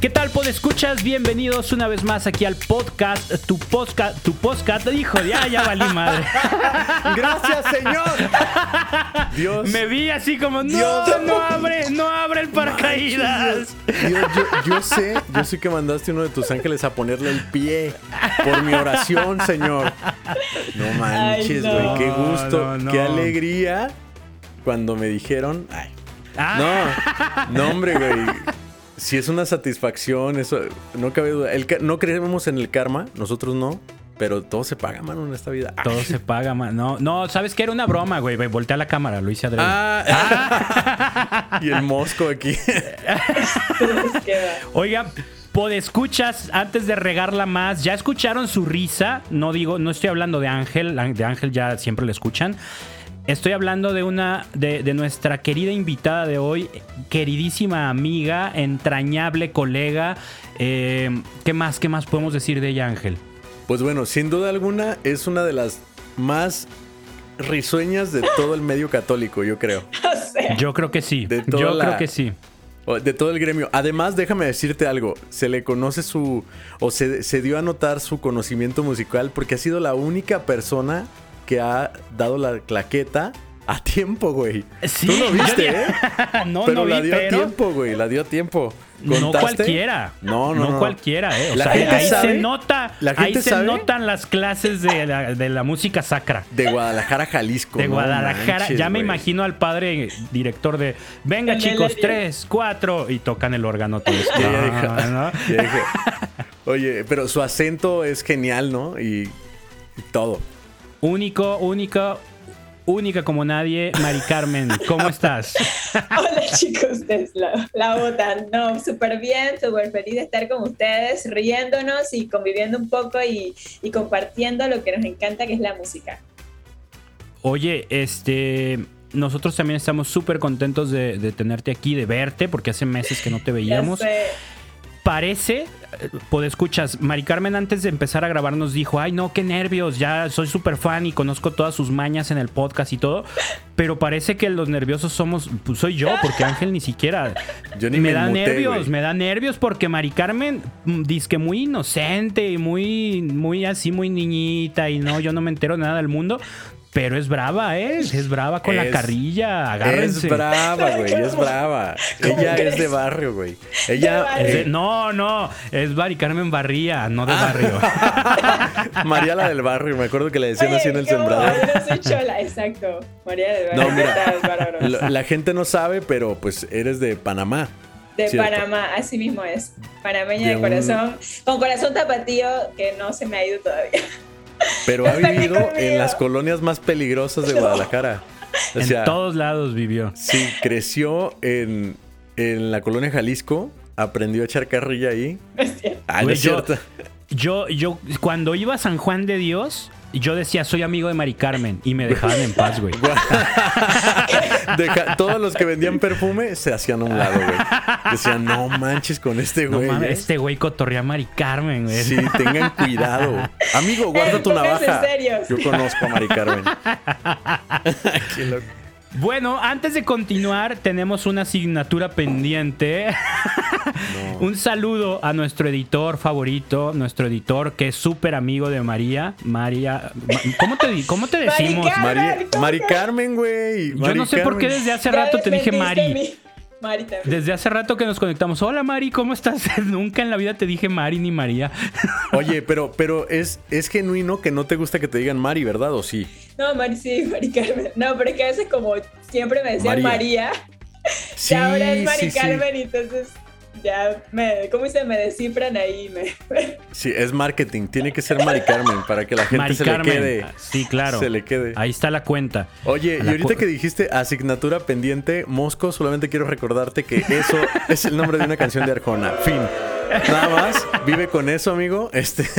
¿Qué tal, escuchas? Bienvenidos una vez más aquí al podcast, tu podcast, tu podcast. Hijo, ya, ya valí madre. Gracias, Señor. Dios. Me vi así como, no, no abre, no abre el paracaídas. Dios, yo, sé, yo sé que mandaste uno de tus ángeles a ponerle el pie por mi oración, Señor. No manches, güey, qué gusto, qué alegría cuando me dijeron, ay, ah. no, no, hombre, güey si es una satisfacción, eso no cabe duda. no creemos en el karma, nosotros no. Pero todo se paga, mano, en esta vida. Todo se paga, mano. No, no, ¿sabes qué? Era una broma, güey. Voltea la cámara, lo hice adrede. Ah. y el mosco aquí. Oiga, podescuchas, antes de regarla más, ¿ya escucharon su risa? No digo, no estoy hablando de Ángel. De Ángel ya siempre le escuchan. Estoy hablando de una de, nuestra querida invitada de hoy, queridísima amiga, entrañable colega. Eh, ¿Qué más? ¿Qué más podemos decir de ella, Ángel? Pues bueno, sin duda alguna es una de las más risueñas de todo el medio católico, yo creo. Yo creo que sí. yo creo que sí. De todo el gremio. Además, déjame decirte algo. Se le conoce su. O se, se dio a notar su conocimiento musical porque ha sido la única persona que ha dado la claqueta a tiempo, güey. Sí, Tú lo viste, ¿eh? no, pero no la dio a tiempo, güey. La dio a tiempo. No cualquiera. No, no, no. cualquiera, eh. O sea, ahí se nota, ahí se notan las clases de la, música sacra. De Guadalajara, Jalisco. De Guadalajara. ya me imagino al padre director de Venga, chicos, tres, cuatro. Y tocan el órgano todos. Oye, pero su acento es genial, ¿no? y todo. Único, única, única como nadie, Mari Carmen, ¿cómo estás? Hola chicos, la, la botan. No, súper bien, súper feliz de estar con ustedes, riéndonos y conviviendo un poco y, compartiendo lo que nos encanta, que es la música. Oye, este nosotros también estamos súper contentos de, de, tenerte aquí, de verte, porque hace meses que no te veíamos parece, escuchas, Mari Carmen antes de empezar a grabar nos dijo, ay no, qué nervios, ya soy súper fan y conozco todas sus mañas en el podcast y todo, pero parece que los nerviosos somos, pues soy yo, porque Ángel ni siquiera yo ni me, da nervios, me da nervios porque Mari Carmen mm, dice que muy inocente y muy, muy así, muy niñita y no, yo no me entero nada del mundo, pero es brava, ¿eh? Es brava con la carrilla. Agárrense. Es brava, güey. Es brava. Ella es de barrio, güey. Ella. no, no. Es Mari Carmen Barría, no de ah. barrio. María la del barrio. Me acuerdo que le decían así en el sembrador. No soy chola, exacto. María del barrio. No, mira. La, gente no sabe, pero pues eres de Panamá. De Panamá, así mismo es. Panameña de, corazón. Con corazón tapatío que no se me ha ido todavía. Pero ha vivido en las colonias más peligrosas de Guadalajara. en todos lados vivió. Sí, creció en, la colonia Jalisco, aprendió a echar carrilla ahí. Ah, es cierto. Yo, yo, cuando iba a San Juan de Dios, yo decía, soy amigo de Mari Carmen. Y me dejaban en paz, güey. todos los que vendían perfume se hacían a un lado, güey. Decían, no manches con este güey. No mames, ¿eh?". este güey cotorrea a Mari Carmen, güey. Sí, tengan cuidado. Amigo, guarda tu navaja. Yo conozco a Mari Carmen. Qué loco. Bueno, antes de continuar, tenemos una asignatura pendiente. Un saludo a nuestro editor favorito, nuestro editor que es súper amigo de María. María, ¿cómo te, cómo te decimos? Mari Carmen, güey. Yo no sé por qué desde hace rato te dije Mari. Mari Desde hace rato que nos conectamos. Hola Mari, ¿cómo estás? Nunca en la vida te dije Mari ni María. Oye, pero, pero es, es genuino que no te gusta que te digan Mari, ¿verdad? ¿O sí? No, Mari sí, Mari Carmen. No, pero es que a veces como siempre me decían María. Sí, y ahora es Mari Carmen y entonces ya me, ¿cómo se me descifran ahí? Me, sí, es marketing, tiene que ser Mari Carmen para que la gente se le quede. Sí, claro. Se le quede. Ahí está la cuenta. Oye, y ahorita que dijiste asignatura pendiente, Mosco, solamente quiero recordarte que eso es el nombre de una canción de Arjona. Fin. Nada más, vive con eso, amigo. Este.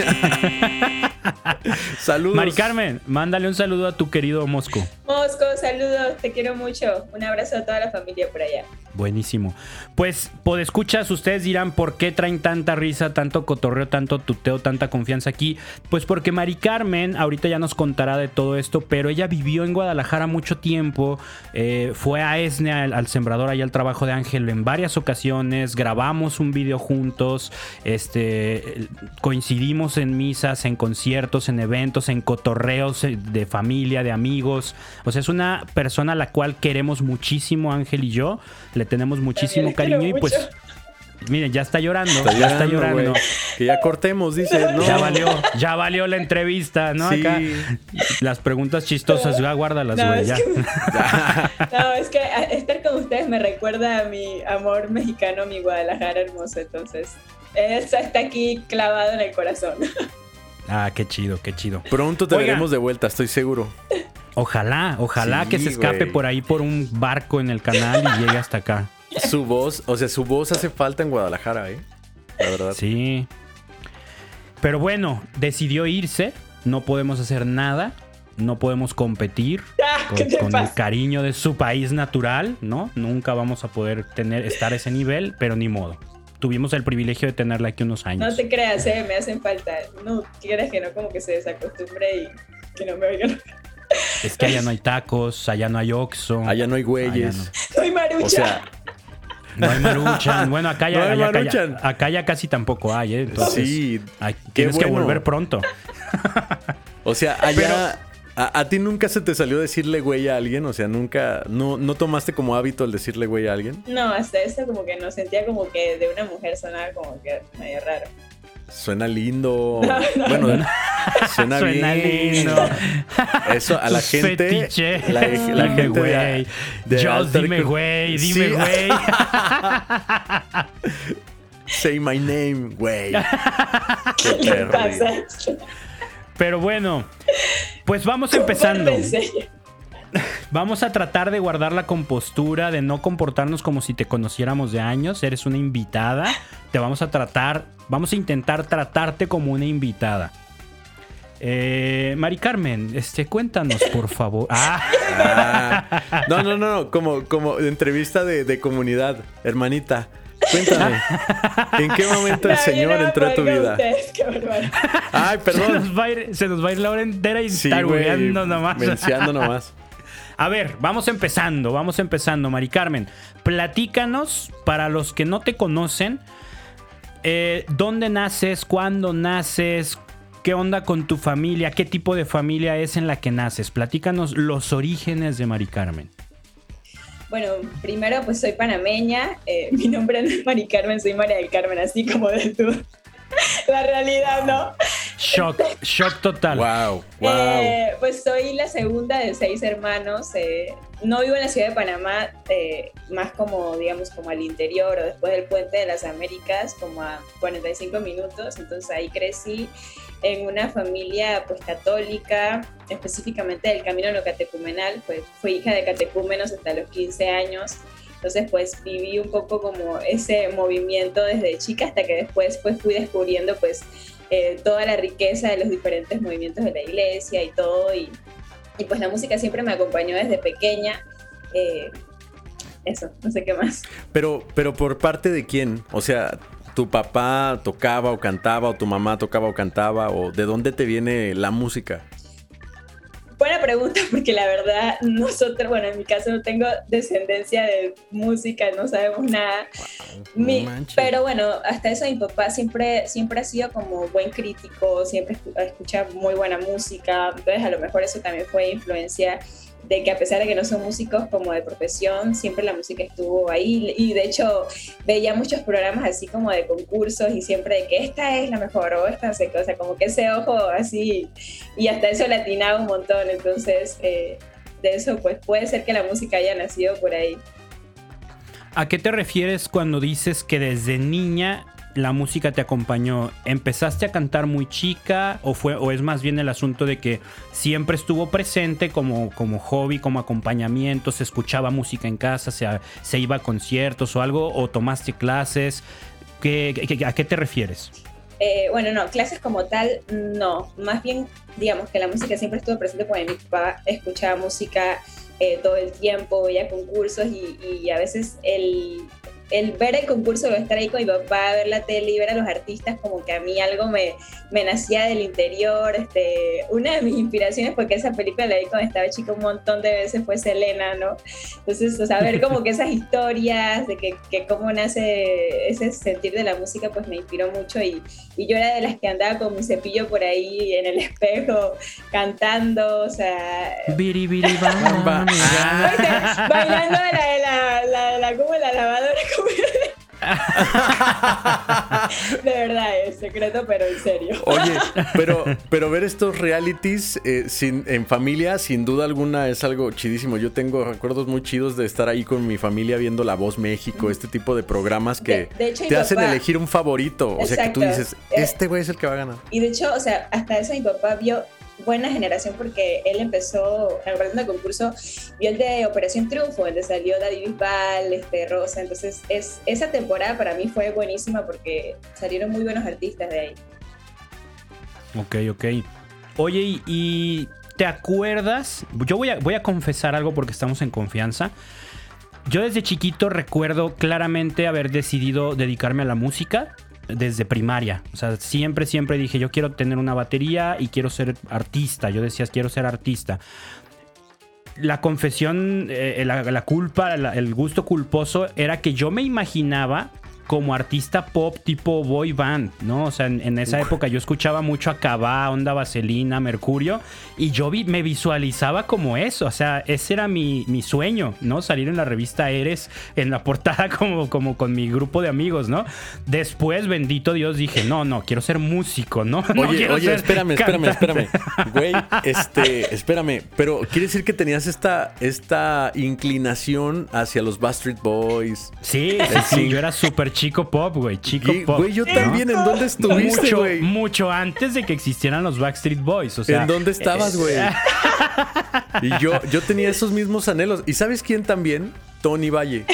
Saludos. Mari Carmen, mándale un saludo a tu querido Mosco. Mosco, saludos, te quiero mucho. Un abrazo a toda la familia por allá. Buenísimo. Pues, escuchas, ustedes dirán por qué traen tanta risa, tanto cotorreo, tanto tuteo, tanta confianza aquí. Pues porque Mari Carmen ahorita ya nos contará de todo esto, pero ella vivió en Guadalajara mucho tiempo, eh, fue a Esne, al, sembrador, allá al trabajo de Ángel en varias ocasiones, grabamos un video juntos, este, coincidimos en misas, en conciertos, en eventos, en cotorreos eh, de familia, de amigos. O sea, es una persona a la cual queremos muchísimo, Ángel y yo le tenemos muchísimo cariño y pues Miren, ya está llorando, ya está llorando. Que ya cortemos, dice. Ya valió, ya valió la entrevista, ¿no? Acá las preguntas chistosas, ya guárdalas, güey, ya. no, es que estar con ustedes me recuerda a mi amor mexicano, mi Guadalajara hermoso, entonces eso está aquí clavado en el corazón. Ah, qué chido, qué chido. Pronto te veremos de vuelta, estoy seguro. Ojalá, ojalá que se escape por ahí por un barco en el canal y llegue hasta acá. Su voz, o sea, su voz hace falta en Guadalajara, ¿eh? La verdad. Sí. Pero bueno, decidió irse. No podemos hacer nada. No podemos competir ah, con, el cariño de su país natural, ¿no? Nunca vamos a poder tener, estar a ese nivel, pero ni modo. Tuvimos el privilegio de tenerla aquí unos años. No te creas, eh, me hacen falta. No quieres que no como que se desacostumbre y que no me oigan. Es que allá no hay tacos, allá no hay Oxxo. Allá no hay güeyes. No. hay marucha. O sea, no hay maruchan. Bueno, acá ya, acá, ya, casi tampoco hay, ¿eh? Entonces, sí. tienes que volver pronto. O sea, allá... ¿A, ti nunca se te salió decirle güey a alguien? O sea, nunca, no, no tomaste como hábito el decirle güey a alguien? No, hasta eso como que no sentía como que de una mujer sonaba como que medio raro. Suena lindo. bueno, suena, suena lindo. Eso a la gente. La, la gente güey. dime güey, dime güey. Say my name, güey. Qué, ¿Qué pasa? Pero bueno, pues vamos empezando. Vamos a tratar de guardar la compostura, de no comportarnos como si te conociéramos de años. Eres una invitada. Te vamos a tratar, vamos a intentar tratarte como una invitada. Eh, Mari Carmen, este, cuéntanos, por favor. Ah. No, no, no, como, como entrevista de, de comunidad, hermanita. Cuéntame, ¿en qué momento el Señor entró a tu vida? Ay, perdón. Se nos, va a ir, se nos va a ir la hora entera y sí, nomás. Menciando nomás. A ver, vamos empezando, vamos empezando, Mari Carmen. Platícanos, para los que no te conocen, eh, ¿dónde naces? ¿Cuándo naces? ¿Qué onda con tu familia? ¿Qué tipo de familia es en la que naces? Platícanos los orígenes de Mari Carmen. Bueno, primero pues soy panameña, eh, mi nombre no es Mari Carmen, soy María del Carmen, así como de tú. La realidad, ¿no? Shock, shock total. Wow, wow. Eh, pues soy la segunda de seis hermanos. Eh, no vivo en la ciudad de Panamá, más como, digamos, como al interior o después del puente de las Américas, como a 45 minutos. Entonces ahí crecí en una familia pues católica, específicamente del camino no catecumenal, pues fui hija de catecúmenos hasta los 15 años. Entonces, pues viví un poco como ese movimiento desde chica hasta que después pues fui descubriendo pues eh, toda la riqueza de los diferentes movimientos de la iglesia y todo. Y, y pues la música siempre me acompañó desde pequeña. Eh, eso, no sé qué más. Pero, pero por parte de quién? O sea, tu papá tocaba o cantaba o tu mamá tocaba o cantaba o de dónde te viene la música? Buena pregunta, porque la verdad, nosotros, bueno, en mi caso no tengo descendencia de música, no sabemos nada. pero bueno, hasta eso mi papá siempre, siempre ha sido como buen crítico, siempre escucha muy buena música, entonces a lo mejor eso también fue influencia de que a pesar de que no son músicos como de profesión, siempre la música estuvo ahí y de hecho veía muchos programas así como de concursos y siempre de que esta es la mejor o esta no o sea, como que ese ojo así y hasta eso latinaba un montón, entonces eh, de eso pues puede ser que la música haya nacido por ahí. ¿A qué te refieres cuando dices que desde niña la música te acompañó? ¿Empezaste a cantar muy chica o fue o es más bien el asunto de que siempre estuvo presente como, como hobby, como acompañamiento, se escuchaba música en casa, se, se iba a conciertos o algo o tomaste clases? ¿Qué, a qué te refieres? Eh, bueno, no, clases como tal, no. Más bien, digamos que la música siempre estuvo presente porque mi papá escuchaba música eh, todo el tiempo, veía concursos y a veces el, el ver el concurso, o estar ahí con mi papá, ver la tele y ver a los artistas, como que a mí algo me, me nacía del interior. Este, una de mis inspiraciones, porque esa película la vi cuando estaba chica un montón de veces, fue Selena, ¿no? Entonces, o sea, ver como que esas historias de que, que cómo nace ese sentir de la música, pues me inspiró mucho y, y yo era de las que andaba con mi cepillo por ahí en el espejo, cantando, o sea... Biri, biri, bailando la, la, la, la, como la lavadora de verdad es secreto, pero en serio. Oye, pero, pero ver estos realities eh, sin, en familia, sin duda alguna, es algo chidísimo. Yo tengo recuerdos muy chidos de estar ahí con mi familia viendo La Voz México, este tipo de programas que te hacen elegir un favorito. O sea, que tú dices, eh, este güey es el que va a ganar. Y de hecho, o sea, hasta eso mi papá vio buena generación porque él empezó, en el concurso, vio el de Operación Triunfo, donde salió David Bisbal, este, Rosa, entonces es, esa temporada para mí fue buenísima porque salieron muy buenos artistas de ahí. Ok, ok. Oye, ¿y te acuerdas? Yo voy a, voy a confesar algo porque estamos en confianza. Yo desde chiquito recuerdo claramente haber decidido dedicarme a la música desde primaria. O sea, siempre, siempre dije, yo quiero tener una batería y quiero ser artista. Yo decía, quiero ser artista. La confesión, eh, la, culpa, el gusto culposo era que yo me imaginaba como artista pop tipo boy band, ¿no? O sea, en, esa época yo escuchaba mucho a Cabá, Onda Vaselina, Mercurio, y yo vi, me visualizaba como eso, o sea, ese era mi, sueño, ¿no? Salir en la revista Eres, en la portada como, como con mi grupo de amigos, ¿no? Después, bendito Dios, dije, no, no, quiero ser músico, ¿no? oye, oye, espérame, espérame, espérame. Güey, este, espérame, pero quiere decir que tenías esta, esta inclinación hacia los Backstreet Boys. Sí, sí, sí, yo era súper chico pop, güey. Chico pop. Güey, yo también. ¿En dónde estuviste, güey? Mucho, mucho, antes de que existieran los Backstreet Boys. O sea, ¿En dónde estabas, güey? y yo, yo tenía esos mismos anhelos. ¿Y sabes quién también? Tony Valle.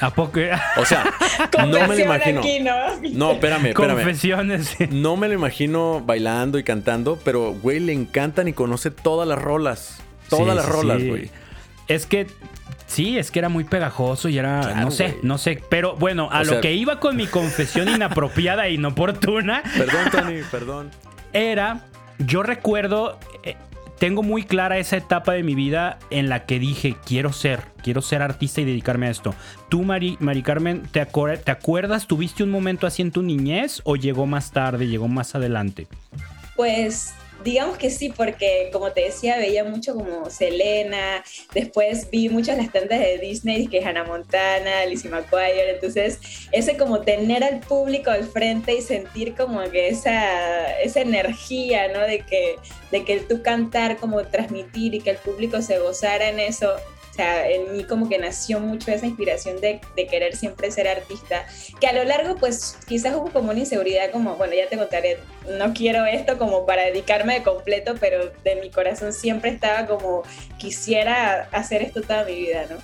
¿A poco? O sea, no me lo imagino. ¿no? espérame, espérame. Confesiones. No me lo imagino bailando y cantando, pero, güey, le encantan y conoce todas las rolas. Todas las rolas, güey. Es que Sí, es que era muy pegajoso y era, no sé, no sé. Pero bueno, a lo que iba con mi confesión inapropiada e inoportuna. Perdón, Tony, perdón. Era, yo recuerdo, eh, tengo muy clara esa etapa de mi vida en la que dije, quiero ser, quiero ser artista y dedicarme a esto. Tú, Mari, Mari Carmen, ¿te, ¿te acuerdas? ¿Tuviste un momento así en tu niñez o llegó más tarde, llegó más adelante? Pues digamos que sí, porque como te decía, veía mucho como Selena, después vi muchas las tantas de Disney, que es Hannah Montana, Lizzie McGuire, entonces ese como tener al público al frente y sentir como que esa, esa energía, ¿no? De que, de que tú cantar, como transmitir y que el público se gozara en eso, sea, en mí como que nació mucho esa inspiración de, de, querer siempre ser artista, que a lo largo pues quizás hubo como una inseguridad como, bueno, ya te contaré, no quiero esto como para dedicarme de completo, pero de mi corazón siempre estaba como, quisiera hacer esto toda mi vida, ¿no?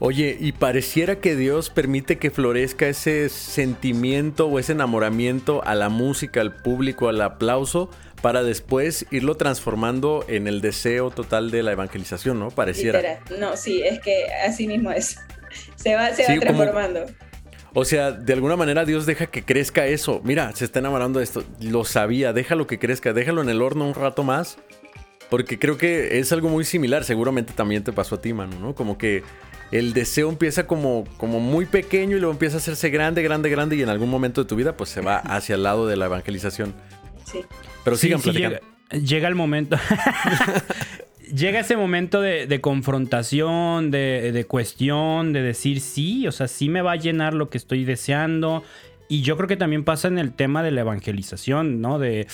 Oye, y pareciera que Dios permite que florezca ese sentimiento o ese enamoramiento a la música, al público, al aplauso, para después irlo transformando en el deseo total de la evangelización, ¿no? Pareciera. No, sí, es que así mismo es. Se va, se va transformando. o sea, de alguna manera Dios deja que crezca eso. Mira, se está enamorando de esto. Lo sabía, déjalo que crezca, déjalo en el horno un rato más. Porque creo que es algo muy similar. Seguramente también te pasó a ti, mano, ¿no? Como que el deseo empieza como, como muy pequeño y luego empieza a hacerse grande, grande, grande y en algún momento de tu vida pues se va hacia el lado de la evangelización. Sí. Pero sigan platicando. llega, el momento. llega ese momento de, confrontación, de, cuestión, de decir sí, o sea, sí me va a llenar lo que estoy deseando. Y yo creo que también pasa en el tema de la evangelización, ¿no? De,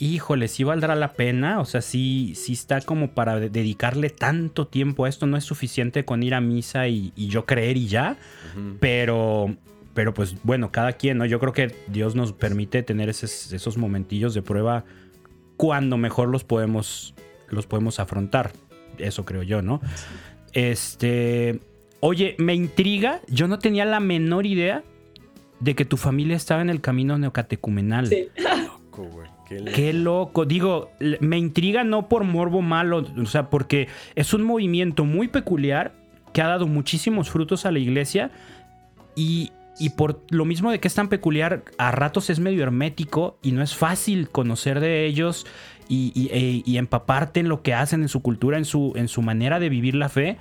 híjole, sí valdrá la pena, o sea, sí, sí está como para dedicarle tanto tiempo a esto, no es suficiente con ir a misa y, yo creer y ya, pero pero pues bueno, cada quien, ¿no? Yo creo que Dios nos permite tener esos, momentillos de prueba cuando mejor los podemos, los podemos afrontar. Eso creo yo, ¿no? Este. Oye, me intriga. Yo no tenía la menor idea de que tu familia estaba en el camino neocatecumenal. Sí. Loco, güey. Qué loco. Digo, me intriga no por morbo malo, o sea, porque es un movimiento muy peculiar que ha dado muchísimos frutos a la iglesia y, y por lo mismo de que es tan peculiar, a ratos es medio hermético y no es fácil conocer de ellos y, e, empaparte en lo que hacen, en su cultura, en su, en su manera de vivir la fe.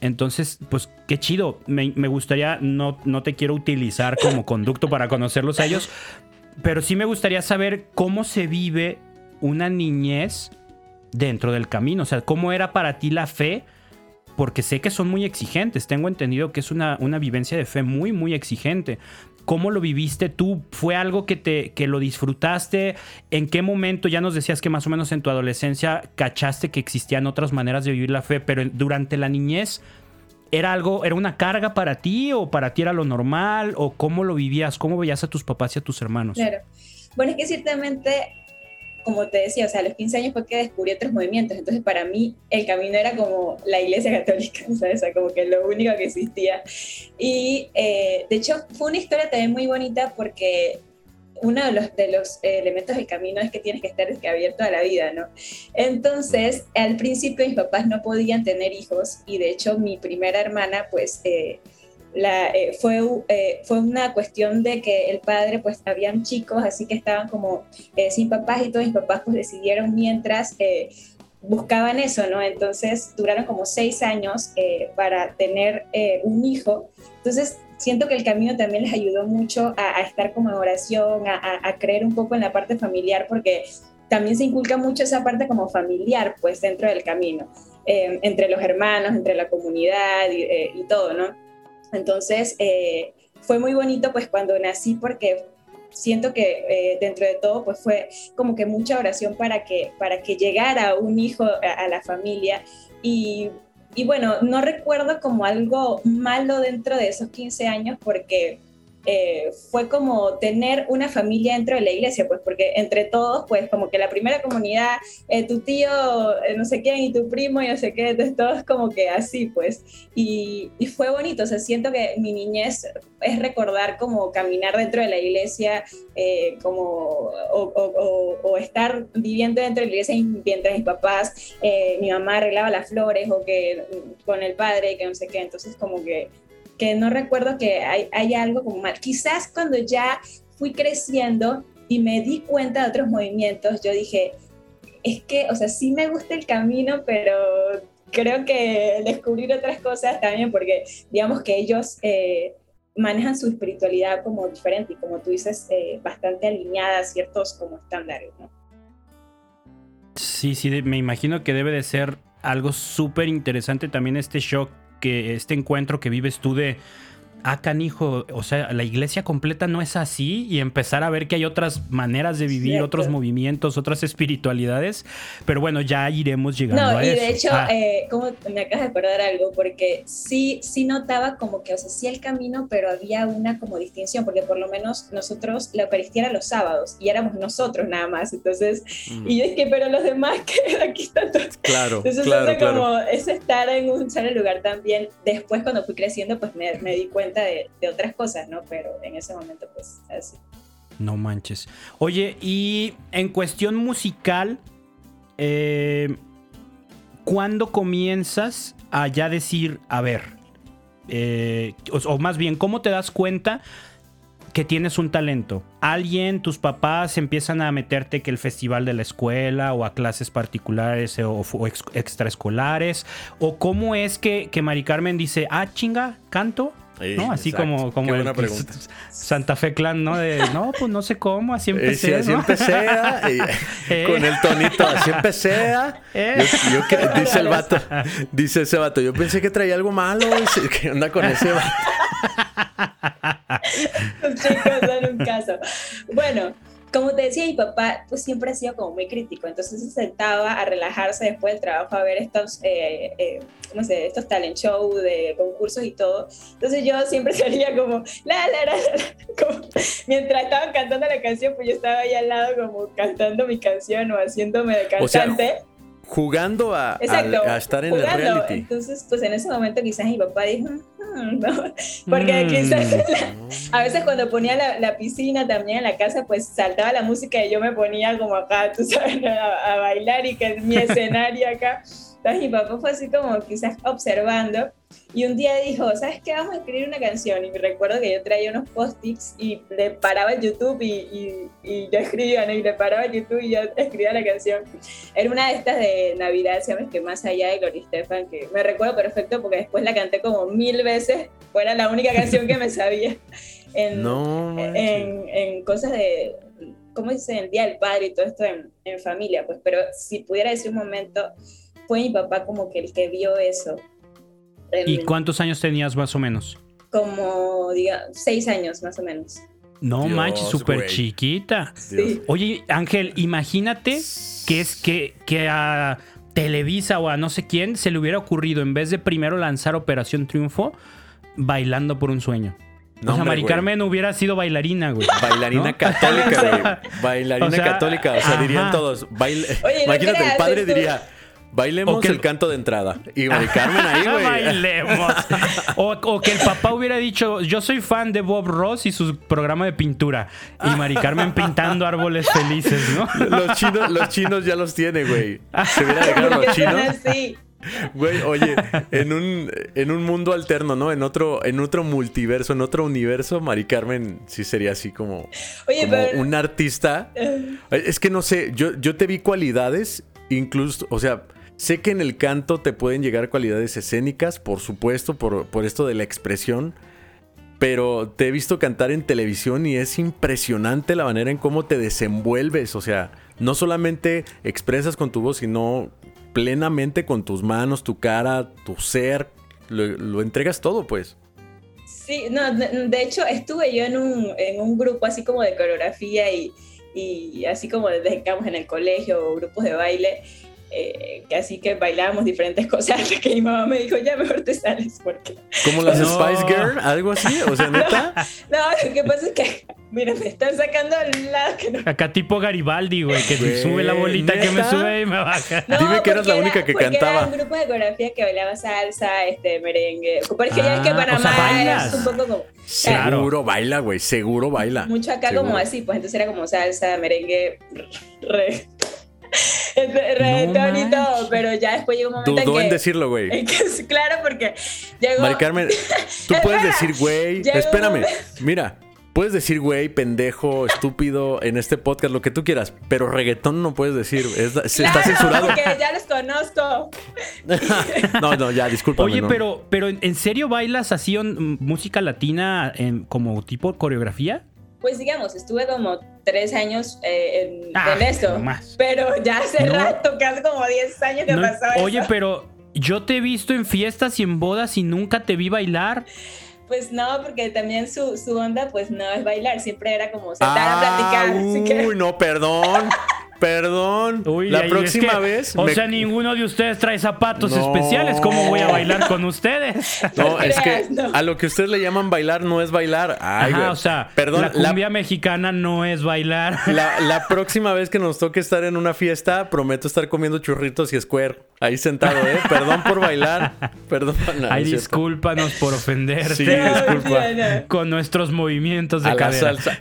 Entonces, pues qué chido. Me, gustaría, no, no te quiero utilizar como conducto para conocerlos a ellos, pero sí me gustaría saber cómo se vive una niñez dentro del camino. O sea, cómo era para ti la fe, porque sé que son muy exigentes. Tengo entendido que es una, una vivencia de fe muy, muy exigente. ¿Cómo lo viviste tú? ¿Fue algo que, te, que lo disfrutaste? ¿En qué momento? Ya nos decías que más o menos en tu adolescencia cachaste que existían otras maneras de vivir la fe, pero durante la niñez, ¿era algo, era una carga para ti o para ti era lo normal? ¿O cómo lo vivías? ¿Cómo veías a tus papás y a tus hermanos? Claro. Bueno, es que ciertamente como te decía, o sea, a los 15 años fue que descubrí otros movimientos, entonces para mí el camino era como la iglesia católica, ¿sabes? O sea, como que lo único que existía. Y eh, de hecho fue una historia también muy bonita porque uno de los, de los elementos del camino es que tienes que estar abierto a la vida, ¿no? Entonces, al principio mis papás no podían tener hijos y de hecho mi primera hermana, pues... Eh, la, eh, fue, eh, fue una cuestión de que el padre, pues habían chicos, así que estaban como eh, sin papás y todos mis papás pues decidieron mientras buscaban eso, ¿no? Entonces duraron como seis años para tener un hijo. Entonces siento que el camino también les ayudó mucho a, estar como en oración, a, a, creer un poco en la parte familiar, porque también se inculca mucho esa parte como familiar, pues dentro del camino, entre los hermanos, entre la comunidad y, y todo, ¿no? Entonces, eh, fue muy bonito pues cuando nací porque siento que eh, dentro de todo pues fue como que mucha oración para que, para que llegara un hijo a, la familia. Y, y, bueno, no recuerdo como algo malo dentro de esos 15 años porque eh, fue como tener una familia dentro de la iglesia, pues porque entre todos, pues como que la primera comunidad, eh, tu tío, eh, no sé quién, y tu primo, y no sé qué, entonces todos como que así, pues. Y, fue bonito, o sea, siento que mi niñez es recordar como caminar dentro de la iglesia, como, o, o, estar viviendo dentro de la iglesia mientras mis papás, mi mamá arreglaba las flores, o que con el padre, que no sé qué, entonces como que no recuerdo que hay, algo como mal. Quizás cuando ya fui creciendo y me di cuenta de otros movimientos, yo dije, es que, o sea, sí me gusta el camino, pero creo que descubrir otras cosas también, porque digamos que ellos eh, manejan su espiritualidad como diferente y como tú dices, eh, bastante alineada a ciertos como estándares. Sí, sí, me imagino que debe de ser algo súper interesante también este shock que este encuentro que vives tú de ah, canijo, o sea, la iglesia completa no es así y empezar a ver que hay otras maneras de vivir, otros movimientos, otras espiritualidades, pero bueno, ya iremos llegando a eso. No, y de hecho, ah. eh, como me acabas de acordar algo, porque sí, sí notaba como que, o sea, sí el camino, pero había una como distinción, porque por lo menos nosotros, la Eucaristía era los sábados y éramos nosotros nada más, entonces, mm. y es que, pero los demás que aquí están todos. Claro, entonces, claro, como es estar en un solo lugar también, después cuando fui creciendo, pues me, me di cuenta de, otras cosas, ¿no? Pero en ese momento, pues, así. No manches. Oye, y en cuestión musical, eh, ¿cuándo comienzas a ya decir, a ver, eh, o, más bien, ¿cómo te das cuenta que tienes un talento? ¿Alguien, tus papás empiezan a meterte que el festival de la escuela o a clases particulares o, extraescolares? ¿O cómo es que, que Mari Carmen dice, ah, chinga, canto? ¿No? Así como, como el, Santa Fe Clan, ¿no? De, no, pues no sé cómo, así empecé. Sí, así empecé, eh. con el tonito, así empecé. Eh. dice el vato, dice ese vato, yo pensé que traía algo malo, ¿qué onda con ese vato? Los chicos son un caso. Bueno, como te decía, mi papá pues siempre ha sido como muy crítico, entonces se sentaba a relajarse después del trabajo a ver estos, eh, eh, no sé, estos talent show de concursos y todo. Entonces yo siempre salía como, la, la, la, la mientras estaban cantando la canción, pues yo estaba ahí al lado como cantando mi canción o haciéndome de cantante. Jugando a, estar en el reality. Entonces, pues en ese momento quizás mi papá dijo, mm, no. porque mm. quizás a veces cuando ponía la, piscina también en la casa, pues saltaba la música y yo me ponía como acá, tú sabes, a, a bailar y que es mi escenario acá. Entonces mi papá fue así como quizás observando y un día dijo, ¿sabes qué? Vamos a escribir una canción. Y me recuerdo que yo traía unos post-its y le paraba el YouTube y, y, y, yo escribía, ¿no? Y le paraba el YouTube y yo escribía la canción. Era una de estas de Navidad, ¿sabes? Que más allá de Gloria Estefan, que me recuerdo perfecto porque después la canté como mil veces. Fue la única canción que me sabía en, en, en, cosas de, ¿cómo dice? El Día del Padre y todo esto en, en familia. Pues, pero si pudiera decir un momento fue mi papá como que el que vio eso. ¿Y cuántos años tenías más o menos? Como, diga, seis años más o menos. No manches, súper chiquita. Oye, Ángel, imagínate que es que, que a Televisa o a no sé quién se le hubiera ocurrido, en vez de primero lanzar Operación Triunfo, bailando por un sueño. No, o sea, Mari Carmen hubiera sido bailarina, güey. Bailarina católica, güey. Bailarina católica. O sea, dirían todos. imagínate, el padre diría Bailemos el... canto de entrada. Y Mari Carmen ahí, güey. Bailemos. O, que el papá hubiera dicho, yo soy fan de Bob Ross y su programa de pintura. Y Mari Carmen pintando árboles felices, ¿no? Los chinos, los chinos ya los tiene, güey. Se hubiera dejado los chinos. Güey, oye, en un, en un mundo alterno, ¿no? En otro, en otro multiverso, en otro universo, Mari Carmen sí sería así como, un artista. Es que no sé, yo, yo te vi cualidades, incluso, o sea, Sé que en el canto te pueden llegar cualidades escénicas, por supuesto, por, esto de la expresión. Pero te he visto cantar en televisión y es impresionante la manera en cómo te desenvuelves. O sea, no solamente expresas con tu voz, sino plenamente con tus manos, tu cara, tu ser. Lo, entregas todo, pues. Sí, no, de hecho estuve yo en un, en un grupo así como de coreografía y, y así como que en el colegio, grupos de baile eh, que así que bailábamos diferentes cosas hasta que mi mamá me dijo, ya mejor te sales porque... ¿Como las Spice Girl? ¿Algo así? O sea, ¿neta? No, lo que pasa es que, mira, me están sacando al lado que no... Acá tipo Garibaldi, güey, que sube la bolita que me sube y me baja. Dime que eras la única que cantaba. Era un grupo de coreografía que bailaba salsa, este, merengue. Porque ya es que ah, Panamá es un poco como... Seguro baila, güey, seguro baila. Mucho acá como así, pues entonces era como salsa, merengue, re reggaetón y todo, pero ya después llegó un momento Dudó en, que, en decirlo, güey. claro, porque llegó... Mari Carmen, tú puedes decir, güey, espérame, mira, Puedes decir, güey, pendejo, estúpido, en este podcast, lo que tú quieras, pero reggaetón no puedes decir. está censurado. Porque ya los conozco. no, no, ya, disculpa. Oye, pero, pero ¿en serio bailas así en música latina en, como tipo coreografía? Pues digamos, estuve como tres años eh, en, ah, esto. Pero ya hace rato, casi como diez años que pasó eso. Oye, pero yo te he visto en fiestas y en bodas y nunca te vi bailar. Pues no, porque también su, su onda pues no es bailar, siempre era como sentar a platicar. Ah, uy, no, perdón. Perdón. la próxima vez. O sea, ninguno de ustedes trae zapatos especiales. ¿Cómo voy a bailar con ustedes? No, es que a lo que ustedes le llaman bailar no es bailar. Ay, o sea, perdón. La cumbia mexicana no es bailar. La, próxima vez que nos toque estar en una fiesta, prometo estar comiendo churritos y square. Ahí sentado, ¿eh? Perdón por bailar. Perdón. Ay, discúlpanos por ofenderte. Sí, disculpa. Con nuestros movimientos de a La salsa.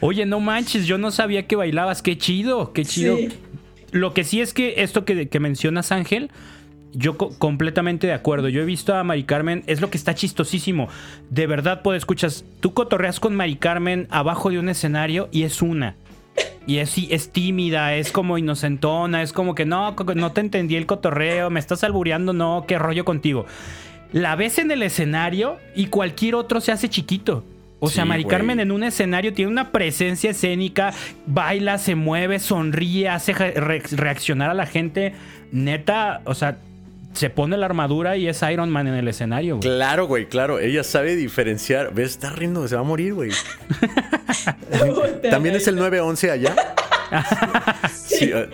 Oye, no manches, yo no sabía que bailabas. Qué chido, qué chido. Lo que sí es que esto que, mencionas, Ángel, yo completamente de acuerdo. Yo he visto a Mari Carmen, es lo que está chistosísimo. De verdad, puedes escuchas, tú cotorreas con Mari Carmen abajo de un escenario y es una. Y es, es tímida, es como inocentona, es como que no, no te entendí el cotorreo, me estás albureando, no, qué rollo contigo. La ves en el escenario y cualquier otro se hace chiquito. O sea, Mari Carmen en un escenario tiene una presencia escénica, baila, se mueve, sonríe, hace reaccionar a la gente. Neta, o sea, se pone la armadura y es Iron Man en el escenario. Claro, güey, claro. Ella sabe diferenciar. ¿Ves? Está riendo, se va a morir, güey. ¿También es el 911 allá? sí. Eh,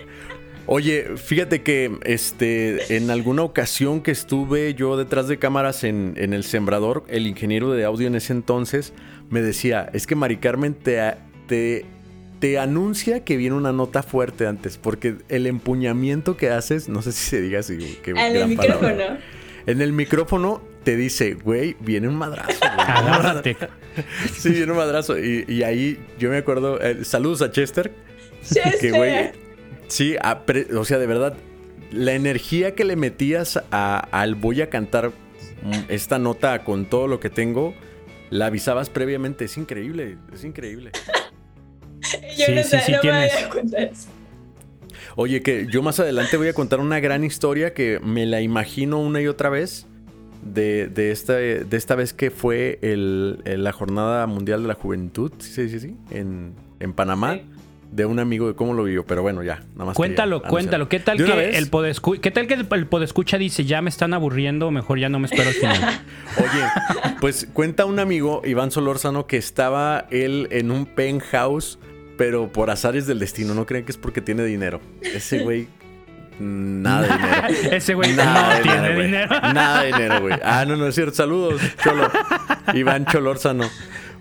Oye, fíjate que este, en alguna ocasión que estuve yo detrás de cámaras en, el sembrador, el ingeniero de audio en ese entonces me decía, es que Mari Carmen te, te te anuncia que viene una nota fuerte antes, porque el empuñamiento que haces, no sé si se diga así. Que en el micrófono. En el micrófono te dice, güey, viene un madrazo. sí, viene un madrazo. Y, ahí yo me acuerdo, eh, saludos a Chester. Chester. Que, güey, sí, o sea, de verdad, la energía que le metías al voy a cantar esta nota con todo lo que tengo, la avisabas previamente. Es increíble, es increíble. yo no, sí, sí, no me Oye, que yo más adelante voy a contar una gran historia que me la imagino una y otra vez. De, de, esta, de esta vez que fue el, la Jornada Mundial de la Juventud, sí, sí, sí, en, en Panamá de un amigo de cómo lo vivió, pero bueno, ya, nada más. Cuéntalo, cuéntalo. ¿Qué tal, que el podescu ¿Qué tal que el podescucha dice, ya me están aburriendo, mejor ya no me espero al final? Oye, pues cuenta un amigo, Iván Solórzano, que estaba él en un penthouse, pero por azares del destino. No creen que es porque tiene dinero. Ese güey Nada de dinero. Ese güey no tiene dinero. Nada de dinero, güey. Ah, no, no es cierto. Saludos, Cholo. Iván Cholórzano.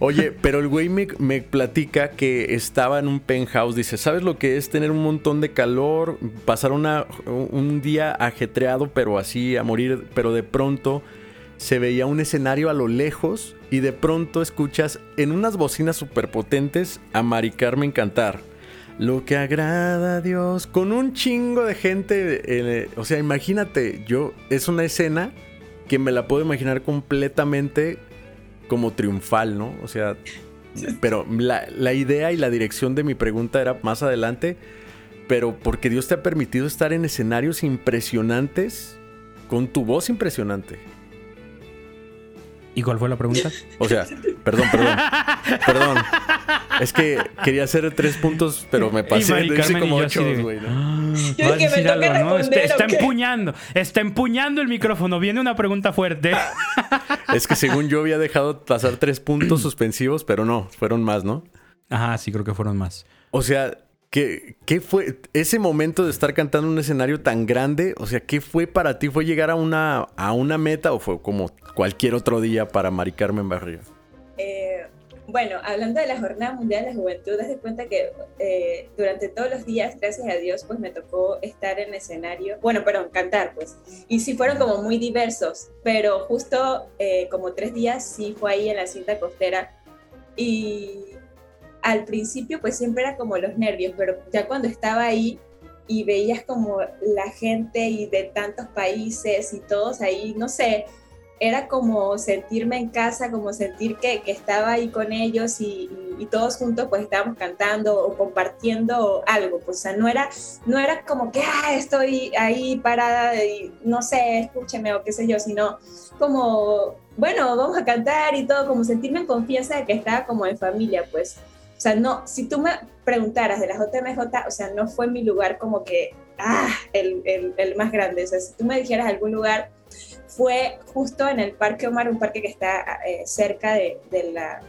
Oye, pero el güey me, platica que estaba en un penthouse. Dice, ¿sabes lo que es tener un montón de calor? Pasar una, un día ajetreado, pero así a morir. Pero de pronto se veía un escenario a lo lejos y de pronto escuchas en unas bocinas superpotentes a Mari Carmen cantar. Lo que agrada a Dios con un chingo de gente. Eh, o sea, imagínate, yo es una escena que me la puedo imaginar completamente como triunfal, ¿no? O sea, pero la, idea y la dirección de mi pregunta era más adelante, pero porque Dios te ha permitido estar en escenarios impresionantes con tu voz impresionante. ¿Y cuál fue la pregunta? O sea, perdón, perdón. Perdón. Es que quería hacer tres puntos, pero me pasé. Hice como ocho, güey. Está, empuñando. Está empuñando el micrófono. Viene una pregunta fuerte. Es que según yo había dejado pasar tres puntos suspensivos, pero no, fueron más, ¿no? Ajá, sí, creo que fueron más. O sea, ¿Qué, ¿Qué, fue ese momento de estar cantando un escenario tan grande? O sea, ¿qué fue para ti? ¿Fue llegar a una, a una meta o fue como cualquier otro día para Mari Carmen Barrio? Eh, bueno, hablando de la Jornada Mundial de la Juventud, das de cuenta que eh, durante todos los días, gracias a Dios, pues me tocó estar en escenario, bueno, perdón, cantar, pues. Y sí fueron como muy diversos, pero justo eh, como tres días sí fue ahí en la cinta costera y al principio pues siempre era como los nervios, pero ya cuando estaba ahí y veías como la gente y de tantos países y todos ahí, no sé, era como sentirme en casa, como sentir que, que estaba ahí con ellos y, todos juntos pues estábamos cantando o compartiendo algo, pues o sea, no era, no era como que, ah, estoy ahí parada y no sé, escúcheme o qué sé yo, sino como, bueno, vamos a cantar y todo, como sentirme en confianza de que estaba como en familia, pues. O sea, no, si tú me preguntaras de la JMJ, o sea, no fue mi lugar como que, ah, el, el, el, más grande. O sea, si tú me dijeras algún lugar, fue justo en el Parque Omar, un parque que está eh, cerca de, de, la,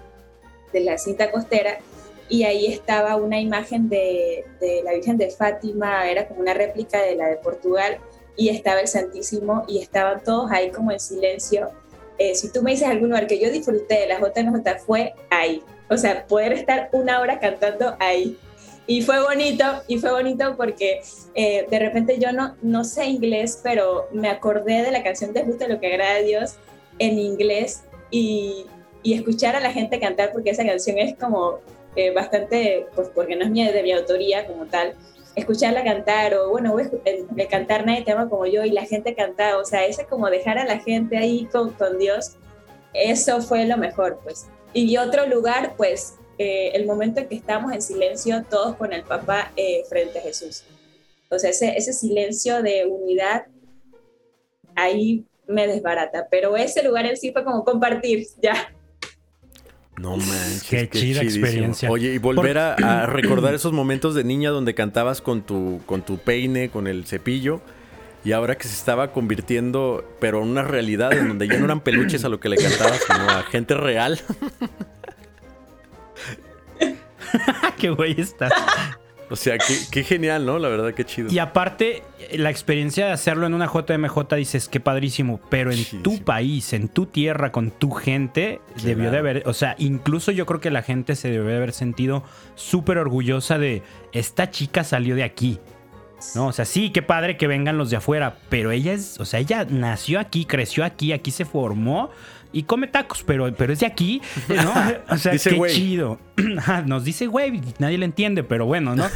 de la cinta costera, y ahí estaba una imagen de, de, la Virgen de Fátima, era como una réplica de la de Portugal, y estaba el Santísimo, y estaban todos ahí como en silencio. Eh, si tú me dices algún lugar que yo disfruté de la JMJ, fue ahí, o sea, poder estar una hora cantando ahí. Y fue bonito, y fue bonito porque eh, de repente yo no, no sé inglés, pero me acordé de la canción de Justo lo que agrada a Dios en inglés y, y escuchar a la gente cantar, porque esa canción es como eh, bastante, pues porque no es mía, de mi autoría como tal, escucharla cantar o bueno, voy a cantar Nadie te ama como yo y la gente canta, o sea, ese como dejar a la gente ahí con, con Dios, eso fue lo mejor, pues. Y otro lugar, pues eh, el momento en que estamos en silencio todos con el papá eh, frente a Jesús. O sea, ese, ese silencio de unidad, ahí me desbarata. Pero ese lugar en sí fue como compartir, ya. No manches. Qué, chida experiencia. Oye, y volver a, recordar esos momentos de niña donde cantabas con tu, con tu peine, con el cepillo. Y ahora que se estaba convirtiendo, pero en una realidad en donde ya no eran peluches a lo que le cantabas, sino a gente real. Qué güey está. O sea, qué, genial, ¿no? La verdad, qué chido. Y aparte, la experiencia de hacerlo en una JMJ dices, qué padrísimo, pero en tu país, en tu tierra, con tu gente, debió de haber, o sea, incluso yo creo que la gente se debe de haber sentido súper orgullosa de, esta chica salió de aquí. No, o sea, sí, qué padre que vengan los de afuera, pero ella es, o sea, ella nació aquí, creció aquí, aquí se formó y come tacos, pero, pero es de aquí, ¿no? O sea, qué chido. Nos dice güey, nadie le entiende, pero bueno, ¿no?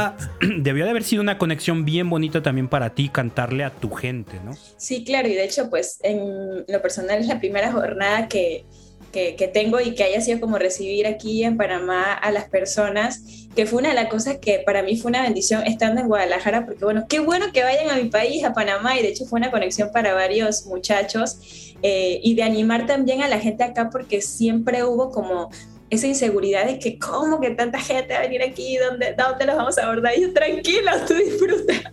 Debió de haber sido una conexión bien bonita también para ti cantarle a tu gente, ¿no? Sí, claro, y de hecho, pues en lo personal es la primera jornada que, que, tengo y que haya sido como recibir aquí en Panamá a las personas, que fue una de las cosas que para mí fue una bendición estando en Guadalajara, porque bueno, qué bueno que vayan a mi país, a Panamá, y de hecho fue una conexión para varios muchachos, eh, y de animar también a la gente acá, porque siempre hubo como esa inseguridad de que cómo que tanta gente va a venir aquí, ¿dónde, dónde los vamos a abordar? Y yo, tranquilo, tú disfruta.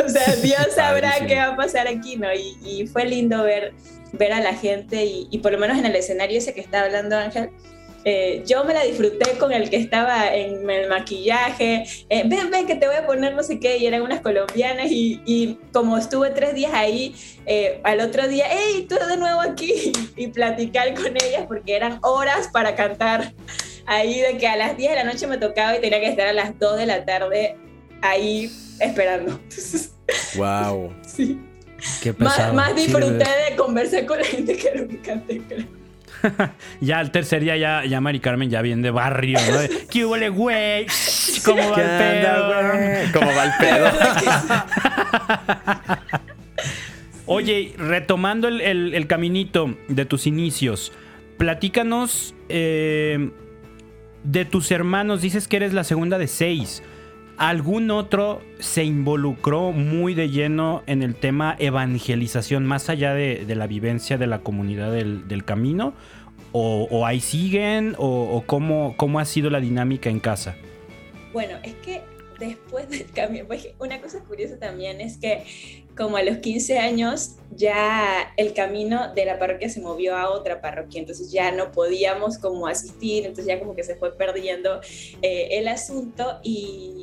o sea, Dios sabrá qué va a pasar aquí, ¿no? Y, y fue lindo ver ver a la gente y, por lo menos en el escenario ese que está hablando Ángel, eh, yo me la disfruté con el que estaba en el maquillaje, eh, ven, ven que te voy a poner no sé qué, y eran unas colombianas y, como estuve tres días ahí, eh, al otro día, hey, tú de nuevo aquí y, platicar con ellas porque eran horas para cantar ahí de que a las 10 de la noche me tocaba y tenía que estar a las 2 de la tarde ahí esperando. wow. sí. Más, disfruté de conversar con la gente que lo que canté, ya al tercer día ya, ya Mari Carmen ya viene de barrio, ¿no? ¿Qué huele, güey? ¿Cómo va el pedo? ¿Cómo va el pedo? Oye, retomando el, caminito de tus inicios, platícanos eh, de tus hermanos. Dices que eres la segunda de seis. ¿Algún otro se involucró muy de lleno en el tema evangelización, más allá de, la vivencia de la comunidad del, camino? ¿O, ahí siguen? ¿O, cómo, cómo ha sido la dinámica en casa? Bueno, es que después del cambio, pues, una cosa curiosa también es que como a los 15 años ya el camino de la parroquia se movió a otra parroquia, entonces ya no podíamos como asistir, entonces ya como que se fue perdiendo eh, el asunto y,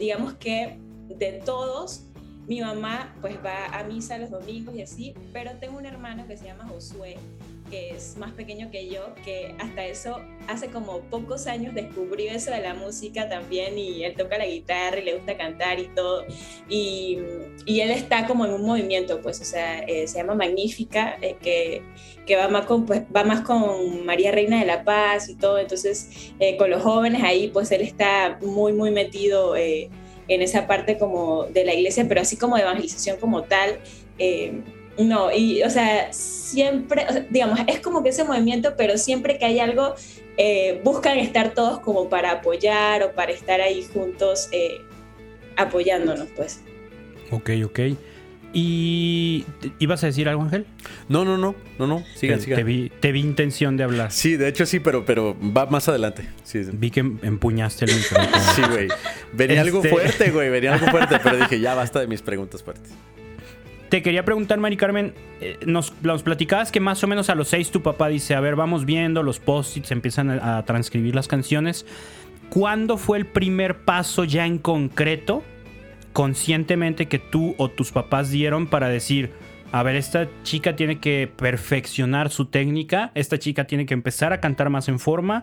digamos que de todos, mi mamá pues va a misa los domingos y así, pero tengo un hermano que se llama Josué, que es más pequeño que yo, que hasta eso hace como pocos años descubrió eso de la música también y él toca la guitarra y le gusta cantar y todo. Y, y él está como en un movimiento, pues, o sea, eh, se llama Magnífica, eh, que, que va, más con, pues, va más con María Reina de la Paz y todo. Entonces, eh, con los jóvenes ahí, pues él está muy, muy metido en esa parte como de la iglesia, pero así como de evangelización como tal. No, y o sea, siempre, digamos, es como que ese movimiento, pero siempre que hay algo, eh, buscan estar todos como para apoyar o para estar ahí juntos eh, apoyándonos, pues. Ok, ok. ¿Y ibas a decir algo, Ángel? No, no, no, no, no, siga, te, Te vi, te vi, intención de hablar. Sí, de hecho sí, pero, pero va más adelante. Vi que empuñaste el micrófono. sí, güey. Venía algo este fuerte, güey, venía algo fuerte, pero dije, ya basta de mis preguntas fuertes. Te quería preguntar, Mari Carmen, eh, nos, platicabas que más o menos a los seis tu papá dice, a ver, vamos viendo los post-its, empiezan a, transcribir las canciones. ¿Cuándo fue el primer paso ya en concreto, conscientemente, que tú o tus papás dieron para decir, a ver, esta chica tiene que perfeccionar su técnica, esta chica tiene que empezar a cantar más en forma?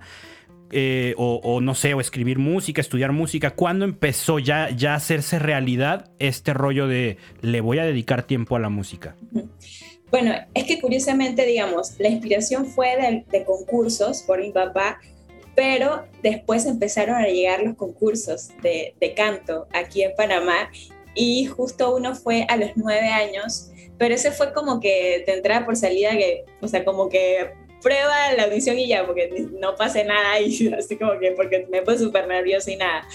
Eh, o, no sé, o escribir música, estudiar música? ¿Cuándo empezó ya, ya a hacerse realidad este rollo de le voy a dedicar tiempo a la música? Bueno, es que curiosamente, digamos, la inspiración fue de, concursos por mi papá, pero después empezaron a llegar los concursos de, de canto aquí en Panamá y justo uno fue a los nueve años, pero ese fue como que de entrada por salida que, o sea, como que prueba la audición y ya, porque no pase nada y así como que porque me puse súper nerviosa y nada.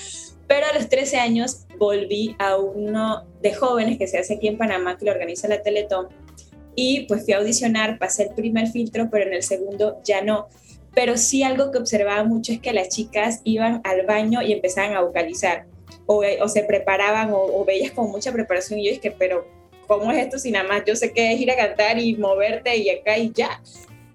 Pero a los 13 años volví a uno de jóvenes que se hace aquí en Panamá, que lo organiza la Teletón, y pues fui a audicionar, pasé el primer filtro, pero en el segundo ya no. Pero sí algo que observaba mucho es que las chicas iban al baño y empezaban a vocalizar, o, se preparaban, o, o veías con mucha preparación, y yo que pero ¿cómo es esto si nada más yo sé que es ir a cantar y moverte y acá y ya?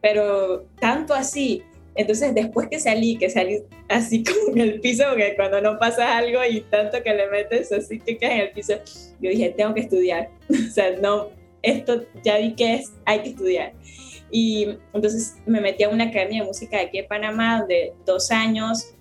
Pero tanto así Entonces, después que salí, que salí así como en el piso, porque cuando no pasa algo y tanto que le metes así que quedas en el piso, yo dije, tengo que estudiar. o sea, no, esto ya vi que es, hay que estudiar. Y entonces me metí a una academia de música de aquí en Panamá, donde dos años,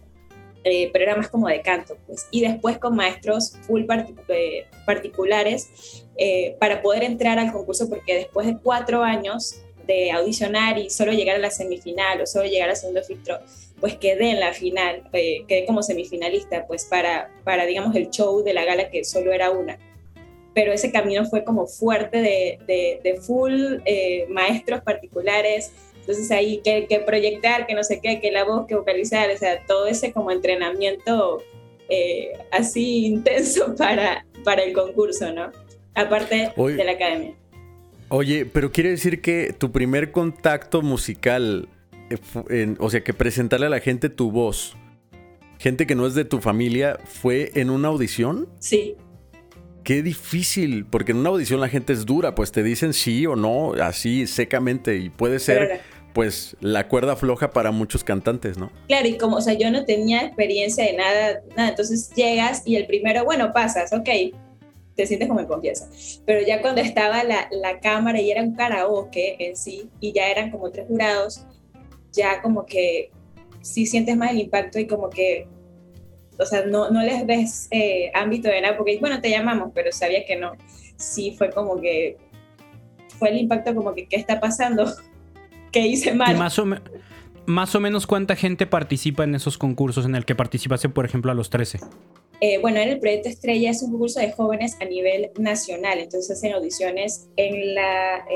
eh, pero era más como de canto, pues. Y después con maestros full eh, particulares eh, para poder entrar al concurso, porque después de cuatro años de audicionar y solo llegar a la semifinal o solo llegar al segundo filtro, pues quedé en la final, quedé como semifinalista, pues para, para, digamos, el show de la gala que solo era una pero ese camino fue como fuerte de, de, full eh, maestros particulares, entonces ahí que, que, proyectar, que no sé qué, que la voz, que vocalizar, o sea, todo ese como entrenamiento eh, así intenso para, para el concurso, ¿no? Aparte de la academia. Oye, pero quiere decir que tu primer contacto musical, eh, o sea, que presentarle a la gente tu voz, gente que no es de tu familia, fue en una audición? Sí, Qué difícil, porque en una audición la gente es dura, pues te dicen sí o no, así secamente, y puede ser, pues, la cuerda floja para muchos cantantes, ¿no? Claro, y como, o sea, yo no tenía experiencia de nada, nada, entonces llegas y el primero, bueno, pasas, ok, te sientes como en confianza. Pero ya cuando estaba la, la cámara y era un karaoke en sí, y ya eran como tres jurados, ya como que sí sientes más el impacto y como que o sea, no, no les ves eh, ámbito de nada, porque, bueno, te llamamos, pero sabía que no. Sí, fue como que, fue el impacto como que, ¿qué está pasando? ¿Qué hice mal? más o, más o menos cuánta gente participa en esos concursos en el que participaste, por ejemplo, a los 13? Eh, bueno, en el Proyecto Estrella es un concurso de jóvenes a nivel nacional, entonces hacen audiciones en la,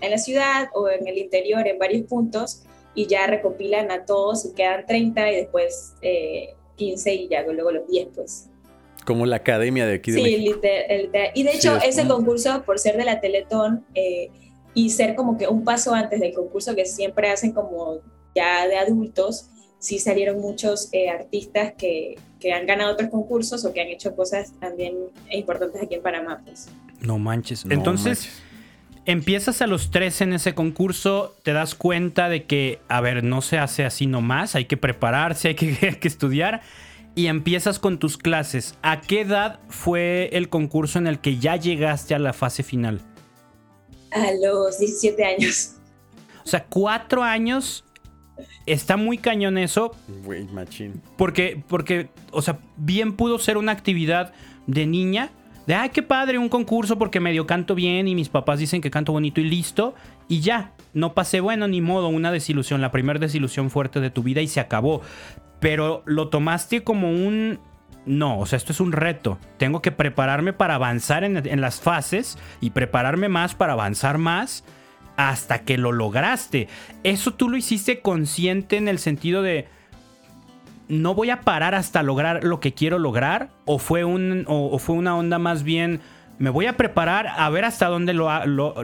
en, la ciudad o en el interior, en varios puntos, y ya recopilan a todos y quedan 30 y después eh, 15 y ya luego los 10, pues. Como la academia de aquí de sí, Literal, y de hecho ese concurso, por ser de la Teletón eh, y ser como que un paso antes del concurso que siempre hacen como ya de adultos, sí salieron muchos eh, artistas que, que, han ganado otros concursos o que han hecho cosas también importantes aquí en Panamá. Pues. No manches. Entonces, empiezas a los 13 en ese concurso, te das cuenta de que, a ver, no se hace así nomás, hay que prepararse, hay que, estudiar. Y empiezas con tus clases. ¿A qué edad fue el concurso en el que ya llegaste a la fase final? A los 17 años. O sea, cuatro años. Está muy cañón eso. Porque, porque, o sea, bien pudo ser una actividad de niña, de, ay, qué padre, un concurso porque medio canto bien y mis papás dicen que canto bonito y listo. Y ya, no pasé, bueno, ni modo, una desilusión, la primera desilusión fuerte de tu vida y se acabó. Pero lo tomaste como un... No, o sea, esto es un reto. Tengo que prepararme para avanzar en, en las fases y prepararme más para avanzar más hasta que lo lograste. Eso tú lo hiciste consciente en el sentido de no voy a parar hasta lograr lo que quiero lograr? ¿O fue, un, o, fue una onda más bien, me voy a preparar a ver hasta dónde,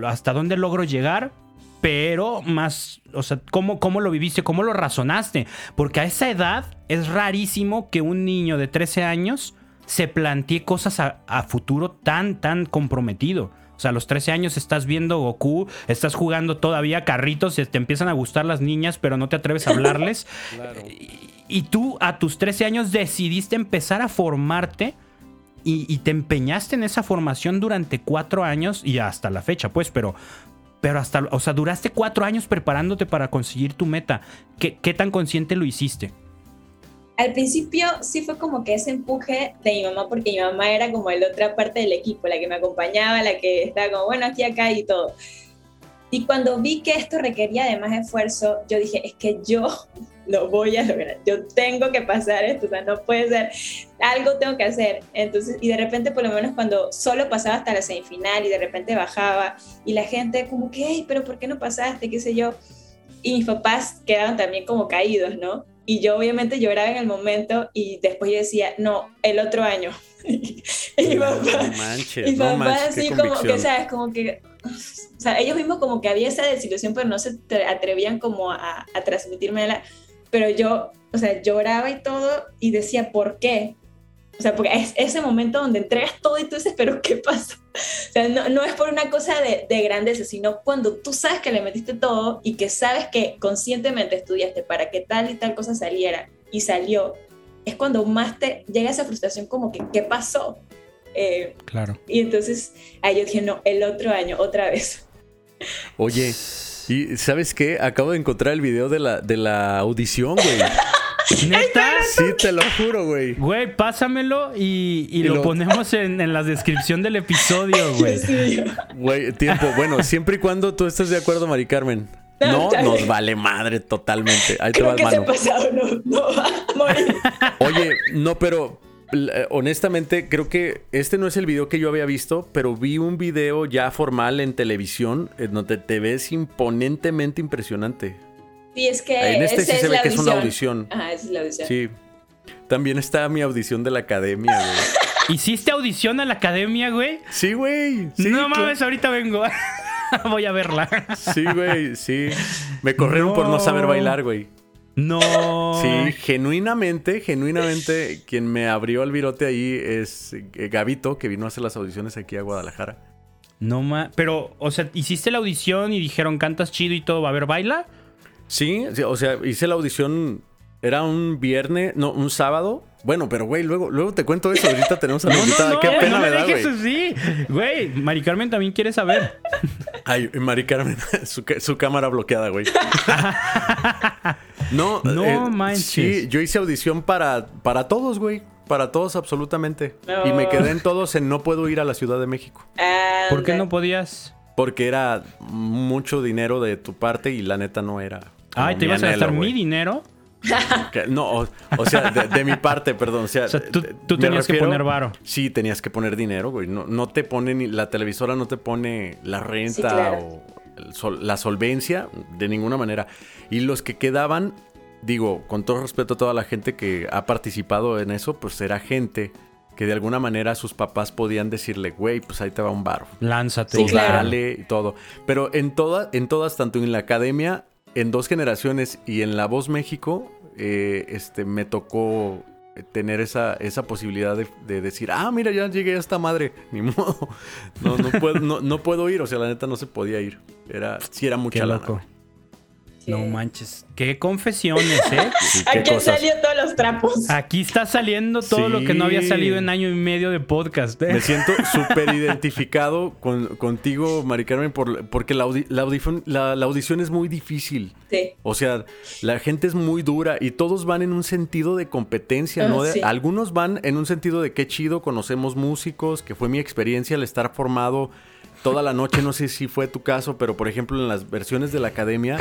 hasta dónde logro llegar? Pero más, o sea, ¿cómo, ¿cómo lo viviste? ¿Cómo lo razonaste? Porque a esa edad es rarísimo que un niño de 13 años se plantee cosas a, a futuro tan, tan comprometido. O sea, a los 13 años estás viendo Goku, estás jugando todavía carritos, te empiezan a gustar las niñas, pero no te atreves a hablarles. claro. Y tú a tus 13 años decidiste empezar a formarte y, te empeñaste en esa formación durante cuatro años y hasta la fecha, pues, pero, pero hasta, o sea, duraste cuatro años preparándote para conseguir tu meta. ¿Qué, qué tan consciente lo hiciste? Al principio sí fue como que ese empuje de mi mamá, porque mi mamá era como la otra parte del equipo, la que me acompañaba, la que estaba como, bueno, aquí, acá y todo. Y cuando vi que esto requería de más esfuerzo, yo dije, es que yo lo voy a lograr, yo tengo que pasar esto, o sea, no puede ser, algo tengo que hacer. Entonces, y de repente, por lo menos cuando solo pasaba hasta la semifinal y de repente bajaba y la gente como que, pero ¿por qué no pasaste? ¿Qué sé yo? Y mis papás quedaban también como caídos, ¿no? Y yo obviamente lloraba en el momento y después yo decía, no, el otro año. y mi papá, manches, papá así como que, ¿sabes? Como que, o sea, ellos mismos como que había esa desilusión, pero no se atrevían como a, a transmitírmela pero yo, o sea, lloraba y todo y decía, ¿por qué? O sea, porque es ese momento donde entregas todo y tú dices, pero ¿qué pasa? O sea, no, es por una cosa de, de, grandeza, sino cuando tú sabes que le metiste todo y que sabes que conscientemente estudiaste para que tal y tal cosa saliera y salió, es cuando más te llega esa frustración como que, ¿qué pasó? Eh, claro. Y entonces ahí yo dije, no, el otro año, otra vez. Oye, ¿y sabes qué? Acabo de encontrar el video de la, de la audición, güey. ¿Neta? Sí, te lo juro, güey. Güey, pásamelo y, lo, ponemos en, la descripción del episodio, güey. Güey, tiempo. Bueno, siempre y cuando tú estés de acuerdo, Mari Carmen. No, nos vale madre totalmente. Ahí te vas, mano. Oye, no, pero eh, honestamente creo que este no es el video que yo había visto, pero vi un video ya formal en televisión en donde te ves imponentemente impresionante. Sí, es que. En este sí se ve que es una audición. Ajá, esa es la audición. Sí. También está mi audición de la academia, güey. ¿Hiciste audición a la academia, güey? Sí, güey. no mames, ahorita vengo. Voy a verla. Sí, güey, sí. Me corrieron por no saber bailar, güey. No. Sí, genuinamente, genuinamente, quien me abrió el virote ahí es eh, Gavito, que vino a hacer las audiciones aquí a Guadalajara. No ma. Pero, o sea, hiciste la audición y dijeron cantas chido y todo, ¿va a haber baila? Sí, o sea, hice la audición. Era un viernes, no, un sábado. Bueno, pero güey, luego, luego te cuento eso. Ahorita tenemos a la invitada. Qué pena me, da, güey. Sí, güey. Mari Carmen también quiere saber. Ay, Mari Carmen, su, cámara bloqueada, güey. no, no eh, manches. Sí, yo hice audición para, para todos, güey. Para todos, absolutamente. Y me quedé en todos en no puedo ir a la Ciudad de México. ¿Por qué no podías? Porque era mucho dinero de tu parte y la neta no era. Ay, ¿te ibas a gastar mi dinero? no, o, sea, de, mi parte, perdón. O sea, tú, tenías que poner varo. Sí, tenías que poner dinero, güey. No, no te pone ni la televisora, no te pone la renta o la solvencia de ninguna manera. Y los que quedaban, digo, con todo respeto a toda la gente que ha participado en eso, pues era gente que de alguna manera sus papás podían decirle, güey, pues ahí te va un bar. Lánzate. Sí, dale y todo. Pero en, toda, en todas, tanto en la academia en dos generaciones y en La Voz México, eh, este, me tocó tener esa, esa posibilidad de, decir, ah, mira, ya llegué a esta madre, ni modo, no, no, puedo, no, puedo ir, o sea, la neta no se podía ir, era, sí era mucha loco. No manches. Qué confesiones, ¿eh? Aquí han salido todos los trapos. Aquí está saliendo todo lo que no había salido en año y medio de podcast. ¿eh? Me siento súper identificado contigo, Mari Carmen, porque la, audición, es muy difícil. Sí. O sea, la gente es muy dura y todos van en un sentido de competencia, ¿no? Ah, algunos van en un sentido de qué chido, conocemos músicos, que fue mi experiencia al estar formado toda la noche. No sé si fue tu caso, pero por ejemplo, en las versiones de la academia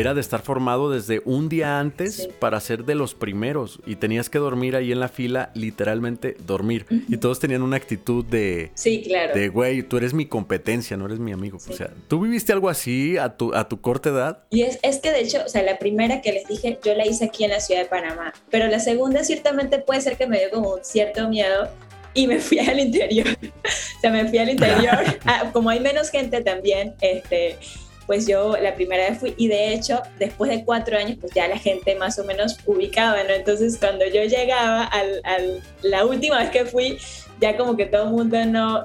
era de estar formado desde un día antes para ser de los primeros y tenías que dormir ahí en la fila, literalmente dormir. Y todos tenían una actitud de, sí, claro. de, güey, tú eres mi competencia, no eres mi amigo. O sea, ¿tú viviste algo así a tu, a tu corta edad? Y es, es que de hecho, o sea, la primera que les dije, yo la hice aquí en la ciudad de Panamá, pero la segunda ciertamente puede ser que me dio como un cierto miedo y me fui al interior. o sea, me fui al interior. Ah, como hay menos gente también, este, pues yo la primera vez fui y de hecho después de cuatro años pues ya la gente más o menos ubicaba, ¿no? Entonces cuando yo llegaba al, al la última vez que fui, ya como que todo el mundo no,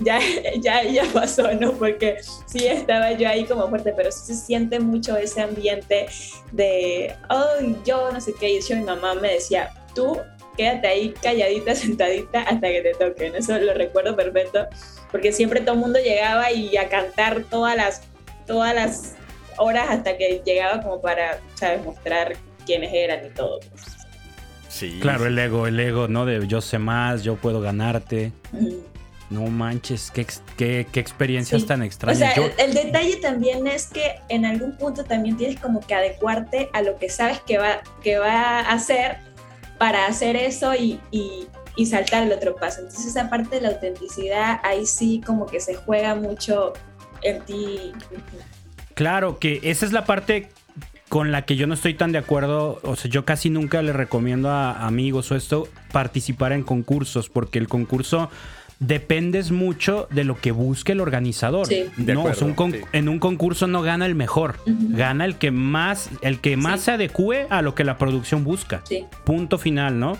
ya, ya, ya pasó, ¿no? Porque sí estaba yo ahí como fuerte, pero sí se siente mucho ese ambiente de, oh, yo no sé qué, y mi mamá me decía, tú quédate ahí calladita, sentadita hasta que te toquen, eso lo recuerdo perfecto, porque siempre todo el mundo llegaba y a cantar todas las todas las horas hasta que llegaba como para, ¿sabes? Mostrar quiénes eran y todo. Sí. Claro, el ego, el ego, ¿no? De yo sé más, yo puedo ganarte. No manches, qué, qué, qué experiencias tan extrañas. O sea, el, detalle también es que en algún punto también tienes como que adecuarte a lo que sabes que va, que va a hacer para hacer eso y, y, y saltar el otro paso. Entonces esa parte de la autenticidad, ahí sí como que se juega mucho en ti. Claro, que esa es la parte con la que yo no estoy tan de acuerdo. O sea, yo casi nunca le recomiendo a amigos o esto participar en concursos, porque el concurso dependes mucho de lo que busque el organizador. no, en un concurso no gana el mejor, gana el que más, el que más se adecue a lo que la producción busca. Punto final, ¿no?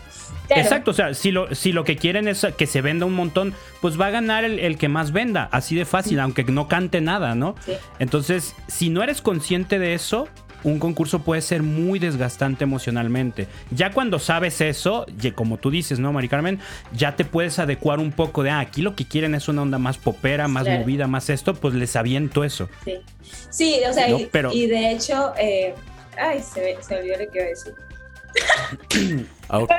Exacto, o sea, si lo, si lo que quieren es que se venda un montón, pues va a ganar el, que más venda, así de fácil, aunque no cante nada, ¿no? Entonces, si no eres consciente de eso, un concurso puede ser muy desgastante emocionalmente. Ya cuando sabes eso, como tú dices, ¿no, Mari Carmen? Ya te puedes adecuar un poco de, ah, aquí lo que quieren es una onda más popera, más movida, más esto, pues les aviento eso. Sí, sí o sea, y, de hecho, eh, ay, se, se olvidó lo que iba a decir. Ok,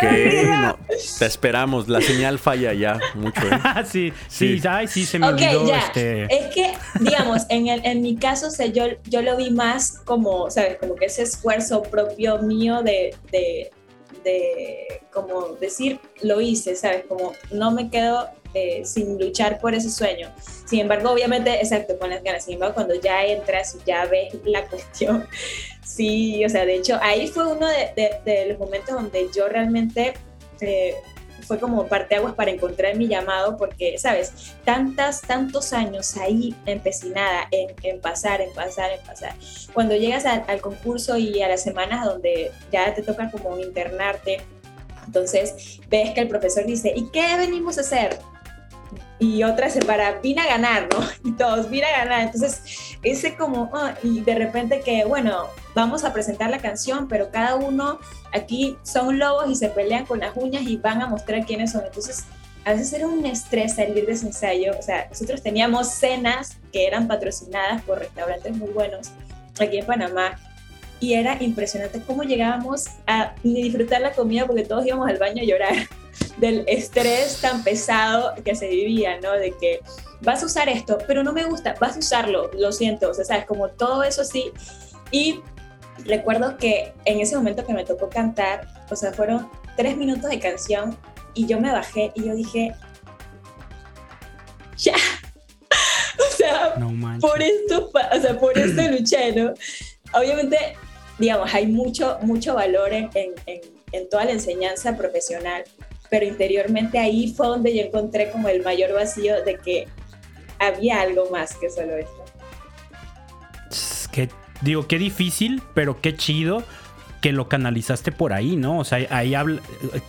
te esperamos. La señal falla ya mucho. ¿eh? sí, sí, Ay, sí, se me olvidó. Ya. Este... Es que, digamos, en, el, en mi caso, o yo, yo lo vi más como, ¿sabes? Como que ese esfuerzo propio mío de, de, de como decir, lo hice, ¿sabes? Como no me quedo eh, sin luchar por ese sueño. Sin embargo, obviamente, exacto, con las ganas. Sin embargo, cuando ya entras y ya ves la cuestión, sí, o sea, de hecho, ahí fue uno de, los momentos donde yo realmente eh, fue como parteaguas para encontrar mi llamado, porque, ¿sabes? Tantas, tantos años ahí empecinada en, en pasar, en pasar, en pasar. Cuando llegas al concurso y a las semanas donde ya te toca como internarte, entonces ves que el profesor dice, ¿y qué venimos a hacer? Y otra se para, vine a ganar, ¿no? Y todos, vine a ganar. Entonces, ese como, ah, y de repente que, bueno, vamos a presentar la canción, pero cada uno aquí son lobos y se pelean con las uñas y van a mostrar quiénes son. Entonces, a veces era un estrés salir de ese ensayo. O sea, nosotros teníamos cenas que eran patrocinadas por restaurantes muy buenos aquí en Panamá. Y era impresionante cómo llegábamos a disfrutar la comida porque todos íbamos al baño a llorar del estrés tan pesado que se vivía, ¿no? De que vas a usar esto, pero no me gusta, vas a usarlo, lo siento, o sea, sabes, como todo eso sí. Y recuerdo que en ese momento que me tocó cantar, o sea, fueron tres minutos de canción y yo me bajé y yo dije, ya, o sea, por esto, o sea, por esto luché, ¿no? Obviamente, digamos, hay mucho, mucho valor en, en, en toda la enseñanza profesional, pero interiormente ahí fue donde yo encontré como el mayor vacío de que había algo más que solo esto. Que, digo, qué difícil, pero qué chido que lo canalizaste por ahí, ¿no? O sea, ahí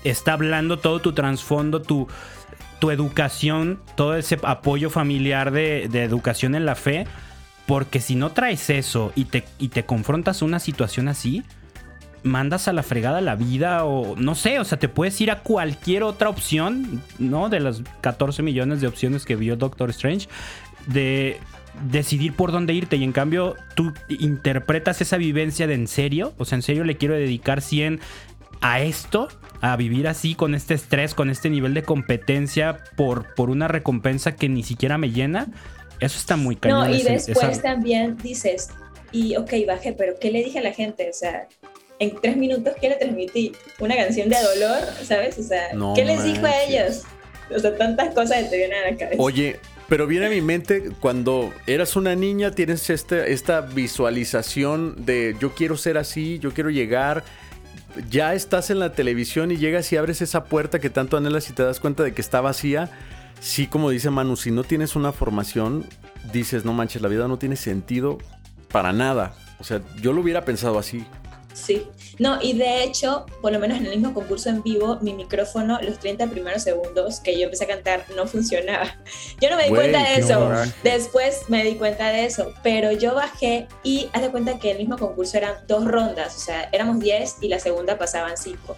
está hablando todo tu trasfondo, tu, tu educación, todo ese apoyo familiar de, educación en la fe, porque si no traes eso y te, y te confrontas una situación así, mandas a la fregada la vida o no sé, o sea, te puedes ir a cualquier otra opción, ¿no? De las 14 millones de opciones que vio Doctor Strange, de decidir por dónde irte y en cambio tú interpretas esa vivencia de en serio, o sea, en serio le quiero dedicar 100 a esto, a vivir así con este estrés, con este nivel de competencia por, por una recompensa que ni siquiera me llena. Eso está muy cañón. No, y después también dices, y ok, bajé, pero ¿qué le dije a la gente? O sea, en tres minutos, ¿qué le transmití? Una canción de dolor, ¿sabes? O sea, ¿qué les dijo a ellos? O sea, tantas cosas que te vienen a la cabeza. Oye, pero viene a mi mente cuando eras una niña, tienes este, esta visualización de yo quiero ser así, yo quiero llegar. Ya estás en la televisión y llegas y abres esa puerta que tanto anhelas y te das cuenta de que está vacía. Sí, como dice Manu, si no tienes una formación, dices, no manches, la vida no tiene sentido para nada. O sea, yo lo hubiera pensado así. Sí, no, y de hecho, por lo menos en el mismo concurso en vivo, mi micrófono, los 30 primeros segundos que yo empecé a cantar, no funcionaba. Yo no me di cuenta de eso. Después me di cuenta de eso, pero yo bajé y haz de cuenta que el mismo concurso eran dos rondas, o sea, éramos 10 y la segunda pasaban 5.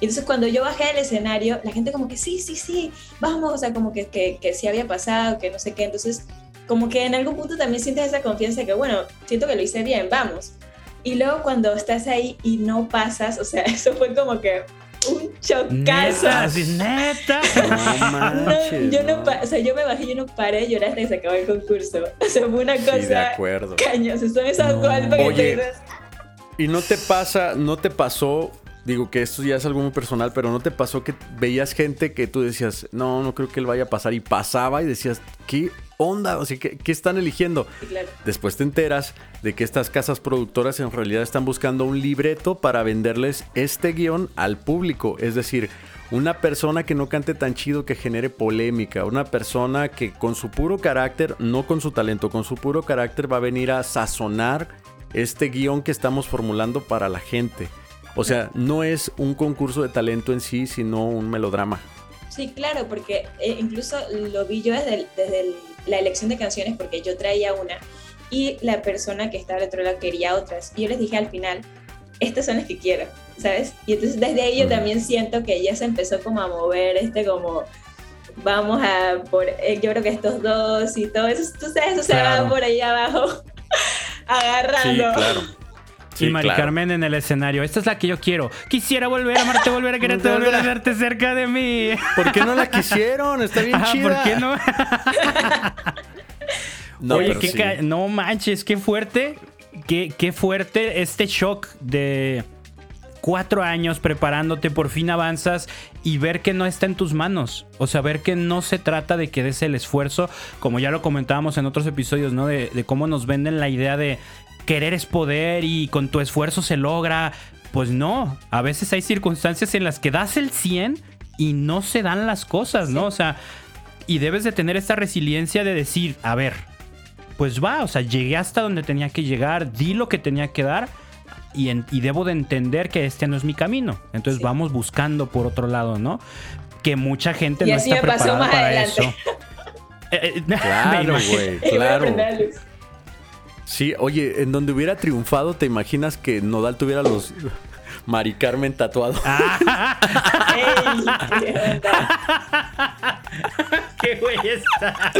Y entonces cuando yo bajé del escenario, la gente como que sí, sí, sí, vamos, o sea, como que, que, que sí había pasado, que no sé qué. Entonces, como que en algún punto también sientes esa confianza de que, bueno, siento que lo hice bien, vamos. Y luego cuando estás ahí y no pasas, o sea, eso fue como que un chocazo. Neta, No, yo no, o sea, yo me bajé, yo no paré de llorar hasta que se acabó el concurso. O sea, fue una cosa. Sí, de acuerdo. Caños, son esas no. que ¿Y no te pasa, no te pasó digo que esto ya es algo muy personal, pero ¿no te pasó que veías gente que tú decías, no, no creo que él vaya a pasar y pasaba y decías, ¿qué onda? O sea, ¿qué, están eligiendo? Después te enteras de que estas casas productoras en realidad están buscando un libreto para venderles este guion al público. Es decir, una persona que no cante tan chido que genere polémica, una persona que con su puro carácter, no con su talento, con su puro carácter va a venir a sazonar este guion que estamos formulando para la gente. O sea, no es un concurso de talento en sí, sino un melodrama. Sí, claro, porque eh, incluso lo vi yo desde, desde la elección de canciones, porque yo traía una y la persona que estaba al otro lado quería otras. Y yo les dije al final, estas son las que quiero, ¿sabes? Y entonces desde ahí yo también siento que ya se empezó como a mover este como vamos a por eh, yo creo que estos dos y todo eso, tú sabes, eso se va por ahí abajo agarrando. Sí, claro. Y Mari Carmen en el escenario. Esta es la que yo quiero. Quisiera volver a amarte, volver a quererte, volver a verte cerca de mí. ¿Por qué no la quisieron? Está bien chida. ¿Por qué no? no Oye, qué no manches, qué fuerte. Qué, qué fuerte este shock de cuatro años preparándote, por fin avanzas y ver que no está en tus manos. O sea, ver que no se trata de que des el esfuerzo, como ya lo comentábamos en otros episodios, ¿no? De, de cómo nos venden la idea de querer es poder y con tu esfuerzo se logra. Pues no, a veces hay circunstancias en las que das el 100 y no se dan las cosas, ¿no? O sea, y debes de tener esta resiliencia de decir, a ver, pues va, o sea, llegué hasta donde tenía que llegar, di lo que tenía que dar y, y debo de entender que este no es mi camino. Entonces vamos buscando por otro lado, ¿no? Que mucha gente no está preparada para eso. Eh, eh, claro, güey, claro. Sí, oye, en donde hubiera triunfado, ¿te imaginas que Nodal tuviera los Mari Carmen tatuado? ¡Qué güey está!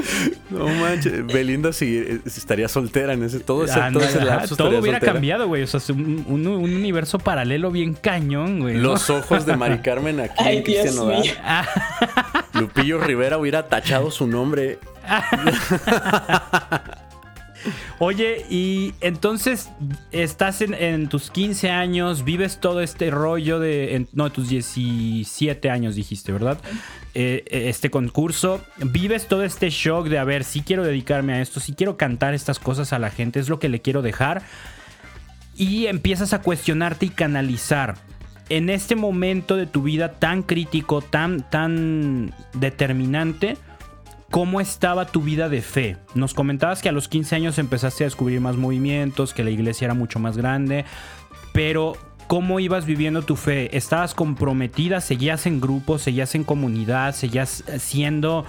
No manches, Belinda sí, estaría soltera en ese todo ese, todo, hubiera cambiado, güey. O sea, un, un, universo paralelo bien cañón, güey. Los ojos de Mari Carmen aquí en Cristian Nodal. Lupillo Rivera hubiera tachado su nombre. Oye, y entonces estás en, tus 15 años, vives todo este rollo de, no, tus 17 años dijiste, ¿verdad? Eh, eh, este concurso, vives todo este shock de, a ver, si quiero dedicarme a esto, si quiero cantar estas cosas a la gente, es lo que le quiero dejar. Y empiezas a cuestionarte y canalizar. En este momento de tu vida tan crítico, tan, tan determinante, ¿Cómo estaba tu vida de fe? Nos comentabas que a los 15 años empezaste a descubrir más movimientos, que la iglesia era mucho más grande, pero ¿cómo ibas viviendo tu fe? ¿Estabas comprometida? ¿Seguías en grupo? ¿Seguías en comunidad? ¿Seguías siendo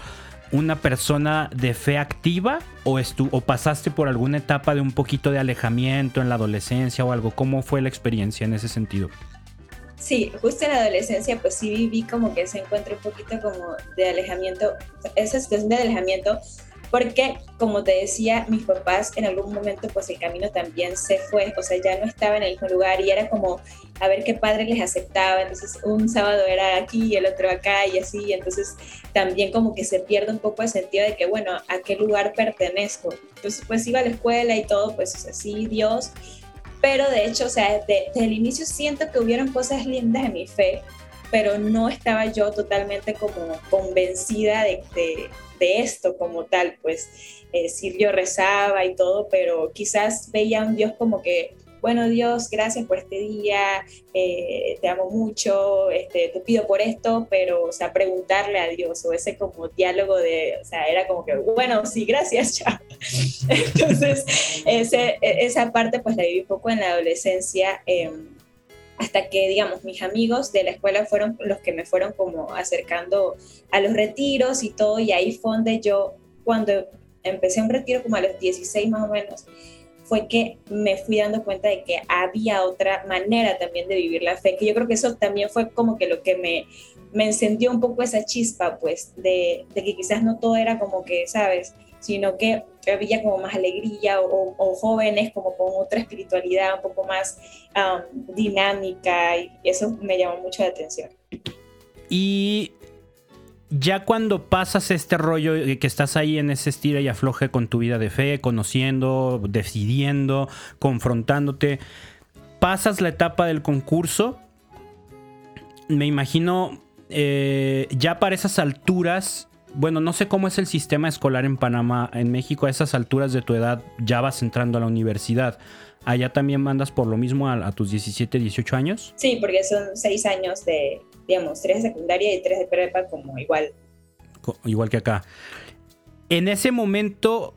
una persona de fe activa? ¿O, o pasaste por alguna etapa de un poquito de alejamiento en la adolescencia o algo? ¿Cómo fue la experiencia en ese sentido? Sí, justo en la adolescencia pues sí viví como que se encuentra un poquito como de alejamiento, esa situación de alejamiento, porque como te decía, mis papás en algún momento pues el camino también se fue, o sea, ya no estaba en el mismo lugar y era como a ver qué padre les aceptaba, entonces un sábado era aquí y el otro acá y así, entonces también como que se pierde un poco el sentido de que bueno, a qué lugar pertenezco. Entonces pues iba a la escuela y todo, pues así Dios pero de hecho, o sea, desde, el inicio siento que hubieron cosas lindas en mi fe, pero no estaba yo totalmente como convencida de, de, esto como tal, pues eh, sí yo rezaba y todo, pero quizás veía a un Dios como que bueno Dios, gracias por este día, eh, te amo mucho, este, te pido por esto, pero, o sea, preguntarle a Dios o ese como diálogo de, o sea, era como que, bueno, sí, gracias, chao. Entonces, ese, esa parte pues la viví un poco en la adolescencia. Em, hasta que, digamos, mis amigos de la escuela fueron los que me fueron como acercando a los retiros y todo, y ahí fue donde yo, cuando empecé un retiro como a los 16 más o menos, fue que me fui dando cuenta de que había otra manera también de vivir la fe, que yo creo que eso también fue como que lo que me, me encendió un poco esa chispa, pues, de, que quizás no todo era como que, ¿sabes? Sino que había como más alegría o, jóvenes como con otra espiritualidad un poco más dinámica y eso me llamó mucho la atención. Y ya cuando pasas este rollo que estás ahí en ese estira y afloje con tu vida de fe, conociendo, decidiendo, confrontándote, pasas la etapa del concurso me imagino eh, ya para esas alturas, bueno, no sé cómo es el sistema escolar en Panamá. En México, a esas alturas de tu edad, ya vas entrando a la universidad. ¿Allá también mandas por lo mismo a, tus 17, 18 años? Sí, porque son 6 años de, digamos, 3 de secundaria y 3 de prepa, como igual. Igual que acá. En ese momento,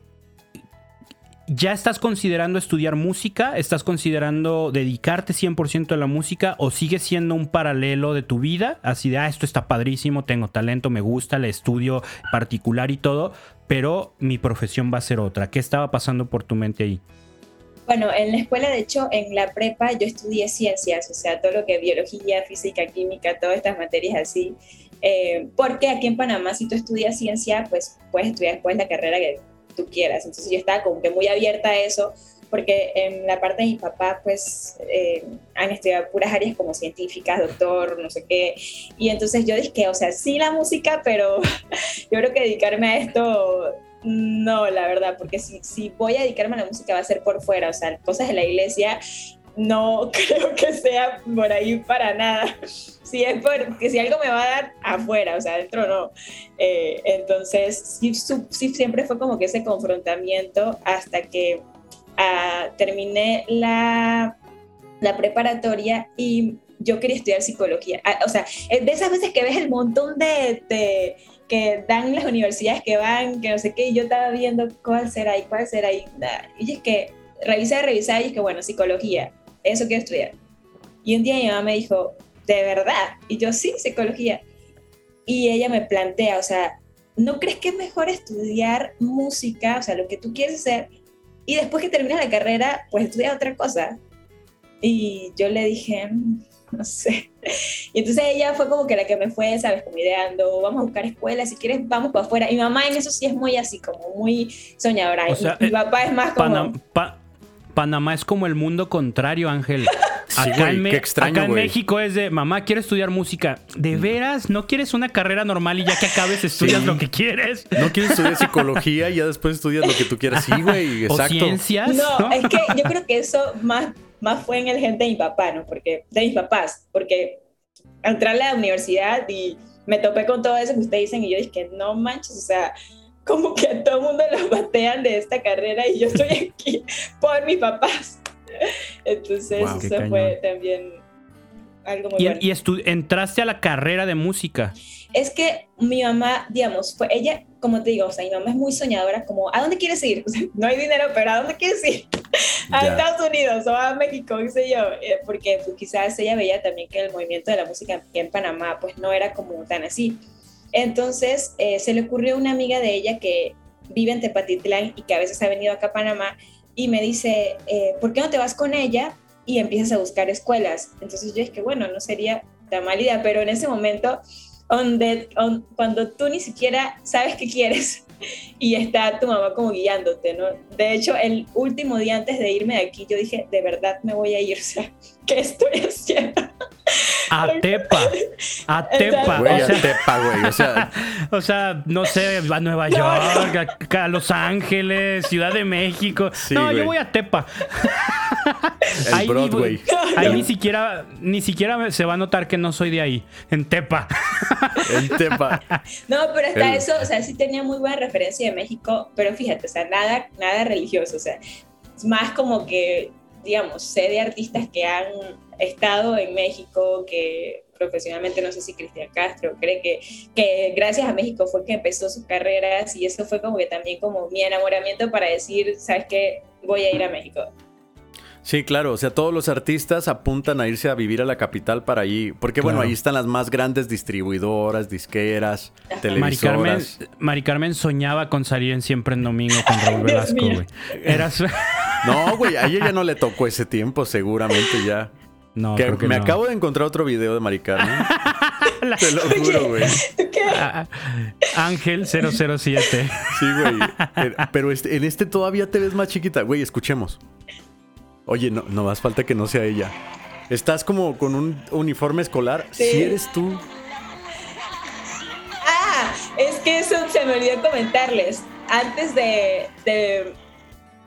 ¿Ya estás considerando estudiar música? ¿Estás considerando dedicarte 100% a la música? ¿O sigue siendo un paralelo de tu vida? Así de, ah, esto está padrísimo, tengo talento, me gusta, le estudio particular y todo, pero mi profesión va a ser otra. ¿Qué estaba pasando por tu mente ahí? Bueno, en la escuela, de hecho, en la prepa yo estudié ciencias, o sea, todo lo que es biología, física, química, todas estas materias así. Eh, porque aquí en Panamá, si tú estudias ciencia, pues puedes estudiar después la carrera que tú quieras. Entonces yo estaba como que muy abierta a eso, porque en la parte de mi papá, pues eh, han estudiado puras áreas como científicas, doctor, no sé qué. Y entonces yo dije, o sea, sí la música, pero yo creo que dedicarme a esto, no, la verdad, porque si, si voy a dedicarme a la música va a ser por fuera, o sea, cosas de la iglesia no creo que sea por ahí para nada. Si es porque si algo me va a dar afuera, o sea, adentro no. Eh, entonces, sí, sí, siempre fue como que ese confrontamiento hasta que ah, terminé la, la preparatoria y yo quería estudiar psicología. Ah, o sea, de esas veces que ves el montón de, de, que dan las universidades que van, que no sé qué, y yo estaba viendo cuál será y cuál será. Y, y es que revisé, revisé y es que, bueno, psicología eso quiero estudiar. Y un día mi mamá me dijo, ¿de verdad? Y yo, sí, psicología. Y ella me plantea, o sea, ¿no crees que es mejor estudiar música, o sea, lo que tú quieres hacer, y después que terminas la carrera, pues estudiar otra cosa? Y yo le dije, mm, no sé. Y entonces ella fue como que la que me fue, ¿sabes? Como ideando, vamos a buscar escuelas, si quieres, vamos para afuera. Y mi mamá en eso sí es muy así, como muy soñadora. O mi, eh, papá es más como... Panamá es como el mundo contrario, Ángel. acá, en, México es de, mamá, quiero estudiar música. ¿De mm. veras? ¿No quieres una carrera normal y ya que acabes estudias lo que quieres? ¿No quieres estudiar psicología y ya después estudias lo que tú quieras? Sí, güey, exacto. ¿O ciencias? No, es que yo creo que eso más, más fue en el gente de mi papá, ¿no? Porque, de mis papás, porque entrar a la universidad y me topé con todo eso que ustedes dicen y yo dije, no manches, o sea, como que a todo el mundo los batean de esta carrera y yo estoy aquí por mis papás. Entonces, eso fue también algo muy ¿Y, bueno. ¿Y entraste a la carrera de música? Es que mi mamá, digamos, fue ella, como te digo, o sea, mi mamá es muy soñadora, como, ¿a dónde quieres ir? no hay dinero, pero ¿a dónde quieres ir? a Estados Unidos o a México, qué sé yo, eh, porque pues, quizás ella veía también que el movimiento de la música en Panamá, pues no era como tan así. Entonces eh, se le ocurrió a una amiga de ella que vive en Tepatitlán y que a veces ha venido acá a Panamá y me dice, eh, ¿por qué no te vas con ella y empiezas a buscar escuelas? Entonces yo dije, bueno, no sería tan mala idea, pero en ese momento, donde, cuando tú ni siquiera sabes qué quieres y está tu mamá como guiándote, ¿no? De hecho, el último día antes de irme de aquí, yo dije, de verdad me voy a ir, ¿qué estoy haciendo? A Tepa. A Tepa. Güey, o sea, a Tepa, güey. O sea, o sea, no sé, a Nueva York, a, Los Ángeles, Ciudad de México. no, yo voy a Tepa. El ahí, Broadway. Ahí ni siquiera, ni siquiera se va a notar que no soy de ahí. En Tepa. en Tepa. No, pero hasta eso, o sea, sí tenía muy buena referencia de México, pero fíjate, o sea, nada, nada religioso. O sea, es más como que, digamos, sé de artistas que han estado en México, que profesionalmente no sé si Cristian Castro cree que, que gracias a México fue que empezó sus carreras y eso fue como que también como mi enamoramiento para decir, ¿sabes qué? Voy a ir a México. Sí, claro, o sea, todos los artistas apuntan a irse a vivir a la capital para allí, porque bueno, ahí están las más grandes distribuidoras, disqueras, televisoras. Mari Carmen, soñaba con salir en Siempre en Domingo con Raúl Velasco, güey. No, güey, a ella ya no le tocó ese tiempo, seguramente ya. No, que me acabo de encontrar otro video de Mari Carmen. Te lo juro, güey. Ah, Ángel 007. Sí, güey. Eh, pero este, en este todavía te ves más chiquita. Güey, escuchemos. Oye, no, no más falta que no sea ella. Estás como con un uniforme escolar. Si ¿Sí eres tú. Ah, es que eso se me olvidó comentarles. Antes de,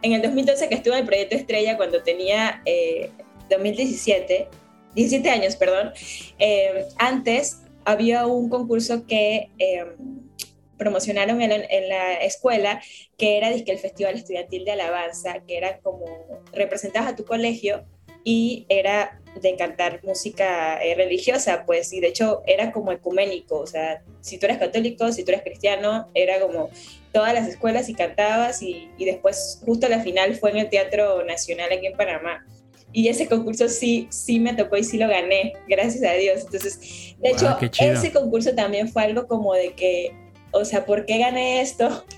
en el 2012 que estuve en el proyecto Estrella, cuando tenía eh, 2017, 17 años, perdón, eh, antes había un concurso que em, promocionaron en, la escuela, que era el Festival Estudiantil de Alabanza, que era como representabas a tu colegio y era de cantar música eh, religiosa, pues, y de hecho era como ecuménico, o sea, si tú eres católico, si tú eres cristiano, era como todas las escuelas y cantabas y, y después justo la final fue en el Teatro Nacional aquí en Panamá y ese concurso sí, sí me tocó y sí lo gané, gracias a Dios. Entonces, de hecho, ese concurso también fue algo como de que, o sea, ¿por qué gané esto?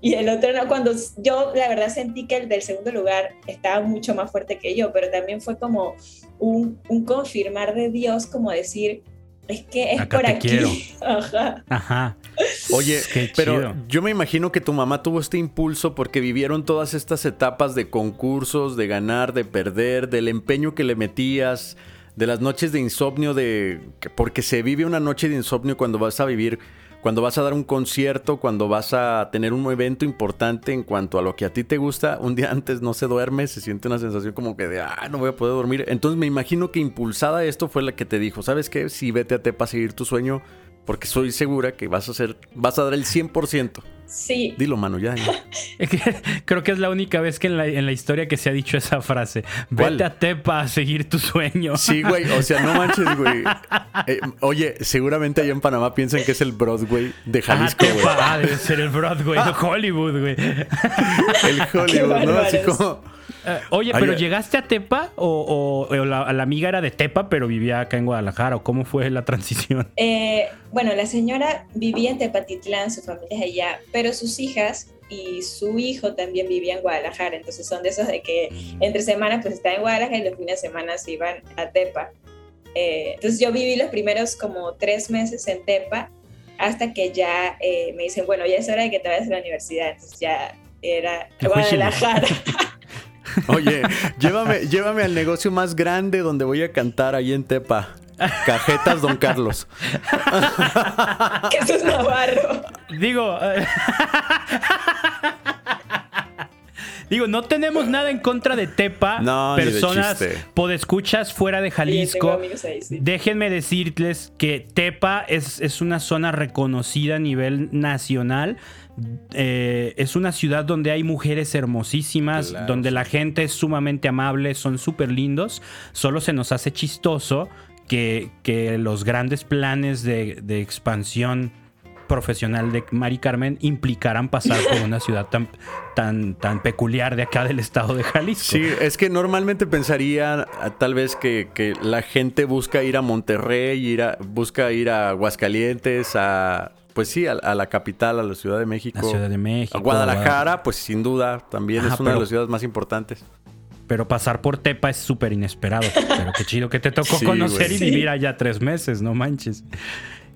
Y el otro no, cuando yo la verdad sentí que el del segundo lugar estaba mucho más fuerte que yo, pero también fue como un, un confirmar de Dios, como decir, es que es por aquí. Quiero. Ajá. Ajá. Oye, pero yo me imagino que tu mamá tuvo este impulso porque vivieron todas estas etapas de concursos, de ganar, de perder, del empeño que le metías, de las noches de insomnio, de porque se vive una noche de insomnio cuando vas a vivir cuando vas a dar un concierto, cuando vas a tener un evento importante en cuanto a lo que a ti te gusta, un día antes no se duerme, se siente una sensación como que de, ah, no voy a poder dormir. Entonces me imagino que impulsada esto fue la que te dijo, ¿sabes qué? Si vete a Tepa a seguir tu sueño, porque soy segura que vas a hacer, vas a dar el 100%. Sí. Dilo, mano, ya. Creo que es la única vez que en la, historia que se ha dicho esa frase. Vete a Tepa a seguir tu sueño. Sí, güey. O sea, no manches, güey. Eh, oye, seguramente allá en Panamá piensan que es el Broadway de Jalisco, güey. Ah, debe ser el Broadway de Hollywood, güey. El Hollywood, ¿no? Así como eh, oye, pero ¿llegaste a Tepa o, la, amiga era de Tepa, pero vivía acá en Guadalajara? ¿O cómo fue la transición? Eh, bueno, la señora vivía en Tepatitlán, su familia es allá, pero sus hijas y su hijo también vivía en Guadalajara. Entonces son de esos de que entre semanas pues están en Guadalajara y los fines de semana se iban a Tepa. Eh, entonces yo viví los primeros como tres meses en Tepa hasta que ya me dicen, bueno, ya es hora de que te vayas a la universidad. Entonces ya era Guadalajara. Oye, llévame, llévame al negocio más grande donde voy a cantar ahí en Tepa. Cajetas Don Carlos. Jesús Navarro. Digo. Eh, digo, no tenemos nada en contra de Tepa. No, personas podescuchas fuera de Jalisco. Déjenme decirles que Tepa es, es, una zona reconocida a nivel nacional eh, es una ciudad donde hay mujeres hermosísimas, donde la gente es sumamente amable, son súper lindos. Solo se nos hace chistoso que, los grandes planes de, expansión profesional de Mari Carmen implicaran pasar por una ciudad tan, tan, tan peculiar de acá del estado de Jalisco. Sí, es que normalmente pensaría tal vez que, la gente busca ir a Monterrey, ir a, busca ir a Aguascalientes, a, pues sí, a, la capital, a la Ciudad de México. La Ciudad de México. A Guadalajara, pues sin duda, también es una de las ciudades más importantes. Pero pasar por Tepa es súper inesperado. pero qué chido que te tocó conocer y vivir allá tres meses, no manches.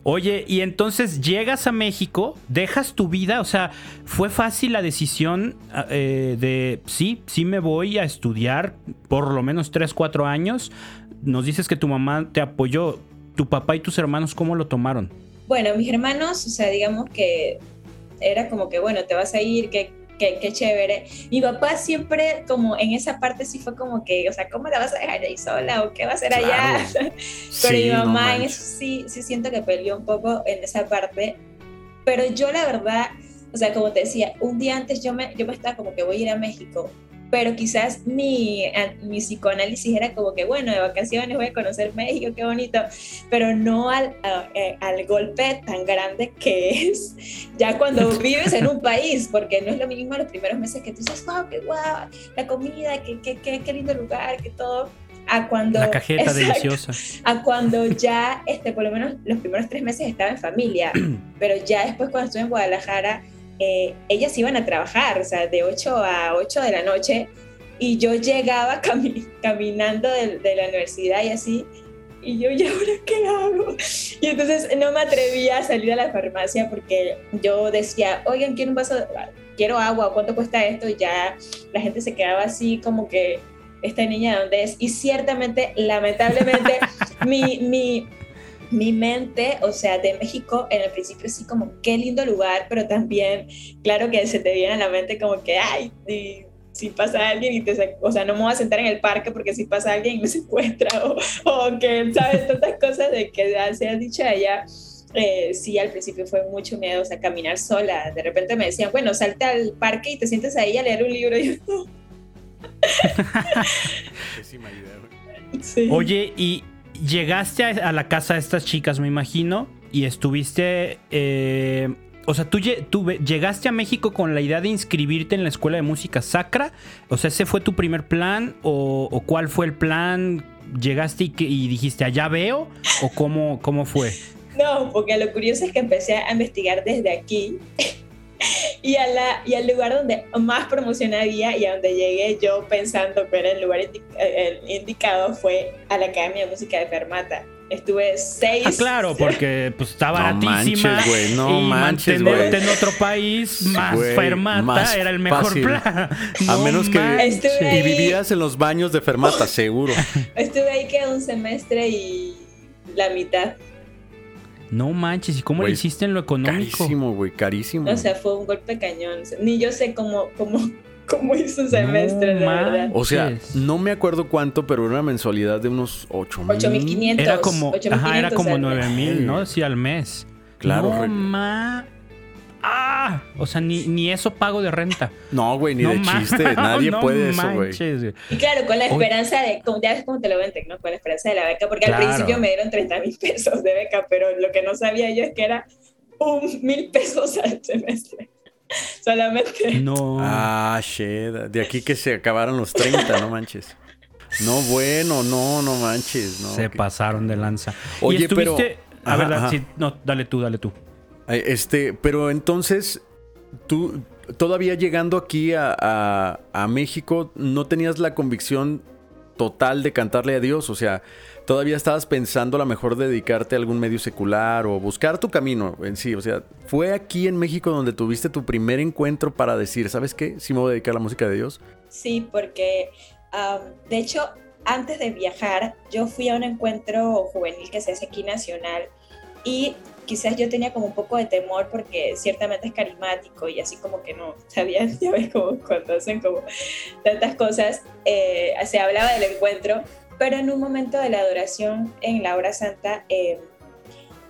Oye, y entonces llegas a México, dejas tu vida, o sea, fue fácil la decisión eh, de, sí, sí me voy a estudiar por lo menos tres, cuatro años. Nos dices que tu mamá te apoyó, tu papá y tus hermanos, ¿cómo lo tomaron? Bueno, mis hermanos, o sea, digamos que era como que, bueno, te vas a ir, qué, qué, chévere. Mi papá siempre, como en esa parte, sí fue como que, o sea, ¿cómo la vas a dejar ahí sola o qué va a hacer allá? Pero mi mamá en eso sí, sí siento que peleó un poco en esa parte. Pero yo, la verdad, o sea, como te decía, un día antes yo me, yo me estaba como que voy a ir a México pero quizás mi, mi psicoanálisis era como que, bueno, de vacaciones voy a conocer México, qué bonito, pero no al, eh, al golpe tan grande que es ya cuando vives en un país, porque no es lo mismo los primeros meses que tú dices, wow, qué guau, la comida, qué, qué, qué, qué lindo lugar, que todo a cuando la cajeta deliciosa. a cuando ya este por lo menos los primeros tres meses estaba en familia pero ya después cuando estuve en Guadalajara eh, ellas iban a trabajar, o sea, de 8 a 8 de la noche, y yo llegaba caminando de, la universidad y así, y yo, ¿y ahora qué hago? Y entonces no me atrevía a salir a la farmacia porque yo decía, oigan, quiero un vaso, quiero agua, ¿cuánto cuesta esto? Y ya la gente se quedaba así como que, esta niña, ¿dónde es? Y ciertamente, lamentablemente, mi, mi, mi mente, o sea, de México en el principio sí como qué lindo lugar, pero también, claro que se te viene a la mente como que, ay, si pasa alguien y te, o sea, no me voy a sentar en el parque porque si pasa alguien me secuestra o, o que, ¿sabes? Tantas cosas de que se han dicho allá. Eh, sí, al principio fue mucho miedo, o sea, caminar sola. De repente me decían, bueno, salta al parque y te sientes ahí a leer un libro. Y yo, sí. Oye, y llegaste a, la casa de estas chicas, me imagino, y estuviste... Eh, o sea, ¿tú, llegaste a México con la idea de inscribirte en la escuela de música sacra. O sea, ¿ese fue tu primer plan? ¿O, cuál fue el plan? ¿Llegaste y, dijiste, allá veo? ¿O cómo, cómo fue? No, porque lo curioso es que empecé a investigar desde aquí. Y, a la, y al lugar donde más promoción había y a donde llegué yo pensando que era el lugar indicado fue a la Academia de Música de Fermata. Estuve seis. Ah, claro, porque pues está baratísima. No manches, No y manches, güey. en otro país más Fermata era el mejor plan. a menos que. y vivías en los baños de Fermata, seguro. Estuve ahí que un semestre y la mitad. No manches, ¿y cómo lo hiciste en lo económico? Carísimo, güey, carísimo. O sea, fue un golpe cañón. Ni yo sé cómo, cómo, cómo hizo un semestre, de verdad. O sea, no me acuerdo cuánto, pero era una mensualidad de unos 8 mil. 8.500. Era como, ajá, era como 9 mil, ¿no? Sí, al mes. Claro. No, ¡Ah! O sea, ni, ni eso pago de renta. No, güey, ni de chiste. Nadie puede eso, güey. Y claro, con la esperanza de, como, ya ves cómo te lo venden, ¿no? Con la esperanza de la beca, porque al principio me dieron 30 mil pesos de beca, pero lo que no sabía yo es que era un mil pesos al semestre. Solamente. No. Ah, shit. De aquí que se acabaron los 30, no manches. No, bueno, no, no manches. No, se pasaron de lanza. Oye, pero. A ver, sí, no, dale tú, dale tú. Este, pero entonces, tú, todavía llegando aquí a, México, ¿no tenías la convicción total de cantarle a Dios? O sea, todavía estabas pensando a lo mejor dedicarte a algún medio secular o buscar tu camino en sí. O sea, fue aquí en México donde tuviste tu primer encuentro para decir, ¿sabes qué? Sí me voy a dedicar a la música de Dios. Sí, porque de hecho, antes de viajar, yo fui a un encuentro juvenil que se hace aquí nacional y quizás yo tenía como un poco de temor porque ciertamente es carismático y así como que no sabía, ya ves como cuando hacen como tantas cosas, eh, se hablaba del encuentro, pero en un momento de la adoración en la hora santa, eh,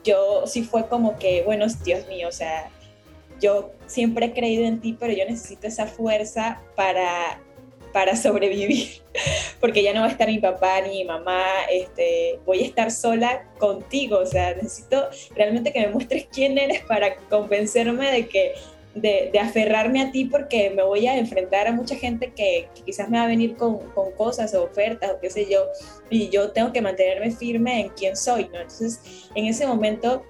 yo sí fue como que, bueno, Dios mío, o sea, yo siempre he creído en ti, pero yo necesito esa fuerza para para sobrevivir, porque ya no va a estar mi papá ni mi mamá, este, voy a estar sola contigo, o sea, necesito realmente que me muestres quién eres para convencerme de que de, aferrarme a ti porque me voy a enfrentar a mucha gente que, quizás me va a venir con, con, cosas o ofertas o qué sé yo, y yo tengo que mantenerme firme en quién soy. Entonces, en ese momento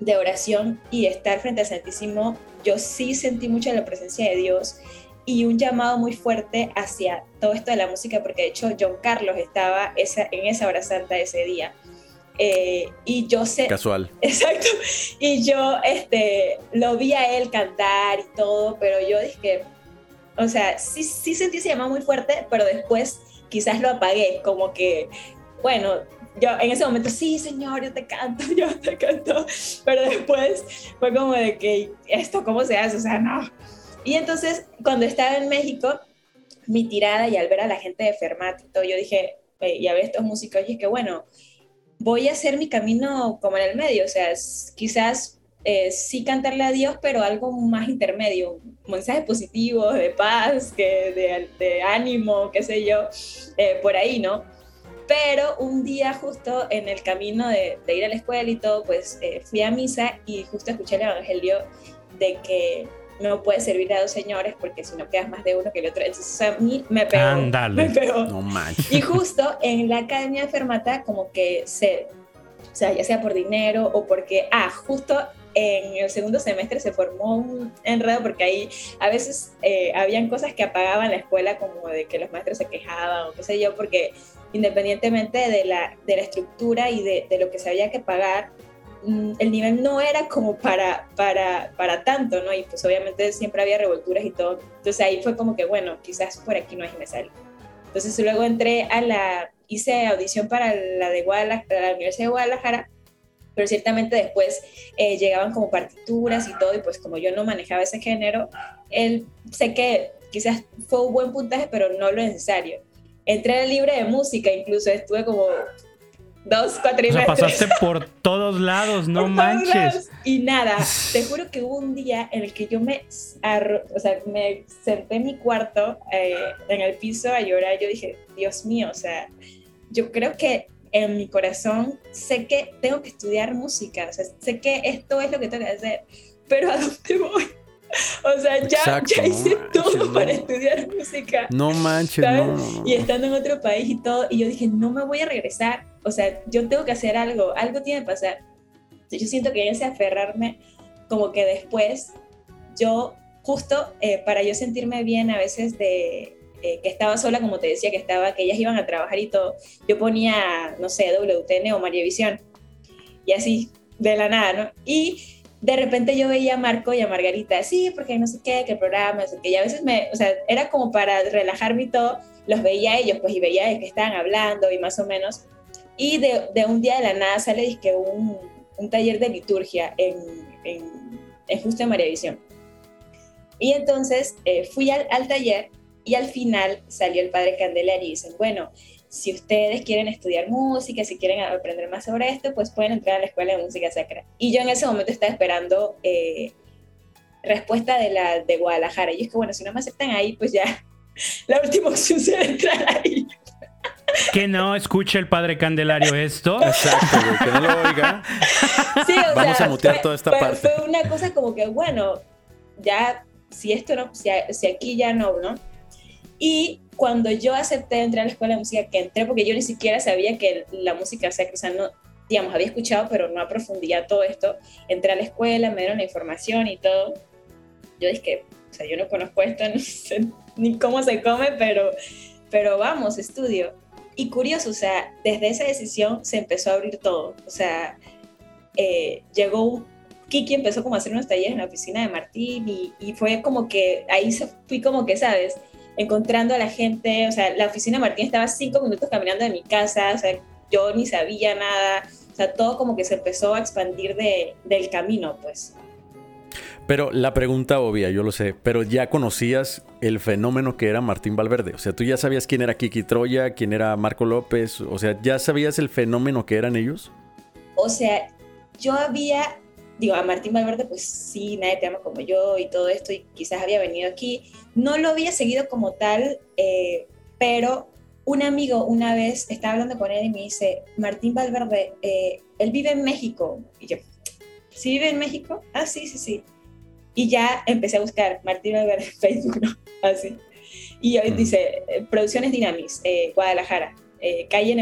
de oración y estar frente al Santísimo, yo sí sentí mucho la presencia de Dios y un llamado muy fuerte hacia todo esto de la música, porque de hecho John Carlos estaba esa, en esa hora santa ese día. Eh, y yo sé... Casual. Exacto. Y yo este, lo vi a él cantar y todo, pero yo dije, o sea, sí, sí sentí ese llamado muy fuerte, pero después quizás lo apagué, como que, bueno, yo en ese momento, sí, señor, yo te canto, yo te canto, pero después fue como de que, ¿esto cómo se hace? O sea, no, y entonces, cuando estaba en México, mi tirada y al ver a la gente de Fermat y todo, yo dije, y a ver estos músicos, y que bueno, voy a hacer mi camino como en el medio, o sea, quizás eh, sí cantarle a Dios, pero algo más intermedio, un mensaje positivo, de paz, que de, ánimo, qué sé yo, eh, por ahí, ¿no? Pero un día justo en el camino de, ir a la escuela y todo, pues eh, fui a misa y justo escuché el Evangelio de que no puedes servir a dos señores porque si no quedas más de uno que el otro. Entonces a mí me pegó. Me pegó. No manches. Y justo en la academia de Fermata como que se, o sea, ya sea por dinero o porque, ah, justo en el segundo semestre se formó un enredo porque ahí a veces eh, habían cosas que apagaban la escuela como de que los maestros se quejaban o qué sé yo, porque independientemente de la, de la estructura y de, de lo que se había que pagar, el nivel no era como para, para, para tanto, ¿no? Y pues obviamente siempre había revolturas y todo. Entonces ahí fue como que, bueno, quizás por aquí no es me sale. Entonces luego entré a la, hice audición para la de Guadalajara, la Universidad de Guadalajara, pero ciertamente después eh, llegaban como partituras y todo, y pues como yo no manejaba ese género, él sé que quizás fue un buen puntaje, pero no lo necesario. Entré libre de música, incluso estuve como dos cuatrimestres. O sea, pasaste por todos lados, no manches. Y nada, te juro que hubo un día en el que yo me, o sea, me senté en mi cuarto, eh, en el piso a llorar. Yo dije, Dios mío, o sea, yo creo que en mi corazón sé que tengo que estudiar música, o sea, sé que esto es lo que tengo que hacer, pero ¿a dónde voy? O sea, ya, ya hice todo para estudiar música. No manches, no, Y estando en otro país y todo, y yo dije, no me voy a regresar. O sea, yo tengo que hacer algo, algo tiene que pasar. Yo siento que ese aferrarme, como que después, yo, justo eh, para yo sentirme bien a veces de, eh, que estaba sola, como te decía, que estaba, que ellas iban a trabajar y todo, yo ponía, no sé, WTN o María Visión, y así, de la nada, ¿no? Y de repente yo veía a Marco y a Margarita, sí, porque no sé qué, qué programa, no sé qué, y a veces me, o sea, era como para relajarme y todo, los veía a ellos, pues, y veía de que estaban hablando y más o menos, y de, de un día de la nada sale, que un, un taller de liturgia en, en, en Justo de María Visión. Y entonces eh, fui al, al, taller y al final salió el padre Candelaria y dicen, bueno, si ustedes quieren estudiar música, si quieren aprender más sobre esto, pues pueden entrar a la Escuela de Música Sacra. Y yo en ese momento estaba esperando eh, respuesta de la de Guadalajara. Y es que, bueno, si no me aceptan ahí, pues ya la última opción será entrar ahí. Que no escuche el padre Candelario esto. Exacto, que no lo oiga. Sí, o Vamos a mutear toda esta parte. Fue una cosa como que, bueno, ya, si esto no, si, si aquí ya no, ¿no? Y cuando yo acepté entrar a la escuela de música, que entré porque yo ni siquiera sabía que la música sea, no, digamos, había escuchado, pero no a profundidad todo esto, entré a la escuela, me dieron la información y todo. Yo dije, o sea, yo no conozco esto, no sé ni cómo se come, pero, pero vamos, estudio. Y curioso, o sea, desde esa decisión se empezó a abrir todo. O sea, eh, llegó Kiki empezó como a hacer unos talleres en la oficina de Martín y, fue como que ahí se fui como que, ¿sabes? encontrando a la gente, o sea, la oficina de Martín estaba cinco minutos caminando de mi casa, o sea, yo ni sabía nada, o sea, todo como que se empezó a expandir de, del camino, pues. Pero la pregunta obvia, yo lo sé, pero ya conocías el fenómeno que era Martín Valverde, o sea, tú ya sabías quién era Kiki Troya, quién era Marco López, o sea, ya sabías el fenómeno que eran ellos. O sea, yo había digo, a Martín Valverde, pues sí, nadie te ama como yo y todo esto, y quizás había venido aquí. No lo había seguido como tal, eh, pero un amigo una vez estaba hablando con él y me dice, Martín Valverde, eh, él vive en México. Y yo, ¿sí vive en México? Ah, sí, sí, sí. Y ya empecé a buscar Martín Valverde en Facebook, ¿no? Así. Y hoy dice, eh, Producciones Dinamis, Guadalajara. calle,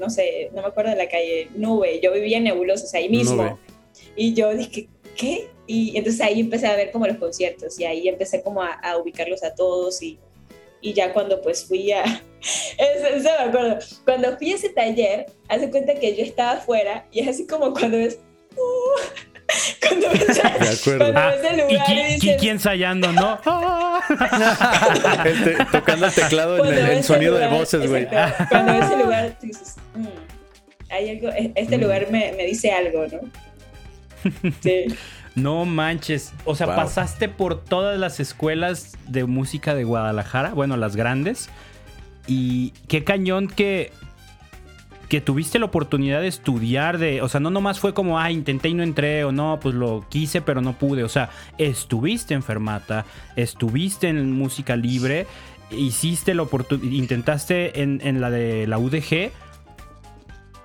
no sé, no me acuerdo de la calle, Nube, yo vivía en Nebulosos, ahí mismo. Y yo dije, ¿qué? Y entonces ahí empecé a ver como los conciertos y ahí empecé como a, ubicarlos a todos y, y, ya cuando pues fui a... Eso, me acuerdo. Cuando fui a ese taller, hace cuenta que yo estaba afuera y es así como cuando ves... Uh, cuando ves, cuando ah, ves el lugar y, y dices, ensayando, ¿no? este, tocando el teclado en el, sonido de voces, güey. Cuando ves el lugar, tú dices, mm, hay algo, e-, este mm. lugar me, me dice algo, ¿no? No manches. O sea, pasaste por todas las escuelas de música de Guadalajara, bueno, las grandes. Y qué cañón que, que tuviste la oportunidad de estudiar, de, o sea, no nomás fue como, ah, intenté y no entré, o no, pues lo quise, pero no pude. O sea, estuviste en Fermata, estuviste en música libre, hiciste la oportunidad, intentaste en, en la de la UDG.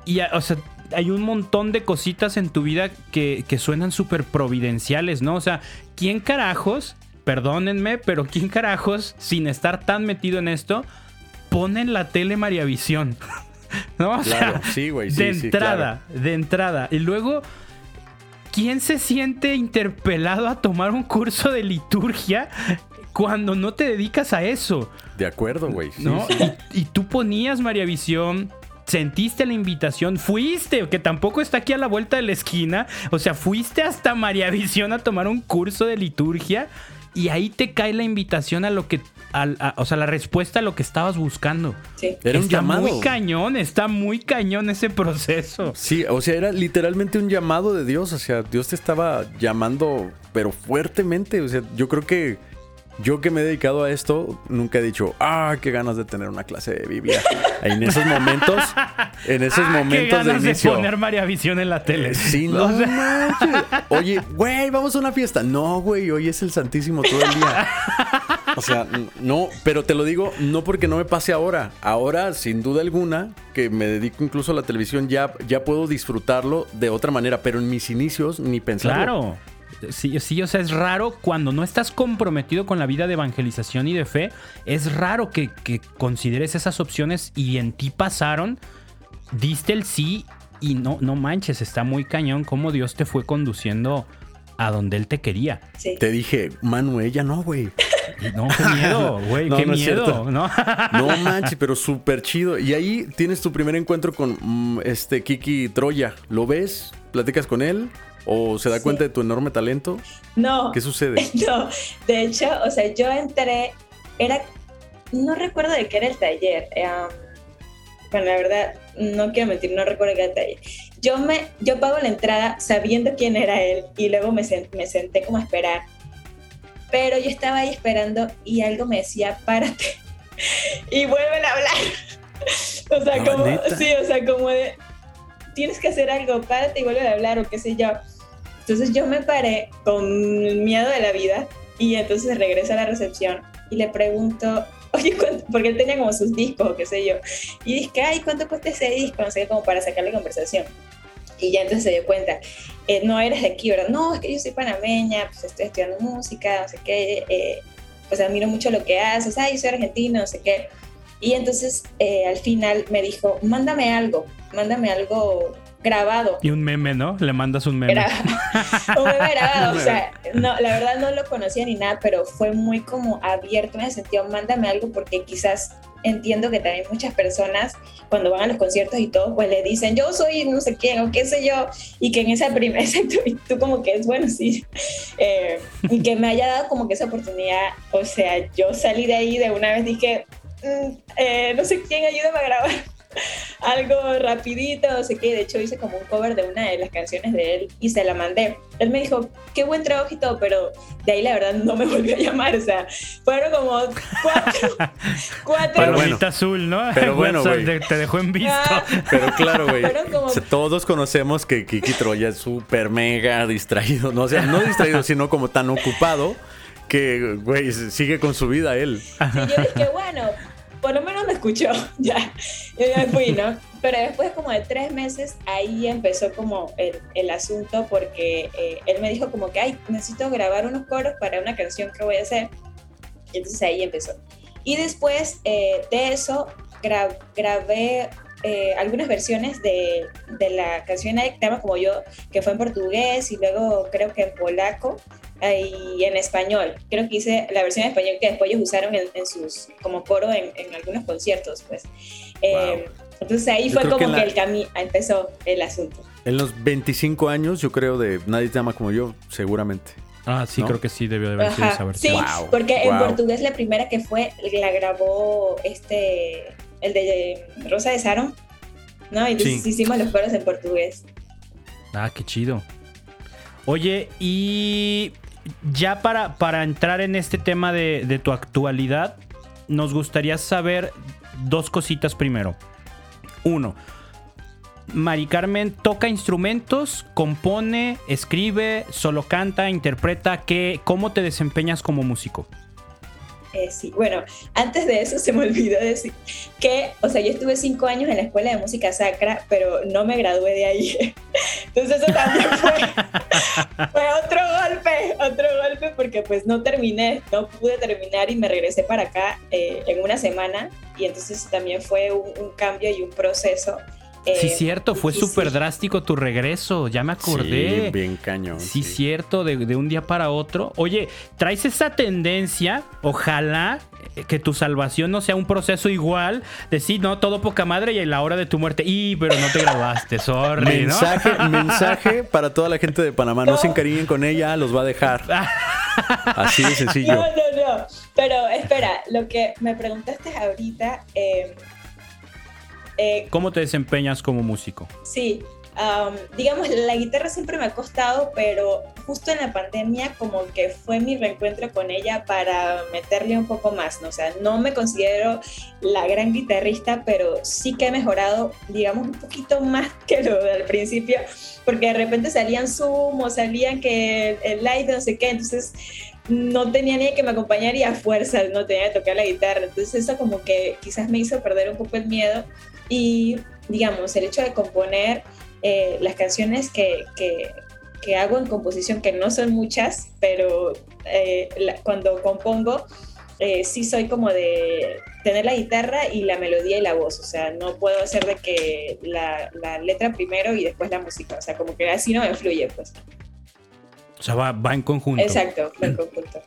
Y, o sea, hay un montón de cositas en tu vida que, suenan súper providenciales, ¿no? O sea, ¿quién carajos, perdónenme, pero quién carajos, sin estar tan metido en esto, pone en la tele Visión? ¿No? O sea, sí, güey, sí, de entrada, de entrada. Y luego, ¿quién se siente interpelado a tomar un curso de liturgia cuando no te dedicas a eso? De acuerdo, güey. ¿no? Y, y, tú ponías María Visión sentiste la invitación, fuiste, que tampoco está aquí a la vuelta de la esquina, o sea, fuiste hasta María Visión a tomar un curso de liturgia y ahí te cae la invitación a lo que, o sea, la respuesta a lo que estabas buscando. Sí. Era un llamado. muy cañón, está muy cañón ese proceso. Sí, o sea, era literalmente un llamado de Dios, o sea, Dios te estaba llamando, pero fuertemente, o sea, yo creo que Yo que me he dedicado a esto, nunca he dicho, ah, qué ganas de tener una clase de Biblia. En esos momentos, en esos ah, momentos qué ganas de inicio. De poner María Visión en la tele. Sí, no. Oye, güey, vamos a una fiesta. No, güey, hoy es el Santísimo todo el día. O sea, no, pero te lo digo no porque no me pase ahora. Ahora, sin duda alguna, que me dedico incluso a la televisión, ya, ya puedo disfrutarlo de otra manera, pero en mis inicios ni pensarlo. Claro. Sí, sí, o sea, es raro cuando no estás comprometido con la vida de evangelización y de fe, es raro que, consideres esas opciones y en ti pasaron, diste el sí y no, no manches, está muy cañón cómo Dios te fue conduciendo a donde Él te quería. Te dije, Manu, ella no, güey. No, qué miedo, güey, qué miedo, ¿no? no manches, pero súper chido. Y ahí tienes tu primer encuentro con mm, este Kiki Troya. ¿Lo ves? ¿Platicas con él? ¿O se da cuenta de tu enorme talento? No. ¿Qué sucede? No, de hecho, o sea, yo entré, era, no recuerdo de qué era el taller. Um, bueno, la verdad, no quiero mentir, no recuerdo qué era el taller. Yo, me, yo pago la entrada sabiendo quién era él y luego me, me senté como a esperar. Pero yo estaba ahí esperando y algo me decía, párate y vuelven a hablar. o sea, como, sí, o sea, como de, tienes que hacer algo, párate y vuelve a hablar o qué sé yo. Entonces yo me paré con miedo de la vida y entonces regreso a la recepción y le pregunto, oye, porque él tenía como sus discos o qué sé yo. Y dije, ay, ¿cuánto cuesta ese disco? No sé, como para sacarle conversación. Y ya entonces se dio cuenta, eh, no eres de aquí, ¿verdad? No, es que yo soy panameña, pues estoy estudiando música, no sé qué, eh, pues admiro mucho lo que haces, ay, soy argentino, no sé qué. Y entonces eh, al final me dijo, mándame algo, mándame algo grabado. Y un meme, ¿no? Le mandas un meme. un meme grabado, o sea, no, la verdad no lo conocía ni nada, pero fue muy como abierto en el sentido, mándame algo porque quizás entiendo que también muchas personas cuando van a los conciertos y todo, pues le dicen, yo soy no sé quién o qué sé yo, y que en esa primera, y tú como que es bueno, sí, eh, y que me haya dado como que esa oportunidad, o sea, yo salí de ahí de una vez, dije, mm, eh, no sé quién, ayúdame a grabar algo rapidito, no sé qué. De hecho, hice como un cover de una de las canciones de él y se la mandé. Él me dijo, qué buen trabajo y todo, pero de ahí la verdad no me volvió a llamar. O sea, fueron como cuatro. cuatro bueno, azul, ¿no? Pero bueno, te dejó en visto. Ah. pero claro, güey. Todos conocemos que Kiki Troya es súper mega distraído. No, o sea, no distraído, sino como tan ocupado que, güey, sigue con su vida él. Sí, yo dije, bueno, por lo menos me escuchó, ya, yo ya fui, ¿no? Pero después como de tres meses, ahí empezó como el, el asunto porque eh, él me dijo como que, ay, necesito grabar unos coros para una canción que voy a hacer. Entonces ahí empezó. Y después eh, de eso, grabé eh, algunas versiones de, de la canción Adictama como yo, que fue en portugués y luego creo que en polaco y en español. Creo que hice la versión en español que después ellos usaron en, sus, como coro en, en, algunos conciertos, pues. Eh, entonces ahí fue como que, el camino empezó el asunto. En los 25 años, yo creo, de Nadie te ama como yo, seguramente. Ah, sí, creo que sí, debió de haber sido esa versión. Sí, porque en portugués la primera que fue, la grabó este, el de Rosa de Saro, ¿no? Y entonces hicimos los coros en portugués. Ah, qué chido. Oye, y ya para, para entrar en este tema de, tu actualidad, nos gustaría saber dos cositas primero. Uno, Mari Carmen toca instrumentos, compone, escribe, solo canta, interpreta. ¿qué, ¿Cómo te desempeñas como músico? Eh, sí, bueno, antes de eso se me olvidó decir que, o sea, yo estuve cinco años en la escuela de música sacra, pero no me gradué de ahí. Entonces eso también fue, otro golpe, otro golpe, porque pues no terminé, no pude terminar y me regresé para acá eh, en una semana y entonces también fue un cambio y un proceso sí, eh, cierto, fue súper drástico tu regreso, ya me acordé. Sí, bien cañón. Sí, cierto, de, un día para otro. Oye, traes esa tendencia, ojalá que tu salvación no sea un proceso igual de sí, no, todo poca madre y en la hora de tu muerte, y pero no te grabaste, sorry. Mensaje, mensaje para toda la gente de Panamá, no, se encariñen con ella, los va a dejar. Así de sencillo. No, no, no. Pero espera, lo que me preguntaste ahorita, eh, eh, ¿Cómo te desempeñas como músico? Sí, digamos, la guitarra siempre me ha costado, pero justo en la pandemia como que fue mi reencuentro con ella para meterle un poco más, ¿no? O sea, no me considero la gran guitarrista, pero sí que he mejorado, digamos, un poquito más que lo del principio, porque de repente salían Zoom o salían que el, live no sé qué, entonces no tenía ni que me acompañara y a fuerza no tenía que tocar la guitarra, entonces eso como que quizás me hizo perder un poco el miedo y digamos, el hecho de componer eh, las canciones que, que, hago en composición, que no son muchas, pero eh, cuando compongo, eh, sí soy como de tener la guitarra y la melodía y la voz, o sea, no puedo hacer de que la, la letra primero y después la música, o sea, como que así no me fluye, pues. O sea, va, va en conjunto. Exacto, va en conjunto.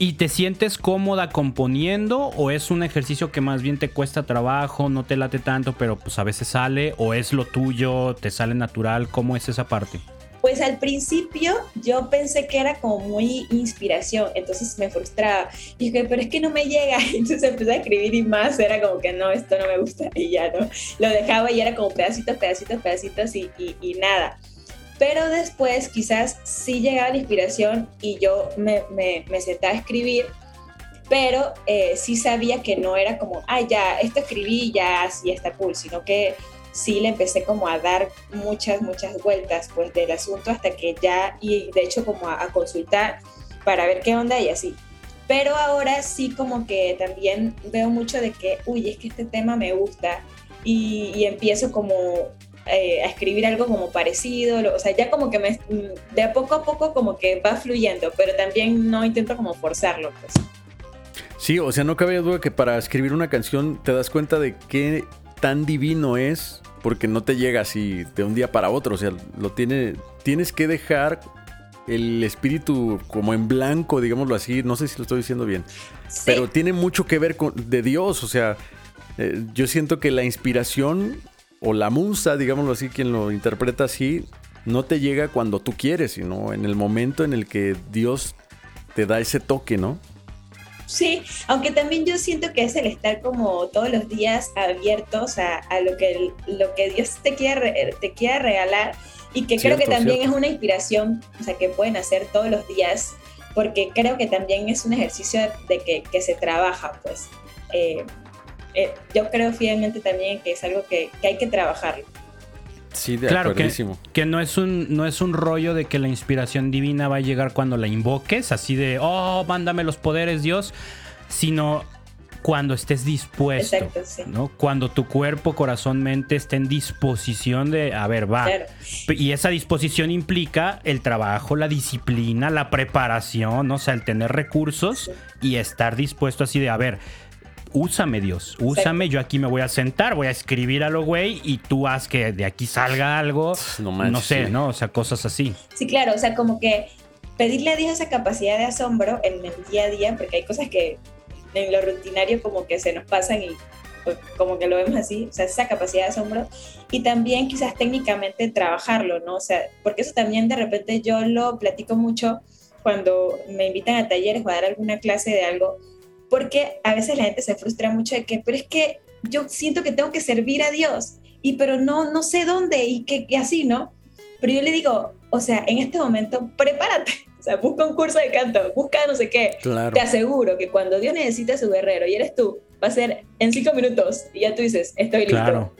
¿Y te sientes cómoda componiendo o es un ejercicio que más bien te cuesta trabajo, no te late tanto, pero pues a veces sale o es lo tuyo, te sale natural? ¿Cómo es esa parte? Pues al principio yo pensé que era como muy inspiración, entonces me frustraba. Y dije, pero es que no me llega. Entonces empecé a escribir y más era como que no, esto no me gusta. Y ya no. Lo dejaba y era como pedacitos, pedacitos, pedacitos y, nada pero después quizás sí llegaba la inspiración y yo me, me, me sentaba a escribir, pero eh, sí sabía que no era como, ah, ya, esto escribí, ya, así está cool, sino que sí le empecé como a dar muchas, muchas vueltas pues del asunto hasta que ya, y de hecho como a, consultar para ver qué onda y así. Pero ahora sí como que también veo mucho de que, uy, es que este tema me gusta y, y empiezo como eh, a escribir algo como parecido, o sea, ya como que me, de poco a poco como que va fluyendo, pero también no intento como forzarlo. Pues. Sí, o sea, no cabe duda que para escribir una canción te das cuenta de qué tan divino es, porque no te llega así de un día para otro, o sea, lo tiene, tienes que dejar el espíritu como en blanco, digámoslo así, no sé si lo estoy diciendo bien, pero tiene mucho que ver con de Dios, o sea, eh, yo siento que la inspiración o la musa, digámoslo así, quien lo interpreta así, no te llega cuando tú quieres, sino en el momento en el que Dios te da ese toque, ¿no? Sí, aunque también yo siento que es el estar como todos los días abiertos a, lo, que, lo que Dios te quiere, te quiere regalar y que creo que también es una inspiración, o sea, que pueden hacer todos los días, porque creo que también es un ejercicio de que, que se trabaja, pues. Eh, eh, yo creo fielmente también que es algo que, hay que trabajarlo. Sí, de claro que, que, no es un no es un rollo de que la inspiración divina va a llegar cuando la invoques, así de oh mándame los poderes Dios, sino cuando estés dispuesto, ¿no? Cuando tu cuerpo, corazón, mente esté en disposición de, a ver, va. Y esa disposición implica el trabajo, la disciplina, la preparación, o sea, el tener recursos y estar dispuesto así de, a ver, úsame Dios, úsame, yo aquí me voy a sentar, voy a escribir a lo güey y tú haz que de aquí salga algo, no, sé, ¿no? O sea, cosas así. Sí, claro, o sea, como que pedirle a Dios esa capacidad de asombro en el día a día, porque hay cosas que en lo rutinario como que se nos pasan y pues, como que lo vemos así, o sea, esa capacidad de asombro y también quizás técnicamente trabajarlo, ¿no? O sea, porque eso también de repente yo lo platico mucho cuando me invitan a talleres o a dar alguna clase de algo, porque a veces la gente se frustra mucho de que, pero es que yo siento que tengo que servir a Dios, y pero no, no sé dónde y que, así, ¿no? Pero yo le digo, o sea, en este momento, prepárate, o sea, busca un curso de canto, busca no sé qué. Te aseguro que cuando Dios necesita a su guerrero y eres tú, va a ser en cinco minutos y ya tú dices, estoy listo. Claro.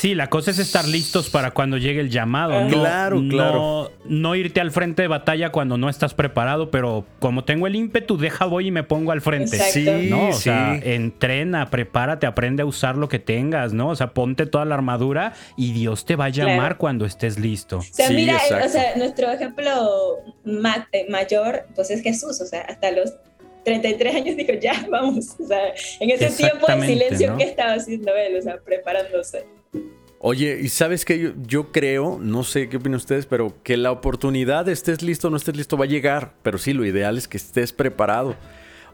Sí, la cosa es estar listos para cuando llegue el llamado. no, claro, claro. No irte al frente de batalla cuando no estás preparado, pero como tengo el ímpetu, deja voy y me pongo al frente. Sí, ¿no? O sea, entrena, prepárate, aprende a usar lo que tengas, ¿no? O sea, ponte toda la armadura y Dios te va a llamar cuando estés listo. O sea, mira, o sea, nuestro ejemplo eh, mayor, pues es Jesús, o sea, hasta los 33 años dijo, ya, vamos. O sea, en ese tiempo de silencio, ¿qué estaba haciendo él? O sea, preparándose. Oye, y sabes que yo, creo, no sé qué opinan ustedes, pero que la oportunidad, estés listo o no estés listo, va a llegar. Pero sí, lo ideal es que estés preparado.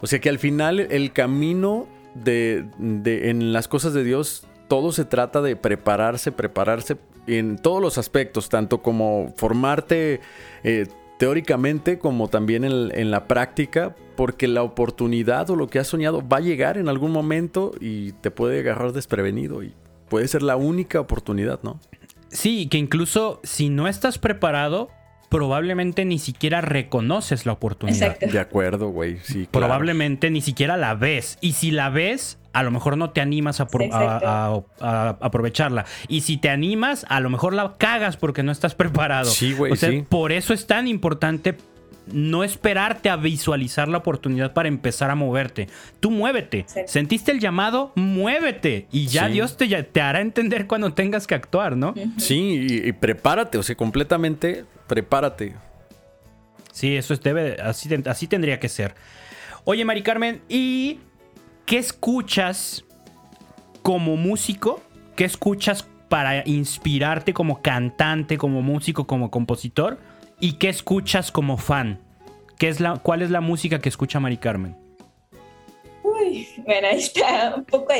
O sea que al final el camino de, en las cosas de Dios, todo se trata de prepararse, prepararse en todos los aspectos, tanto como formarte eh, teóricamente como también en, en, la práctica, porque la oportunidad o lo que has soñado va a llegar en algún momento y te puede agarrar desprevenido y puede ser la única oportunidad, ¿no? Sí, que incluso si no estás preparado, probablemente ni siquiera reconoces la oportunidad. Exacto. De acuerdo, güey. Sí, Probablemente ni siquiera la ves. Y si la ves, a lo mejor no te animas a, aprovecharla. Y si te animas, a lo mejor la cagas porque no estás preparado. Sí, güey. O sea, por eso es tan importante no esperarte a visualizar la oportunidad para empezar a moverte. Tú muévete. Sentiste el llamado, muévete. Y ya Dios te, te, hará entender cuando tengas que actuar, ¿no? Sí, y, prepárate, o sea, completamente prepárate. Sí, eso es, debe, así, así tendría que ser. Oye, Mari Carmen, ¿y qué escuchas como músico? ¿Qué escuchas para inspirarte como cantante, como músico, como compositor? ¿Y qué escuchas como fan? ¿Qué es la, ¿Cuál es la música que escucha Mari Carmen? Uy, bueno, ahí está un poco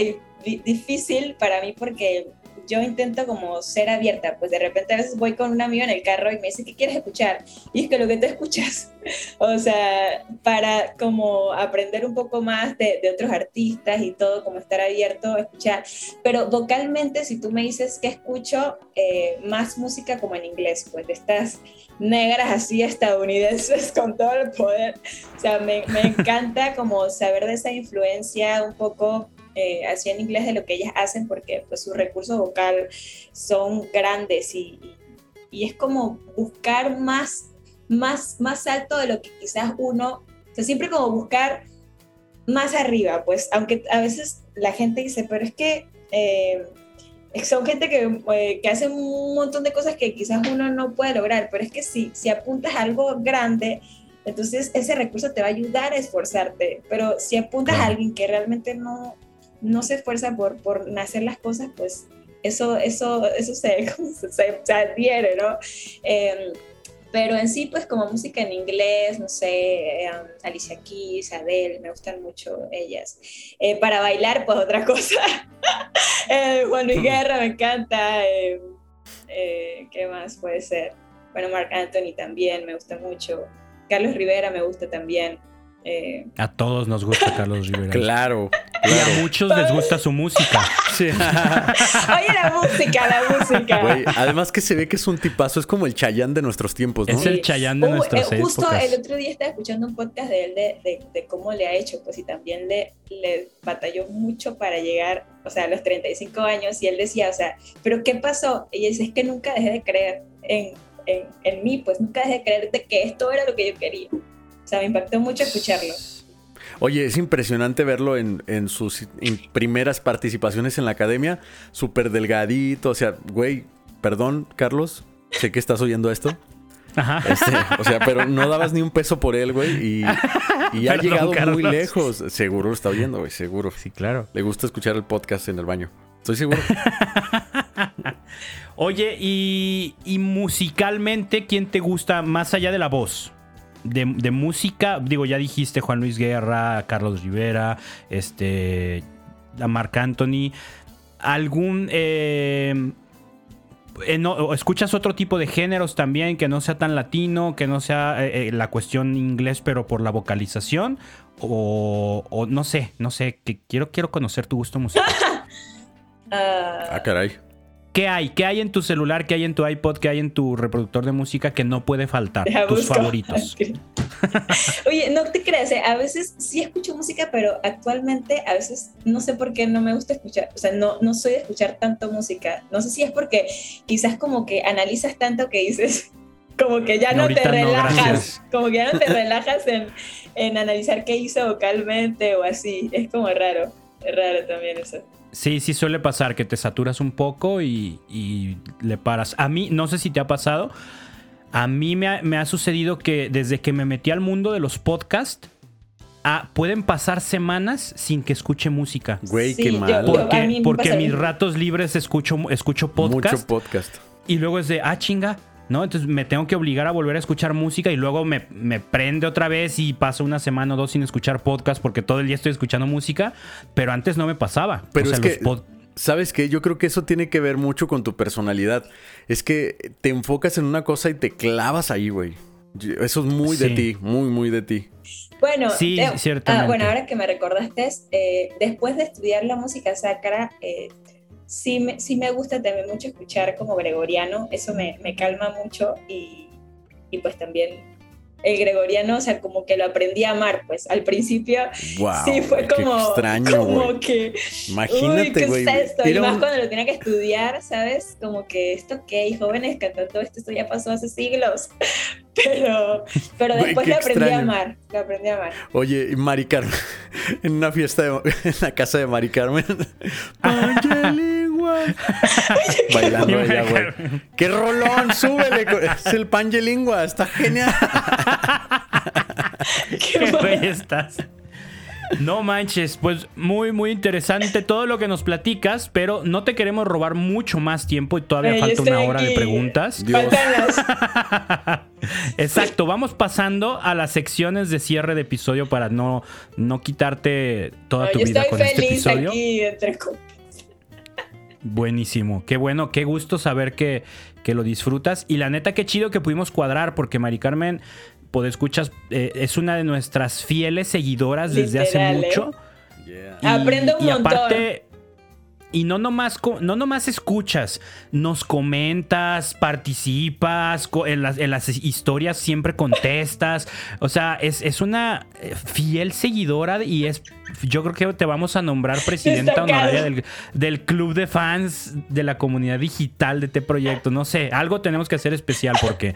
difícil para mí porque yo intento como ser abierta, pues de repente a veces voy con un amigo en el carro y me dice, ¿qué quieres escuchar? Y es que lo que tú escuchas, o sea, para como aprender un poco más de, otros artistas y todo, como estar abierto a escuchar, pero vocalmente si tú me dices que escucho eh, más música como en inglés, pues de estas negras así estadounidenses con todo el poder, o sea, me encanta como saber de esa influencia un poco eh, así en inglés de lo que ellas hacen porque pues sus recursos vocal son grandes y, y, es como buscar más, más, más alto de lo que quizás uno, o sea, siempre como buscar más arriba, pues aunque a veces la gente dice, pero es que eh, son gente que, eh, que hace un montón de cosas que quizás uno no puede lograr, pero es que si, si apuntas a algo grande, entonces ese recurso te va a ayudar a esforzarte, pero si apuntas a alguien que realmente no, no se esfuerza por, por hacer las cosas, pues eso, eso, eso se, se, adhiere, ¿no? Em, pero en sí, pues como música en inglés, no sé, em, Alicia Keys, Adele, me gustan mucho ellas. Eh, para bailar, pues otra cosa. eh, Juan Luis Guerra me encanta. Em, eh, ¿Qué más puede ser? Bueno, Mark Anthony también me gusta mucho. Carlos Rivera me gusta también. Eh, a todos nos gusta Carlos Rivera. claro, Y a muchos les gusta su música. Oye, la música, la música. además que se ve que es un tipazo, es como el Chayán de nuestros tiempos, ¿no? Es el Chayán de uh, nuestros eh, Justo el otro día estaba escuchando un podcast de él de, cómo le ha hecho, pues y también le, le batalló mucho para llegar, o sea, a los 35 años y él decía, o sea, ¿pero qué pasó? Y dice, es que nunca dejé de creer en, en, en mí, pues nunca dejé de creer de que esto era lo que yo quería. O sea, me impactó mucho escucharlo. Oye, es impresionante verlo en, sus primeras participaciones en la academia, súper delgadito, o sea, güey, perdón, Carlos, sé que estás oyendo esto. Ajá. Este, o sea, pero no dabas ni un peso por él, güey, y, ha llegado muy lejos. Seguro lo está oyendo, güey, seguro. Sí, claro. Le gusta escuchar el podcast en el baño. Estoy seguro. Oye, y, y musicalmente, ¿quién te gusta más allá de la voz? De, música, digo, ya dijiste Juan Luis Guerra, Carlos Rivera, este, a Marc Anthony, algún... Eh, eh, ¿Escuchas otro tipo de géneros también que no sea tan latino, que no sea eh, la cuestión inglés, pero por la vocalización? O, no sé, no sé, que quiero, quiero conocer tu gusto musical. ah, caray. ¿Qué hay? ¿Qué hay en tu celular? ¿Qué hay en tu iPod? ¿Qué hay en tu reproductor de música que no puede faltar? tus favoritos. Oye, no te creas, ¿eh? a veces sí escucho música, pero actualmente a veces no sé por qué no me gusta escuchar, o sea, no, no soy de escuchar tanto música. No sé si es porque quizás como que analizas tanto que dices, como que ya no, te relajas, como que ya no te relajas en, en analizar qué hizo vocalmente o así. Es como raro, es raro también eso. Sí, sí suele pasar que te saturas un poco y, le paras. A mí, no sé si te ha pasado, a mí me ha, sucedido que desde que me metí al mundo de los podcasts, ah, pueden pasar semanas sin que escuche música. Güey, qué mal. porque, porque mis ratos libres escucho, escucho podcast. Mucho podcast. Y luego es de, ah, chinga, ¿no? Entonces me tengo que obligar a volver a escuchar música y luego me, prende otra vez y paso una semana o dos sin escuchar podcast porque todo el día estoy escuchando música, pero antes no me pasaba. Pero es que, ¿sabes qué? Yo creo que eso tiene que ver mucho con tu personalidad. Es que te enfocas en una cosa y te clavas ahí, güey. Eso es muy de ti, muy, muy de ti. Bueno, sí, ah, bueno, ahora que me recordaste, eh, después de estudiar la música sacra, eh, sí me, sí me gusta también mucho escuchar como gregoriano, eso me, me calma mucho y, y pues también el gregoriano, o sea, como que lo aprendí a amar, pues al principio sí fue como, extraño, como que, imagínate, güey. Y más cuando lo tenía que estudiar, ¿sabes? Como que esto que jóvenes cantando esto, esto ya pasó hace siglos, pero, pero después lo aprendí a amar, lo aprendí a amar. Oye, Mari Carmen, en una fiesta en la casa de Mari Carmen, Bailando ella, güey. ¡Qué rolón! ¡Súbele! Es el Pangelingua, está genial. ¡Qué güey estás! No manches, pues muy, muy interesante todo lo que nos platicas, pero no te queremos robar mucho más tiempo y todavía falta una hora de preguntas. Exacto, vamos pasando a las secciones de cierre de episodio para no, no quitarte toda tu vida con este episodio. Aquí, entre Buenísimo, qué bueno, qué gusto saber que, que, lo disfrutas. Y la neta, qué chido que pudimos cuadrar, porque Mari Carmen, escuchas, eh, es una de nuestras fieles seguidoras desde hace ¿eh? mucho. Aprendo un montón. Y no nomás, no nomás escuchas, nos comentas, participas, en las, en las historias siempre contestas. O sea, es, es, una fiel seguidora y es. Yo creo que te vamos a nombrar presidenta honoraria del, del, club de fans de la comunidad digital de este proyecto. No sé, algo tenemos que hacer especial porque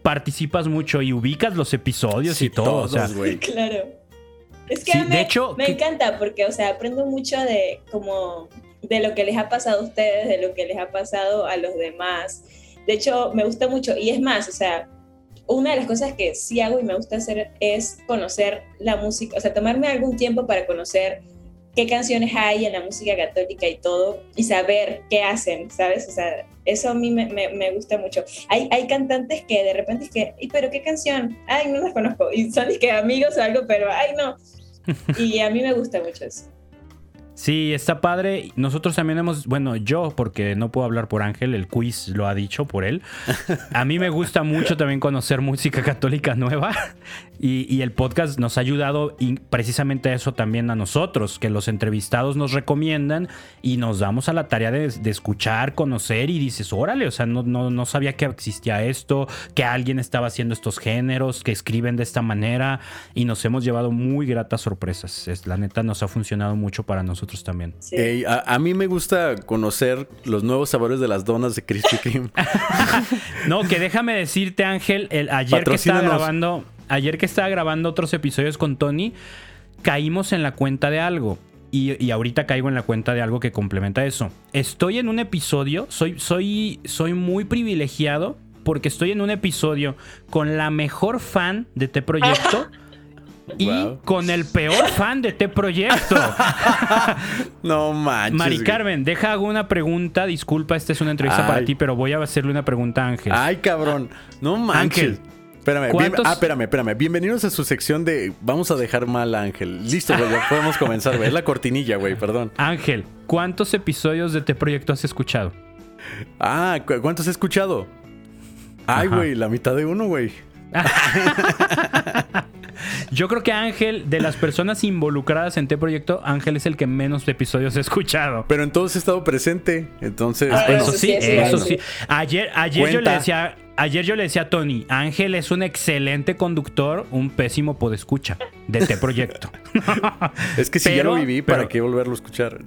participas mucho y ubicas los episodios y todo. o sea, claro. Es que me, de hecho, me encanta porque, o sea, aprendo mucho de como de lo que les ha pasado a ustedes, de lo que les ha pasado a los demás. De hecho, me gusta mucho, y es más, o sea, una de las cosas que sí hago y me gusta hacer es conocer la música, o sea, tomarme algún tiempo para conocer qué canciones hay en la música católica y todo, y saber qué hacen, ¿sabes? O sea, eso a mí me, me, gusta mucho. Hay, hay cantantes que de repente es que, pero qué canción? Ay, no las conozco. Y son que amigos o algo, pero ay, no. Y a mí me gusta mucho eso. Sí, está padre. Nosotros también hemos, bueno, yo, porque no puedo hablar por Ángel, el quiz lo ha dicho por él. A mí me gusta mucho también conocer música católica nueva y, el podcast nos ha ayudado y precisamente eso también a nosotros, que los entrevistados nos recomiendan y nos damos a la tarea de, escuchar, conocer y dices, órale, o sea, no, no, no sabía que existía esto, que alguien estaba haciendo estos géneros, que escriben de esta manera y nos hemos llevado muy gratas sorpresas. Es, la neta nos ha funcionado mucho para nosotros también. a, mí me gusta conocer los nuevos sabores de las donas de Krispy Kreme. no, que déjame decirte, Ángel, el, ayer que estaba grabando, ayer que estaba grabando otros episodios con Tony, caímos en la cuenta de algo. Y, y, ahorita caigo en la cuenta de algo que complementa eso. Estoy en un episodio, soy, soy, soy muy privilegiado porque estoy en un episodio con la mejor fan de este proyecto. y con el peor fan de este proyecto. no manches. Mari Carmen, deja alguna pregunta. Disculpa, esta es una entrevista para ti, pero voy a hacerle una pregunta a Ángel. Ay, cabrón. No manches. Ángel. Espérame, ah, espérame, espérame. Bienvenidos a su sección de Vamos a dejar mal a Ángel. Listo, güey, ya podemos comenzar, Es la cortinilla, güey, perdón. Ángel, ¿cuántos episodios de este proyecto has escuchado? Ah, ¿cuántos he escuchado? Ay, güey, la mitad de uno, güey. Yo creo que Ángel, de las personas involucradas en este proyecto, Ángel es el que menos episodios he escuchado. Pero entonces he estado presente. Entonces. Ah, eso sí, eso sí. Ayer, ayer yo le decía. Ayer yo le decía a Tony, Ángel es un excelente conductor, un pésimo podescucha de este proyecto. es que si ya lo viví, ¿para qué volverlo a escuchar?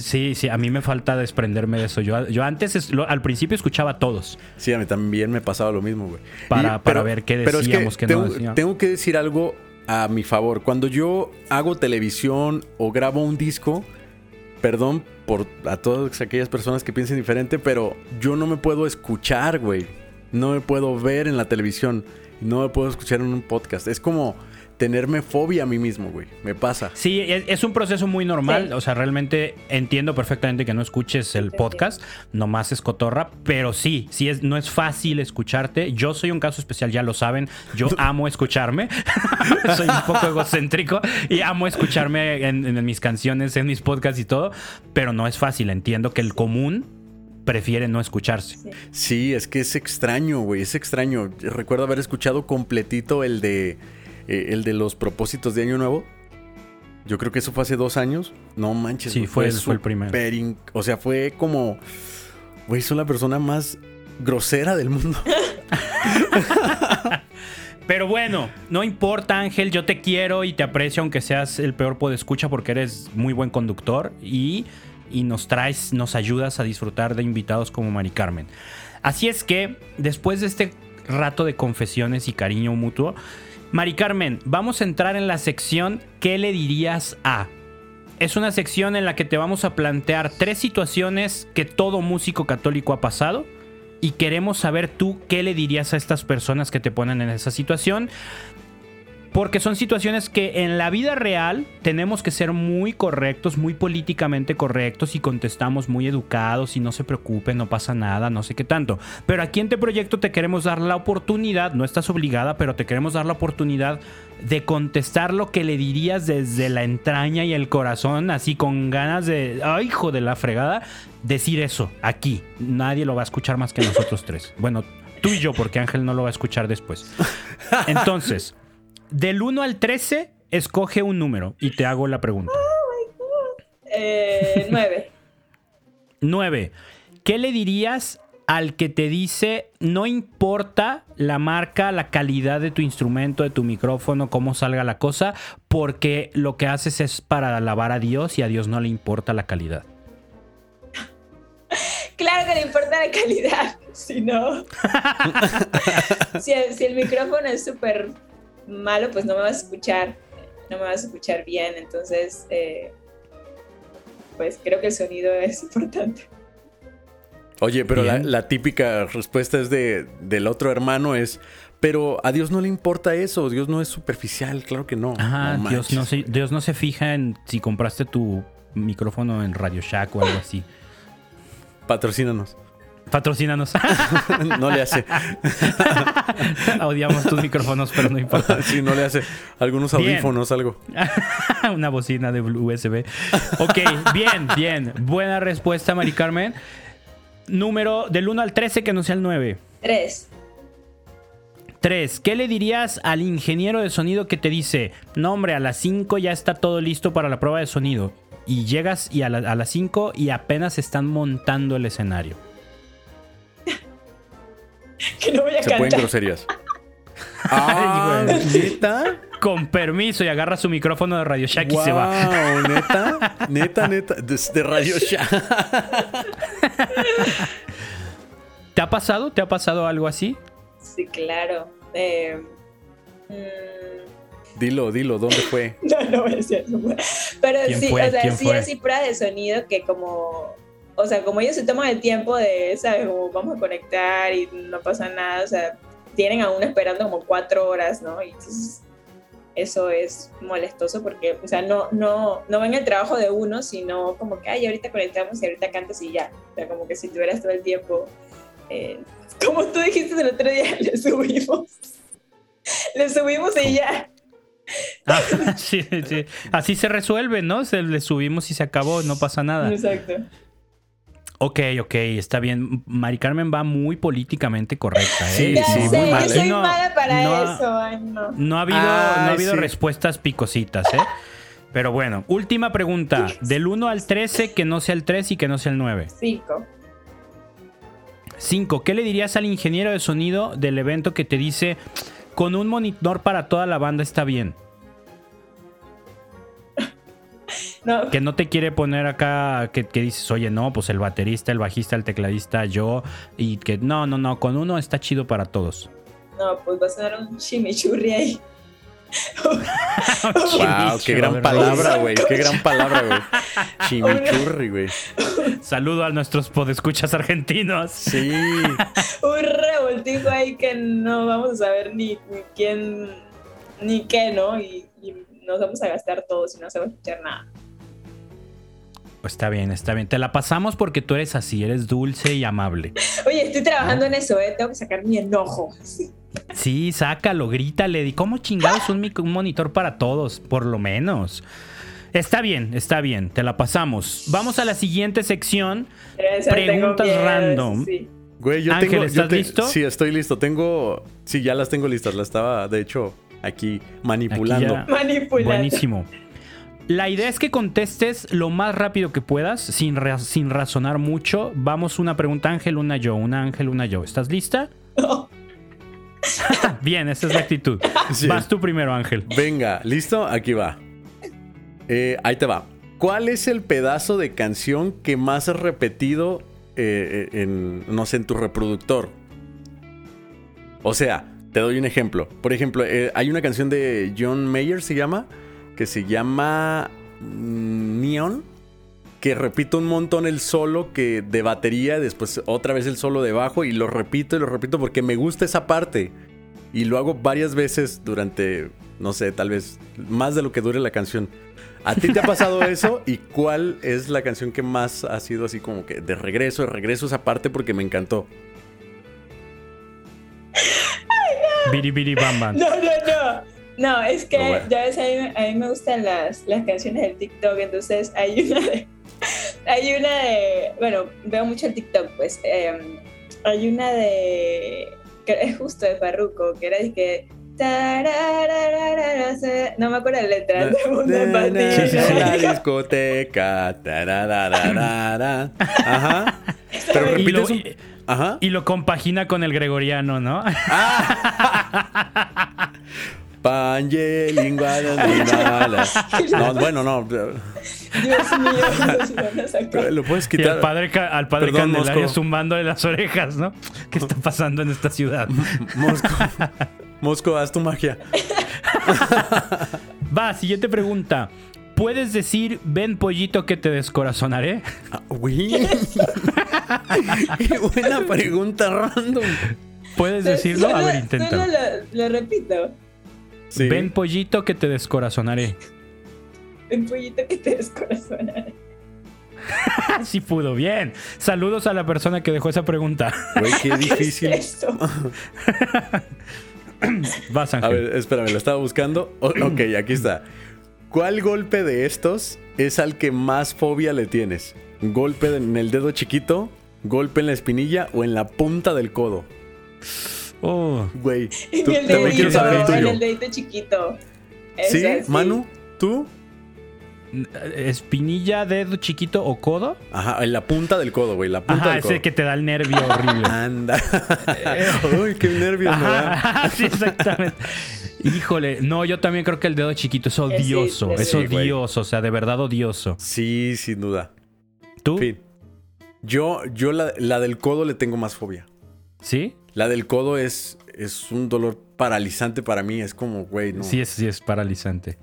Sí, sí, a mí me falta desprenderme de eso. Yo, yo antes, al principio escuchaba a todos. Sí, a mí también me pasaba lo mismo, güey. Para, para ver qué decíamos, que, tengo, no Tengo que decir algo a mi favor. Cuando yo hago televisión o grabo un disco, perdón por a todas aquellas personas que piensen diferente, pero yo no me puedo escuchar, güey. No me puedo ver en la televisión. No me puedo escuchar en un podcast. Es como tenerme fobia a mí mismo, güey. Me pasa. Sí, es, un proceso muy normal. O sea, realmente entiendo perfectamente que no escuches el podcast, nomás es cotorra, pero sí, sí es, no es fácil escucharte. Yo soy un caso especial, ya lo saben. Yo amo escucharme. soy un poco egocéntrico y amo escucharme en, mis canciones, en mis podcasts y todo, pero no es fácil. Entiendo que el común prefiere no escucharse. Sí, es que es extraño, güey, es extraño. Recuerdo haber escuchado completito el de eh, el de los propósitos de Año Nuevo. Yo creo que eso fue hace dos años. No manches. Sí, fue, fue el primero. O sea, fue como. Güey, soy la persona más grosera del mundo. Pero bueno, no importa, Ángel, yo te quiero y te aprecio, aunque seas el peor escucha porque eres muy buen conductor y, y, nos traes, nos ayudas a disfrutar de invitados como Mari Carmen. Así es que, después de este rato de confesiones y cariño mutuo, Mari Carmen, vamos a entrar en la sección ¿Qué le dirías a? Es una sección en la que te vamos a plantear tres situaciones que todo músico católico ha pasado y queremos saber tú qué le dirías a estas personas que te ponen en esa situación. Porque son situaciones que en la vida real tenemos que ser muy correctos, muy políticamente correctos y contestamos muy educados y no se preocupen, no pasa nada, no sé qué tanto. Pero aquí en este proyecto te queremos dar la oportunidad, no estás obligada, pero te queremos dar la oportunidad de contestar lo que le dirías desde la entraña y el corazón, así con ganas de, ay, hijo de la fregada, decir eso aquí. Nadie lo va a escuchar más que nosotros tres. Bueno, tú y yo, porque Ángel no lo va a escuchar después. Entonces... Del 1 al 13, escoge un número y te hago la pregunta. Oh eh, 9. 9. ¿Qué le dirías al que te dice no importa la marca, la calidad de tu instrumento, de tu micrófono, cómo salga la cosa, porque lo que haces es para alabar a Dios y a Dios no le importa la calidad? Claro que le importa la calidad, si no. si, si el micrófono es súper malo, pues no me vas a escuchar, no me vas a escuchar bien. Entonces, eh, pues creo que el sonido es importante. Oye, pero la, típica respuesta es de, del otro hermano es, pero a Dios no le importa eso, Dios no es superficial, claro que no. Dios, no se, Dios no se fija en si compraste tu micrófono en Radio Shack o algo así. Patrocínanos. Patrocínanos. no le hace. Odiamos tus micrófonos, pero no importa. Sí, no le hace. Algunos audífonos, algo. Una bocina de USB. Ok, bien, bien. Buena respuesta, Mari Carmen. Número del 1 al 13, que no sea el 9. 3. 3. ¿Qué le dirías al ingeniero de sonido que te dice, no hombre, a las 5 ya está todo listo para la prueba de sonido? Y llegas y a, a las 5 y apenas están montando el escenario. que no voy a Se pueden groserías. Ah, ¿neta? Con permiso y agarra su micrófono de Radio Shack y se va. ¿neta? Neta, neta. De, Radio Shack. ¿Te ha pasado? ¿Te ha pasado algo así? Sí, claro. Eh, mm. Dilo, dilo, ¿dónde fue? no, no voy a decir Pero sí, o sea, sí así prueba de sonido que como o sea, como ellos se toman el tiempo de, ¿sabes? Como vamos a conectar y no pasa nada, o sea, tienen a uno esperando como cuatro horas, ¿no? Y entonces eso es molestoso porque, o sea, no, no, no ven el trabajo de uno, sino como que, ay, ahorita conectamos y ahorita cantas y ya. O sea, como que si tuvieras todo el tiempo, eh, como tú dijiste el otro día, le subimos. le subimos y ya. Ah, sí, sí. Así se resuelve, ¿no? Se le subimos y se acabó, no pasa nada. Exacto. Ok, ok, está bien. Mari Carmen va muy políticamente correcta, ¿eh? Sí, sí, muy mal. Soy mala para eso. no. ha habido, no ha habido respuestas picositas, ¿eh? Pero bueno, última pregunta. Del 1 al 13, que no sea el 3 y que no sea el 9. 5. 5. ¿Qué le dirías al ingeniero de sonido del evento que te dice, con un monitor para toda la banda está bien? Que no te quiere poner acá que, dices, oye, no, pues el baterista, el bajista, el tecladista, yo. Y que no, no, no, con uno está chido para todos. No, pues va a ser un chimichurri ahí. wow, qué gran palabra, güey. Qué gran palabra, güey. Chimichurri, güey. Saludo a nuestros podescuchas argentinos. Sí. un revoltijo ahí que no vamos a saber ni, quién ni qué, ¿no? Y, y, nos vamos a gastar todos y no se va a escuchar nada. Está bien, está bien. Te la pasamos porque tú eres así, eres dulce y amable. Oye, estoy trabajando en eso, ¿eh? Tengo que sacar mi enojo. Sí, sácalo, grítale. ¿Cómo chingados un, un monitor para todos? Por lo menos. Está bien, está bien, te la pasamos. Vamos a la siguiente sección. preguntas random. Güey, yo Ángel, tengo, ¿estás listo? Sí, estoy listo. Tengo. Sí, ya las tengo listas. Las estaba, de hecho, aquí manipulando. manipulando. Buenísimo. La idea es que contestes lo más rápido que puedas, sin, sin razonar mucho. Vamos, una pregunta Ángel, una yo, una Ángel, una yo. ¿Estás lista? Bien, esa es la actitud. Vas tú primero, Ángel. Venga, ¿listo? Aquí va. Eh, ahí te va. ¿Cuál es el pedazo de canción que más has repetido eh, eh, en, no sé, en tu reproductor? O sea, te doy un ejemplo. Por ejemplo, hay una canción de John Mayer, se llama, que se llama mm, Neon, que repito un montón el solo que de batería, después otra vez el solo de bajo y lo repito y lo repito porque me gusta esa parte. Y lo hago varias veces durante, no sé, tal vez más de lo que dure la canción. ¿A ti te ha pasado eso? ¿Y cuál es la canción que más ha sido así como que de regreso, de regreso esa parte porque me encantó? Biri Biri Bam Bam. No, no, no. No, es que ya ves, a mí, me gustan las, las canciones del TikTok, entonces hay una de. Hay una de. Bueno, veo mucho el TikTok, pues. Em, hay una de. que es justo de Farruko, que era de que no me acuerdo la letra. Sí, sí, sí. La discoteca. Ajá. Pero repites un... Ajá. Y lo compagina con el gregoriano, ¿no? Ah. No, bueno, no. Dios mío, Lo puedes quitar. Y al padre, al padre Perdón, Candelario zumbándole las orejas, ¿no? ¿Qué está pasando en esta ciudad? Mosco. Mosco, haz tu magia. Va, siguiente pregunta. ¿Puedes decir, ven pollito que te descorazonaré? Ah, Qué buena pregunta random. ¿Puedes decirlo? A ver, intenta. Lo, repito. Ven pollito que te descorazonaré. Ven pollito que te descorazonaré. sí pudo, bien. Saludos a la persona que dejó esa pregunta. Güey, qué difícil. Vas, Ángel. A ver, espérame, lo estaba buscando. ok, aquí está. ¿Cuál golpe de estos es al que más fobia le tienes? ¿Golpe en el dedo chiquito? ¿Golpe en la espinilla o en la punta del codo? Oh. Güey, tú también quiero saber el tuyo. En el dedito chiquito. ¿Sí? ¿Manu? ¿Tú? espinilla, dedo chiquito o codo. Ajá, en la punta del codo, güey. La punta del ese que te da el nervio horrible. Anda. Uy, qué nervios me da. sí, exactamente. Híjole, no, yo también creo que el dedo chiquito es odioso. es odioso, o sea, de verdad odioso. Sí, sin duda. ¿Tú? Yo, yo la, la, del codo le tengo más fobia. ¿Sí? La del codo es, es un dolor paralizante para mí. Es como, güey, no. Sí, es, sí, es paralizante.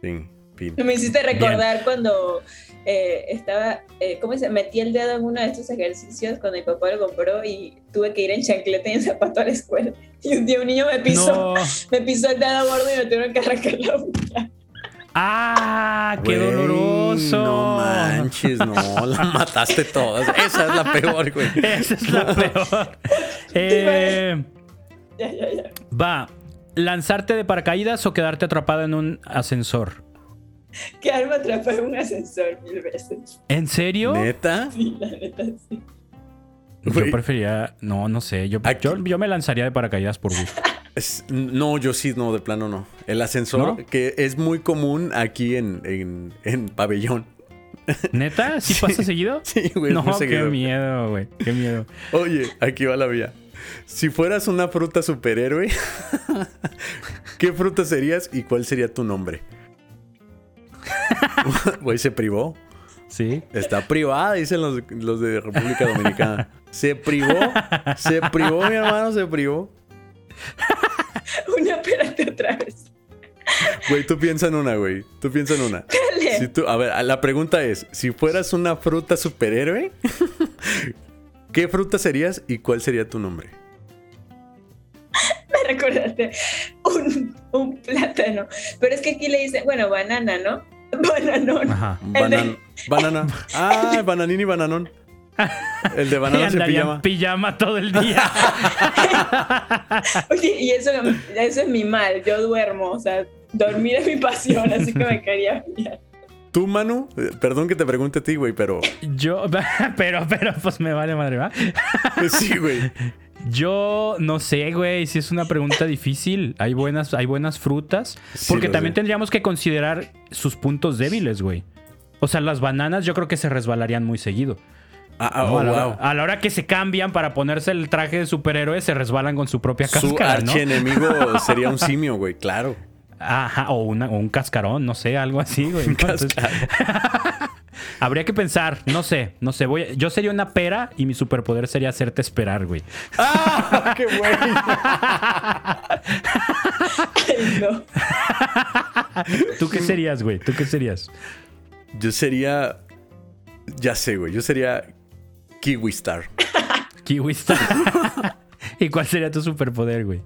Sí. Me hiciste recordar cuando eh, estaba, eh, ¿cómo se? Metí el dedo en uno de estos ejercicios cuando mi papá lo compró y tuve que ir en chancleta y en zapato a la escuela. Y un día un niño me pisó, me pisó el dedo gordo y me tuvieron que arrancar la uña. ¡Ah! ¡Qué doloroso! No manches, no, la mataste todas. Esa es la peor, güey. Esa es la peor. eh, ya, ya, ya. Va, ¿lanzarte de paracaídas o quedarte atrapado en un ascensor? Quedarme atrapado en un ascensor mil veces. ¿En serio? ¿Neta? Sí, la neta sí. Yo prefería, no, no sé, yo, yo, me lanzaría de paracaídas por gusto. no, yo sí, no, de plano no. El ascensor, que es muy común aquí en, en, pabellón. ¿Neta? ¿Sí, pasa seguido? Sí, güey. No, qué miedo, güey. Qué miedo. Oye, aquí va la vía. Si fueras una fruta superhéroe, ¿qué fruta serías y cuál sería tu nombre? Güey, se privó. Sí. Está privada, dicen los, los de República Dominicana. Se privó, se privó, mi hermano, se privó. Espérate otra vez. Güey, tú piensa en una, güey. Tú piensa en una. Si tú, a ver, la pregunta es: si fueras una fruta superhéroe, ¿qué fruta serías y cuál sería tu nombre? Me recordaste un, un plátano. Pero es que aquí le dicen, bueno, banana, ¿no? Bananón. Ajá. banana. Ah, bananín y bananón. El de banana se pijama. pijama todo el día. Oye, y eso, eso es mi mal. Yo duermo. O sea, dormir es mi pasión, así que me quería Tú, Manu, eh, perdón que te pregunte a ti, güey, pero. Yo, pero, pero, pues me vale madre, ¿va? Sí, güey. Yo no sé, güey, si es una pregunta difícil. Hay buenas, hay buenas frutas. porque también tendríamos que considerar sus puntos débiles, güey. O sea, las bananas yo creo que se resbalarían muy seguido. Ah, ah oh, a, la hora, que se cambian para ponerse el traje de superhéroe, se resbalan con su propia cáscara. Su archienemigo sería un simio, güey, claro. Ajá, o, un cascarón, no sé, algo así, güey. Habría que pensar, no sé, no sé. Voy yo sería una pera y mi superpoder sería hacerte esperar, güey. ¡Ah! ¡Qué bueno! ¿Tú qué serías, güey? ¿Tú qué serías? Yo sería. Ya sé, güey. Yo sería Kiwi Star. Kiwi Star. ¿Y cuál sería tu superpoder, güey?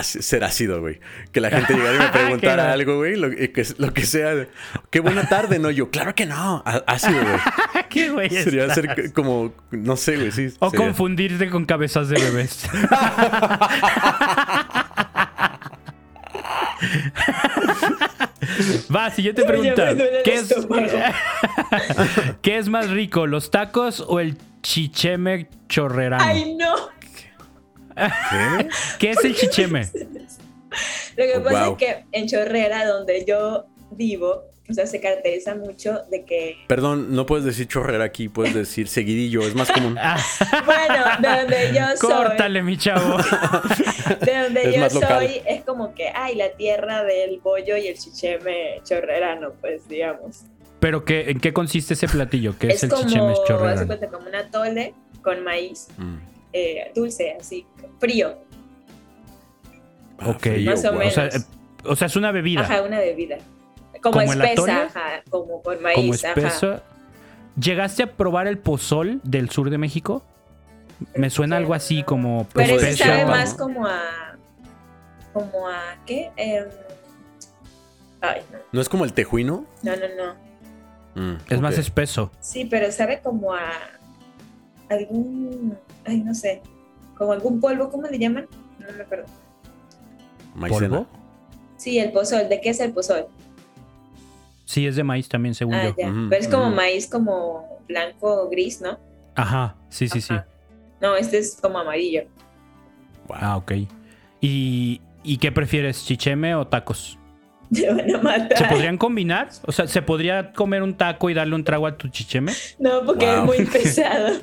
ser ácido, güey. Que la gente llegara y me preguntara algo, güey, lo, que, lo que sea. Qué buena tarde, ¿no? Yo, claro que no. Ácido, güey. Qué güey. Sería ser como, no sé, güey, sí. O confundirte con cabezas de bebés. Va, siguiente pregunta. ¿Qué es, ¿Qué es más rico, los tacos o el chicheme chorrerano? Ay, no. ¿Qué? ¿Qué es el chicheme? Lo que pasa es que en Chorrera, donde yo vivo, o sea, se caracteriza mucho de que... Perdón, no puedes decir chorrera aquí, puedes decir seguidillo, es más común. Ah. bueno, de donde yo soy... Córtale, mi chavo. de donde yo soy, es como que, ay, la tierra del bollo y el chicheme chorrerano, pues, digamos. ¿Pero qué, en qué consiste ese platillo? ¿Qué es, el chicheme chorrerano? Es como una tole con maíz. Mm. Eh, dulce, así, frío. Ah, ok, más o, menos. Eh, o sea, es una bebida. Ajá, una bebida. Como, espesa, ajá, como con maíz. Como espeso. ¿Llegaste a probar el pozol del sur de México? Me suena algo así como Pero ese sabe más como a. como a. ¿qué? Em, ay, no. ¿No es como el tejuino? No, no, no. Mm, es más espeso. Sí, pero sabe como a algún ay, no sé, como algún polvo, ¿cómo le llaman? No me acuerdo. ¿Maicena? Sí, el pozol. ¿De qué es el pozol? Sí, es de maíz también, según ah, yo. Pero es como maíz como blanco gris, ¿no? Ajá, sí, sí, sí. No, este es como amarillo. Ah, ok. ¿Y, ¿Y qué prefieres, chicheme o tacos? Te van a matar. ¿Se podrían combinar? O sea, ¿se podría comer un taco y darle un trago a tu chicheme? No, porque es muy pesado.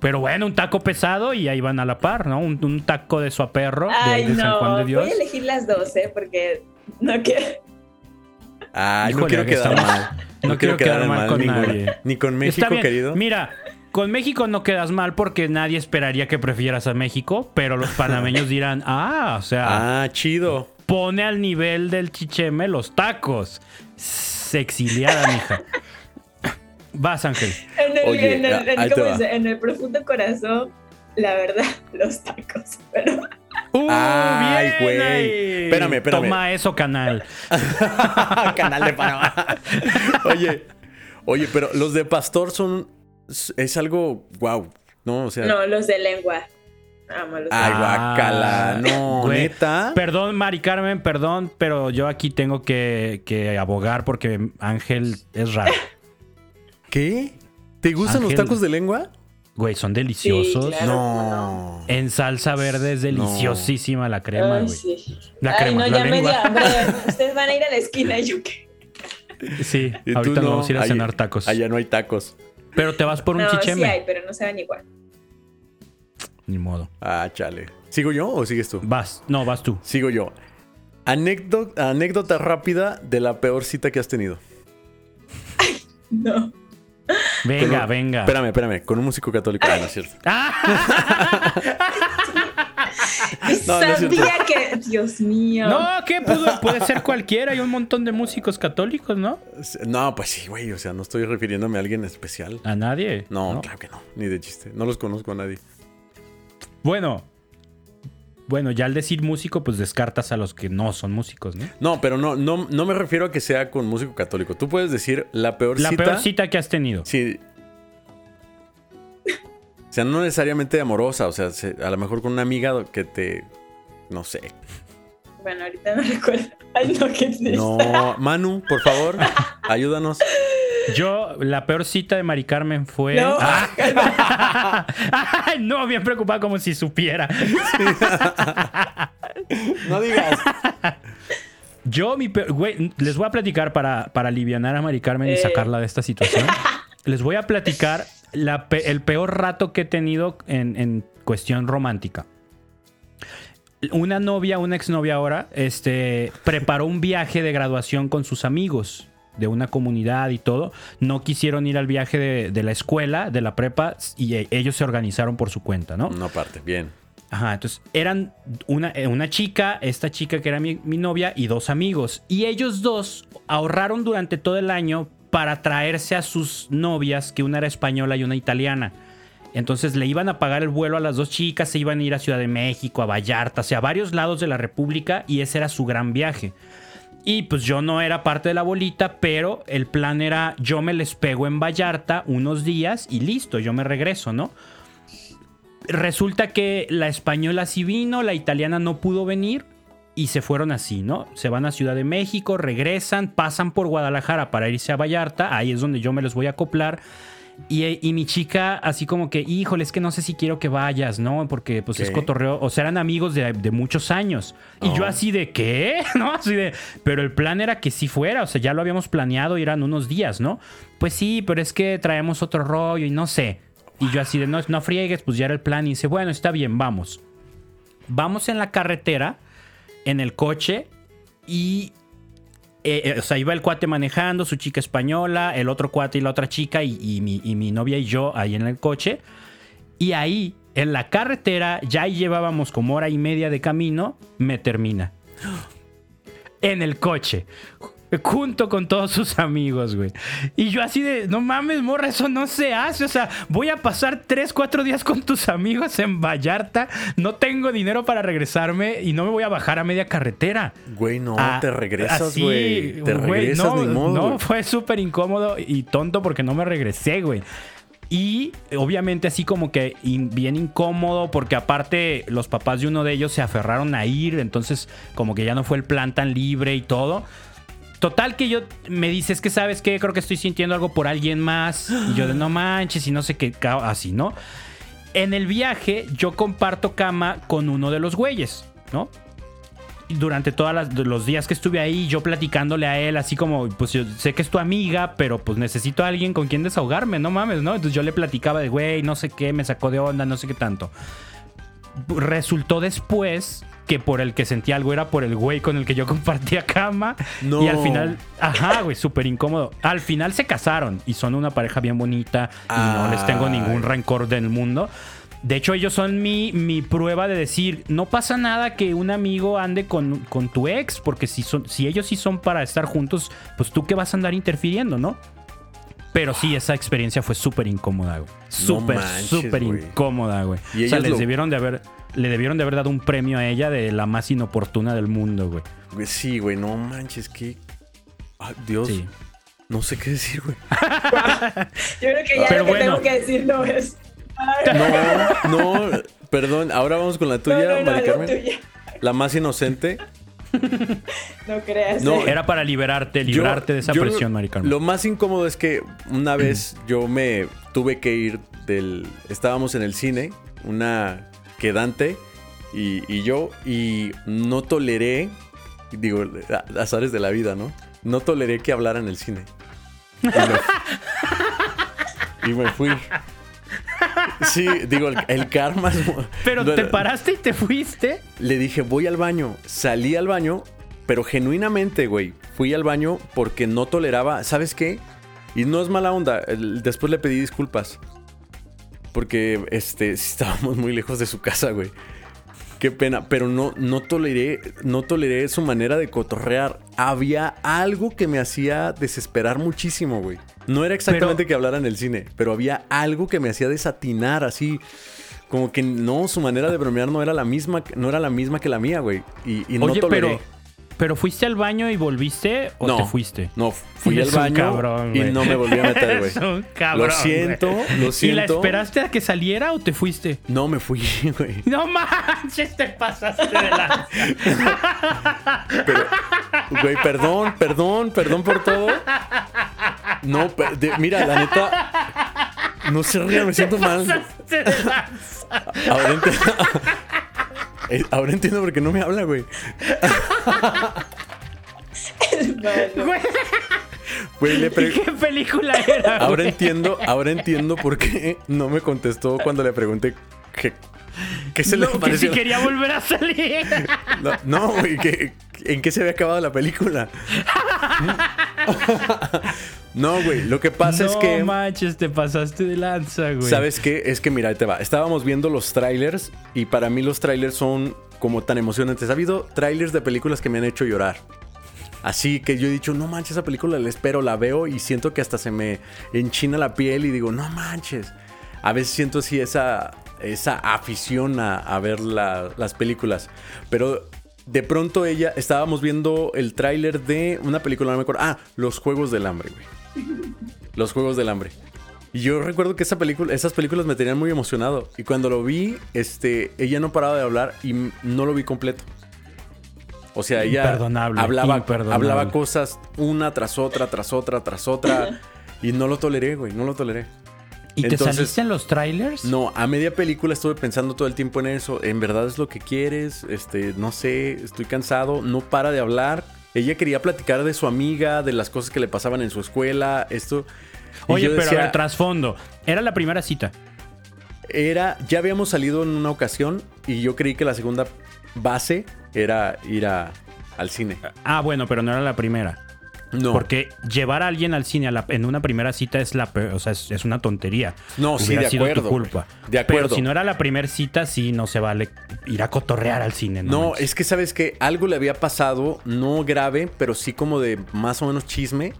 Pero bueno, un taco pesado y ahí van a la par, ¿no? Un, taco de su perro Ay, de, San Juan de Dios. Voy a elegir las dos, ¿eh? Porque no quiero. Ay, no quiero quedar mal. No, quiero, quedar, mal con nadie. Ni con México, querido. Mira, con México no quedas mal porque nadie esperaría que prefieras a México, pero los panameños dirán, ah, o sea. Ah, chido. Pone al nivel del chicheme los tacos. Se exiliada, mija. Vas, Ángel. En el, en, el, en el, profundo corazón, la verdad, los tacos. Pero... Uh, Ay, güey. Espérame, espérame. Toma eso, canal. canal de Panamá. oye, oye, pero los de pastor son. Es algo. Wow. ¿No? O sea. No, los de lengua. Ay, guacala. Ah, no, neta. Perdón, Mari Carmen, perdón, pero yo aquí tengo que, que abogar porque Ángel es raro. ¿Qué? ¿Te gustan los tacos de lengua? Güey, son deliciosos. no. En salsa verde es deliciosísima la crema, güey. Sí. La Ay, crema. no, ya me dio hambre. Ustedes van a ir a la esquina y yo qué. Sí, ahorita vamos a ir a cenar tacos. Allá no hay tacos. Pero te vas por un chicheme. Sí hay, pero no saben igual. Ni modo. Ah, chale. ¿Sigo yo o sigues tú? Vas. No, vas tú. Sigo yo. Anécdota, anécdota rápida de la peor cita que has tenido. Ay, no. Venga, venga. Espérame, espérame. Con un músico católico. Ah, no es cierto. Sabía que. Dios mío. No, ¿qué? puede ser cualquiera. Hay un montón de músicos católicos, ¿no? No, pues sí, güey. O sea, no estoy refiriéndome a alguien especial. ¿A nadie? no, claro que no. Ni de chiste. No los conozco a nadie. Bueno, bueno, ya al decir músico, pues descartas a los que no son músicos, ¿no? No, pero no, no, no me refiero a que sea con músico católico. Tú puedes decir la peor cita. La peor cita que has tenido. Sí. O sea, no necesariamente amorosa, o sea, a lo mejor con una amiga que te. No sé. Bueno, ahorita no recuerdo. Ay, no, qué No, Manu, por favor, ayúdanos. Yo, la peor cita de Mari Carmen fue. No, ah. no bien preocupada como si supiera. no digas. Yo, mi güey, les voy a platicar para, para aliviar a Mari Carmen y eh. sacarla de esta situación. les voy a platicar el peor rato que he tenido en, en cuestión romántica una novia, una exnovia ahora, este, preparó un viaje de graduación con sus amigos de una comunidad y todo. No quisieron ir al viaje de, la escuela, de la prepa, y e, ellos se organizaron por su cuenta, ¿no? No parte, bien. Ajá, entonces eran una, eh, una chica, esta chica que era mi, mi novia y dos amigos. Y ellos dos ahorraron durante todo el año para traerse a sus novias, que una era española y una italiana. Entonces le iban a pagar el vuelo a las dos chicas, se iban a ir a Ciudad de México, a Vallarta, o sea, a varios lados de la República y ese era su gran viaje. Y pues yo no era parte de la bolita, pero el plan era yo me les pego en Vallarta unos días y listo, yo me regreso, ¿no? Resulta que la española sí vino, la italiana no pudo venir y se fueron así, ¿no? Se van a Ciudad de México, regresan, pasan por Guadalajara para irse a Vallarta, ahí es donde yo me los voy a acoplar y, mi chica, así como que, híjole, es que no sé si quiero que vayas, ¿no? Porque pues es cotorreo. O sea, eran amigos de, muchos años. Y yo oh. así de, ¿qué? ¿No? Así de, pero el plan era que sí fuera. O sea, ya lo habíamos planeado y eran unos días, ¿no? Pues sí, pero es que traemos otro rollo y no sé. Y yo así de, no, no friegues, pues ya era el plan. Y dice, bueno, está bien, vamos. Vamos en la carretera, en el coche. Y eh, eh, o sea, iba el cuate manejando, su chica española, el otro cuate y la otra chica, y, mi, y, mi, novia y yo ahí en el coche. Y ahí, en la carretera, ya llevábamos como hora y media de camino, me termina. En el coche junto con todos sus amigos, güey. Y yo así de, no mames, morra, eso no se hace. O sea, voy a pasar 3, 4 días con tus amigos en Vallarta, no tengo dinero para regresarme y no me voy a bajar a media carretera. Güey, no, ah, te regresas, güey. Te regresas, no, ni modo. No, fue súper incómodo y tonto porque no me regresé, güey. Y obviamente así como que bien incómodo porque aparte los papás de uno de ellos se aferraron a ir, entonces como que ya no fue el plan tan libre y todo. Total que yo me dices que sabes que creo que estoy sintiendo algo por alguien más. Y yo de no manches y no sé qué, así, ¿no? En el viaje yo comparto cama con uno de los güeyes, ¿no? durante todos los días que estuve ahí, yo platicándole a él, así como, pues yo sé que es tu amiga, pero pues necesito a alguien con quien desahogarme, no mames, ¿no? Entonces yo le platicaba de, güey, no sé qué, me sacó de onda, no sé qué tanto. Resultó después que por el que sentía algo era por el güey con el que yo compartía cama. No. Y al final, ajá, güey, súper incómodo. Al final se casaron y son una pareja bien bonita y no les tengo ningún rencor del mundo. De hecho, ellos son mi, mi, prueba de decir, no pasa nada que un amigo ande con, con tu ex, porque si, son, si ellos sí son para estar juntos, pues tú qué vas a andar interfiriendo, ¿no? Pero sí, esa experiencia fue súper incómoda, güey. Súper, súper incómoda, güey. O sea, les debieron de haber le debieron de haber dado un premio a ella de la más inoportuna del mundo, güey. Sí, güey, no manches, que. Dios. No sé qué decir, güey. Yo creo que ya lo que tengo que decir no es. No, no, perdón. Ahora vamos con la tuya, Mari Carmen. La más inocente. no creas. No, era para liberarte, liberarte de esa presión, Mari Carmen. Lo más incómodo es que una vez yo me tuve que ir del. Estábamos en el cine, una que Dante y, yo, y no toleré, digo, azares de la vida, ¿no? No toleré que hablara en el cine. Y me, fui. Sí, digo, el, karma. Pero te paraste y te fuiste. Le dije, voy al baño. Salí al baño, pero genuinamente, güey. Fui al baño porque no toleraba. ¿Sabes qué? Y no es mala onda. Después le pedí disculpas. Porque este, estábamos muy lejos de su casa, güey. Qué pena, pero no, no, toleré, no toleré su manera de cotorrear. Había algo que me hacía desesperar muchísimo, güey. No era exactamente que hablara en el cine, pero había algo que me hacía desatinar así. Como que no, su manera de bromear no era la misma, no era la misma que la mía, güey. Y, no toleré. ¿Pero fuiste al baño y volviste o te fuiste? No, fui al baño y no me volví a meter, güey. Lo siento, lo siento. ¿Y la esperaste a que saliera o te fuiste? No, me fui, güey. No manches, te pasaste de la... Pero, güey, perdón, perdón, perdón por todo. No, mira, la neta... No sé, me siento mal. Ahora ahora entiendo por qué no me habla, güey. Güey, ¿Qué película era? Ahora entiendo, ahora entiendo por qué no me contestó cuando le pregunté qué, qué se le pareció. Que si quería volver a salir. No, güey, ¿en qué se había acabado la película? No, güey, lo que pasa es que... No manches, te pasaste de lanza, güey. ¿Sabes qué? Es que mira, te va. Estábamos viendo los trailers y para mí los trailers son como tan emocionantes. Ha habido trailers de películas que me han hecho llorar. Así que yo he dicho, no manches, esa película la espero, la veo y siento que hasta se me enchina la piel y digo, no manches. A veces siento así esa, esa afición a, ver las películas. Pero de pronto ella, estábamos viendo el tráiler de una película, no me acuerdo. Ah, Los Juegos del Hambre, güey. Los Juegos del Hambre. Y yo recuerdo que esa película, esas películas me tenían muy emocionado. Y cuando lo vi, este, ella no paraba de hablar y no lo vi completo. O sea, ella hablaba, hablaba cosas una tras otra, tras otra, tras otra. y no lo toleré, güey, no lo toleré. ¿Y te saliste en los trailers? No, a media película estuve pensando todo el tiempo en eso. ¿En verdad es lo que quieres? Este, no sé, estoy cansado. No para de hablar. Ella quería platicar de su amiga, de las cosas que le pasaban en su escuela, esto. Oye, pero el trasfondo. Era la primera cita. Era, ya habíamos salido en una ocasión y yo creí que la segunda base era ir a, al cine. Ah, bueno, pero no era la primera. No. Porque llevar a alguien al cine en una primera cita es la o sea, es, una tontería. No, sí, de acuerdo. culpa. De acuerdo. Pero si no era la primera cita, sí no se vale ir a cotorrear al cine. No, no es que sabes que algo le había pasado, no grave, pero sí como de más o menos chisme,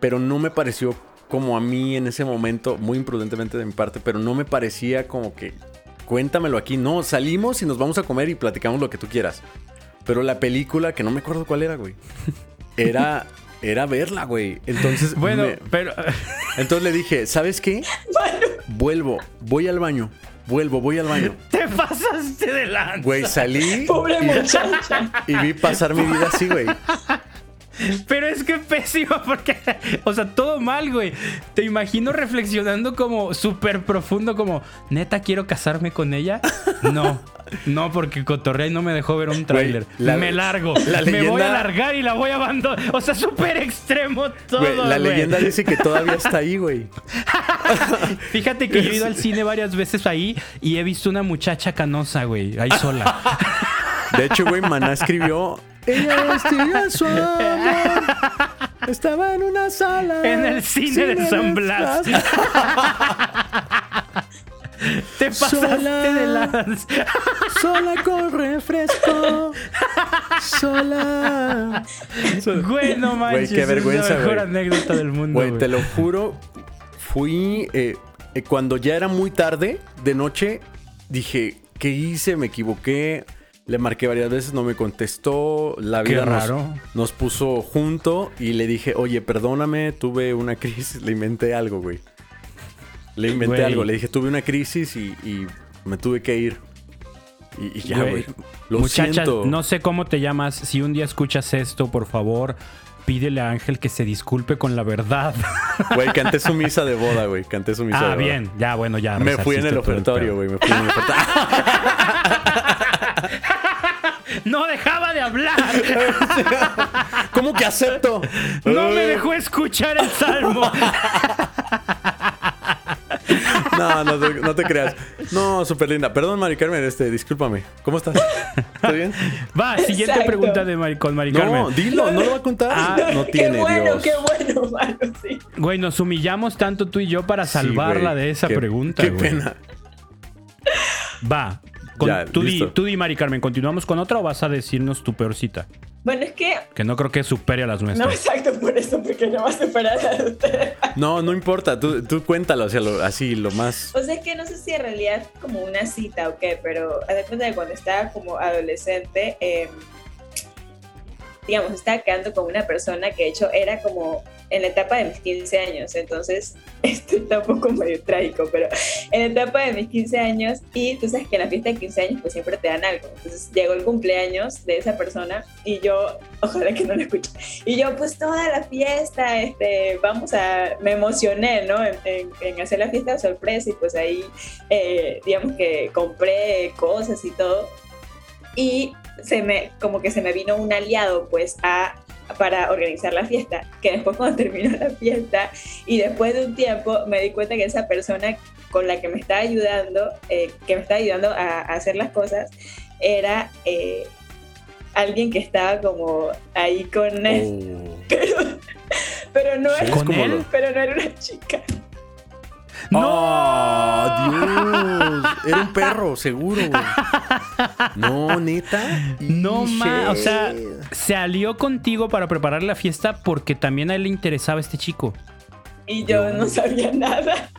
pero no me pareció como a mí en ese momento, muy imprudentemente de mi parte, pero no me parecía como que cuéntamelo aquí. No, salimos y nos vamos a comer y platicamos lo que tú quieras. Pero la película, que no me acuerdo cuál era, güey, era, era verla, güey. Entonces. Bueno, pero. Entonces le dije, ¿sabes qué? Vuelvo, voy al baño. Vuelvo, voy al baño. Te pasaste de lanza. Güey, salí. Pobre muchacha. Y vi pasar mi vida así, güey. Pero es que pésimo porque, o sea, todo mal, güey. Te imagino reflexionando como súper profundo, como, neta, quiero casarme con ella. No, no, porque Cotorrey no me dejó ver un tráiler. Me largo, me voy a largar y la voy a abandonar. O sea, súper extremo todo. la leyenda dice que todavía está ahí, güey. Fíjate que yo he ido al cine varias veces ahí y he visto una muchacha canosa, güey, ahí sola. De hecho, güey, Maná escribió ella su amor. Estaba en una sala. En el cine, de San Blas. Te pasaste de las. Sola con refresco. Sola. Güey, no manches. Güey, qué vergüenza, es la mejor anécdota del mundo. Güey, te lo juro. Fui. Eh, eh, cuando ya era muy tarde de noche, dije, ¿qué hice? Me equivoqué. Le marqué varias veces, no me contestó. La vida Nos, puso junto y le dije, oye, perdóname, tuve una crisis. Le inventé algo, güey. Le inventé algo. Le dije, tuve una crisis y, me tuve que ir. Y, ya, güey. Muchachas, no sé cómo te llamas. Si un día escuchas esto, por favor, pídele a Ángel que se disculpe con la verdad. Güey, canté su misa de boda, güey. Canté su misa ah, de boda. Ah, bien. Ya, bueno, ya. Me fui en el ofertorio, güey. Me fui en el ofertorio. no dejaba de hablar. ¿Cómo que acepto? No me dejó escuchar el salmo. No, no, te creas. No, súper linda. Perdón, Mari Carmen, este, discúlpame. ¿Cómo estás? ¿Está bien? Va, siguiente pregunta de Mari, con Mari Carmen. No, dilo, no lo va a contar. Ah, no tiene, qué bueno, Dios. Qué bueno, mano, sí. Güey, nos humillamos tanto tú y yo para salvarla de esa pregunta, Qué pena. Va, tú, di, Mari Carmen, ¿continuamos con otra o vas a decirnos tu peor cita? Bueno, es que. Que no creo que supere a las nuestras. No, exacto, por eso, porque no va a superar a ustedes. No, no importa, tú, tú cuéntalo, o sea, así, lo más. O sea, es que no sé si en realidad es como una cita o qué, pero a de cuando estaba como adolescente, em, digamos, estaba quedando con una persona que de hecho era como en la etapa de mis 15 años, entonces esto está un poco medio trágico, pero en la etapa de mis 15 años y tú sabes que en la fiesta de 15 años pues siempre te dan algo, entonces llegó el cumpleaños de esa persona y yo, ojalá que no lo escuche, y yo pues toda la fiesta, este, vamos a, me emocioné, ¿no? En, hacer la fiesta de sorpresa y pues ahí, eh, digamos que compré cosas y todo y se me, como que se me vino un aliado pues a para organizar la fiesta, que después cuando terminó la fiesta y después de un tiempo me di cuenta que esa persona con la que me estaba ayudando, eh, que me estaba ayudando a, hacer las cosas, era eh, alguien que estaba como ahí con él, oh. pero, no era, pero no era una chica. ¡No! ¡Oh, Dios! Era un perro, seguro. No, neta. No, ma, o sea, se alió contigo para preparar la fiesta porque también a él le interesaba este chico. Y yo no sabía nada.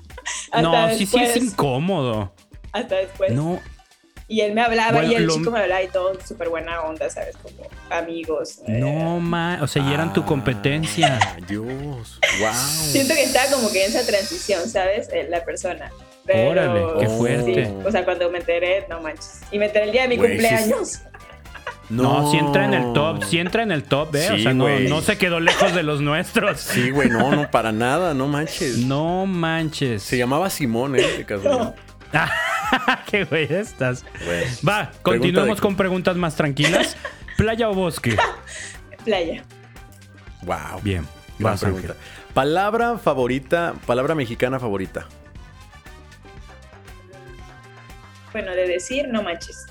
no, sí, sí es incómodo. Hasta después. No, y él me hablaba y el chico me hablaba y todo súper buena onda, ¿sabes? Como amigos. No, ma, o sea, y eran tu competencia. Dios, wow. Siento que estaba como que en esa transición, ¿sabes? Eh, la persona. Pero, Órale, qué fuerte. o sea, cuando me enteré, no manches. Y me enteré el día de mi cumpleaños. No, si entra en el top, si entra en el top, ¿eh? o sea, no, no, se quedó lejos de los nuestros. Sí, güey, no, no, para nada, no manches. No manches. Se llamaba Simón, ¿eh? De casualidad. Qué güey estás. Va, continuemos con preguntas más tranquilas. ¿Playa o bosque? Playa. Wow. Bien. Vas, pregunta. Palabra favorita, palabra mexicana favorita. Bueno, de decir, no manches.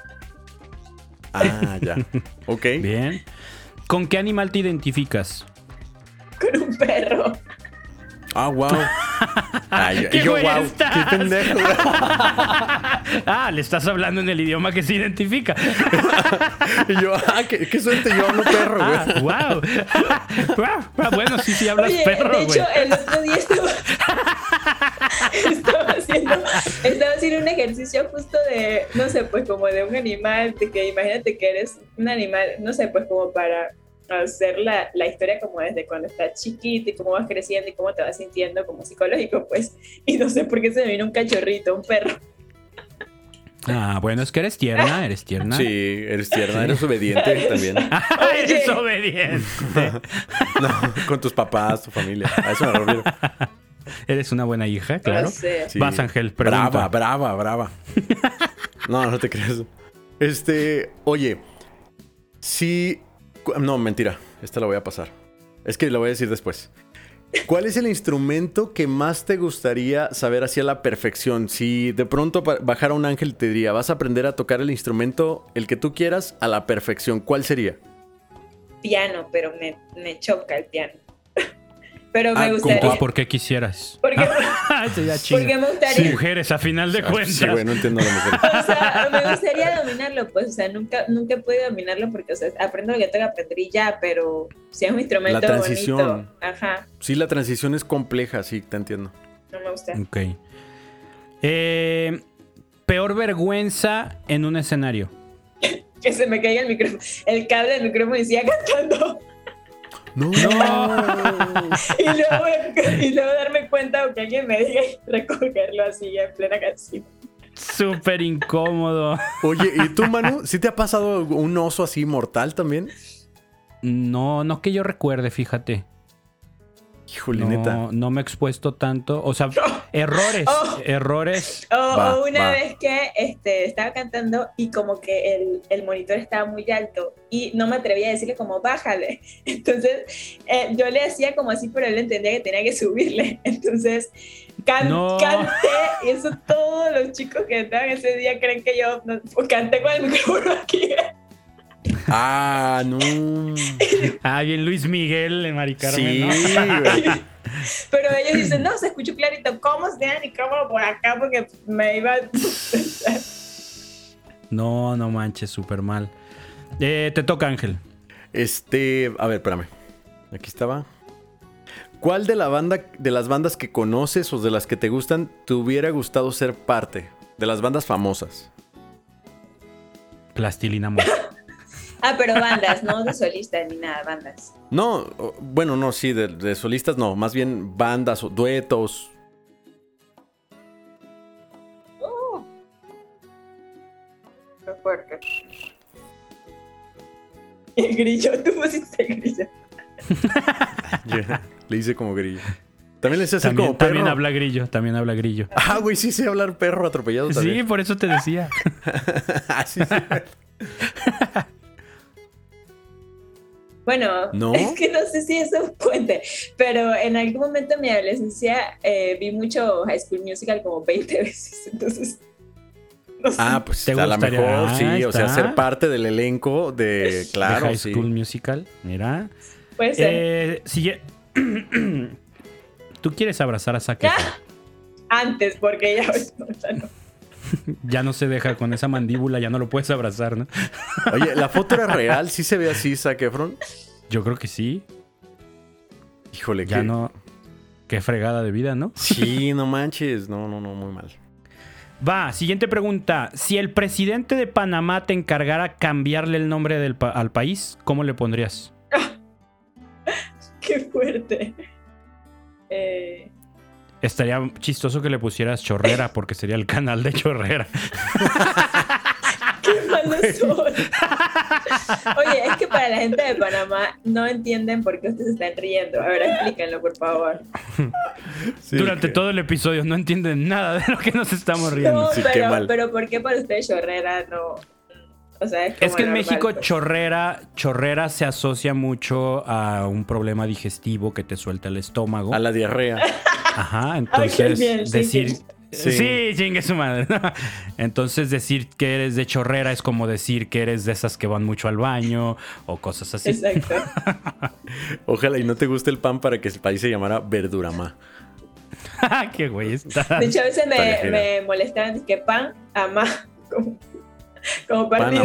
Ah, ya. ok. Bien. ¿Con qué animal te identificas? Con un perro. Ah, wow. Ay, ¿Qué yo, wow, qué pendejo. ah, le estás hablando en el idioma que se identifica. y yo, ah, qué, suerte, yo hablo perro, güey. Ah, wow. Ah, bueno, sí, sí hablas perro, güey. De hecho, el otro día estaba, estaba, haciendo, estaba haciendo un ejercicio justo de, no sé, pues como de un animal, de que imagínate que eres un animal, no sé, pues como para hacer la, la, historia como desde cuando estás chiquito y cómo vas creciendo y cómo te vas sintiendo como psicológico, pues, y no sé por qué se me vino un cachorrito, un perro. Ah, bueno, es que eres tierna, eres tierna. Sí, eres tierna, eres obediente también. eres obediente. no, con tus papás, tu familia. A eso me refiero. Eres una buena hija, claro. Vas, Ángel, pregunta. Brava, brava, brava. no, no te creas. Este, oye, si no, mentira. Esta la voy a pasar. Es que la voy a decir después. ¿Cuál es el instrumento que más te gustaría saber hacia la perfección? Si de pronto bajara un ángel te diría, vas a aprender a tocar el instrumento, el que tú quieras, a la perfección, ¿cuál sería? Piano, pero me, me choca el piano. Pero me ah, gustaría. ¿Por qué quisieras? Porque, porque me gustaría. Mujeres, a final de cuentas. Sí, bueno, entiendo la mujer. O sea, me gustaría dominarlo, pues, o sea, nunca, nunca he podido dominarlo porque, o sea, aprendo lo que tengo que aprender y ya, pero si es un instrumento la transición. bonito. Ajá. Sí, la transición es compleja, sí, te entiendo. No me gusta. Ok. Eh, peor vergüenza en un escenario. que se me caiga el micrófono, el cable del micrófono y siga cantando. No. y, luego, y, luego, darme cuenta o que alguien me diga y recogerlo así en plena canción. Súper incómodo. Oye, ¿y tú, Manu? ¿Sí te ha pasado un oso así mortal también? No, no que yo recuerde, fíjate. No, no me he expuesto tanto. O sea, errores, oh. errores. O una vez que este, estaba cantando y como que el, monitor estaba muy alto y no me atrevía a decirle como bájale. Entonces eh, yo le hacía como así, pero él entendía que tenía que subirle. Entonces canté y eso todos los chicos que estaban ese día creen que yo canté con el micrófono aquí. Ah, no. Ah, bien Luis Miguel, Mari Carmen, sí, Pero ellos dicen, no, se escuchó clarito. ¿Cómo se dan y cómo por acá? Porque me iba. no, no manches, súper mal. Eh, te toca, Ángel. Este, a ver, espérame. Aquí estaba. ¿Cuál de la banda, de las bandas que conoces o de las que te gustan, te hubiera gustado ser parte? De las bandas famosas. Plastilina Mosh. Ah, pero bandas, no de solistas ni nada, bandas. No, bueno, no, sí, de, solistas no, más bien bandas o duetos. Oh. Qué fuerte. El grillo, tú pusiste el grillo. le hice como grillo. También le sé hacer como perro. También habla grillo, también habla grillo. Ah, güey, sí sé hablar perro atropellado también. Sí, por eso te decía. ah, sí, sí. Bueno, es que no sé si eso cuente, pero en algún momento de mi adolescencia eh, vi mucho High School Musical como 20 veces, entonces... Ah, pues ¿Te a lo mejor sí, o sea, ser parte del elenco de, claro, High School Musical, mira. Puede ser. Eh, ¿Tú quieres abrazar a Zac Antes, porque ya... ya no se deja con esa mandíbula, ya no lo puedes abrazar, ¿no? Oye, ¿la foto era real? ¿Sí se ve así, Zac Efron? Yo creo que sí. Híjole, ya no. Qué fregada de vida, ¿no? Sí, no manches. No, no, no, muy mal. Va, siguiente pregunta. Si el presidente de Panamá te encargara cambiarle el nombre del al país, ¿cómo le pondrías? Qué fuerte. Eh, Estaría chistoso que le pusieras chorrera porque sería el canal de chorrera. ¡Qué malos son! Oye, es que para la gente de Panamá no entienden por qué ustedes están riendo. A ver, explíquenlo, por favor. Durante todo el episodio no entienden nada de lo que nos estamos riendo. No, pero, pero ¿por qué para ustedes chorrera no? Es, que en México pues. chorrera, chorrera se asocia mucho a un problema digestivo que te suelta el estómago. A la diarrea. Ajá, entonces decir... Sí. chingue su madre. Entonces decir que eres de chorrera es como decir que eres de esas que van mucho al baño o cosas así. Exacto. Ojalá y no te guste el pan para que el país se llamara Verduramá. Qué güey está. De hecho, a veces me, me molestan que pan, ama. Como partido.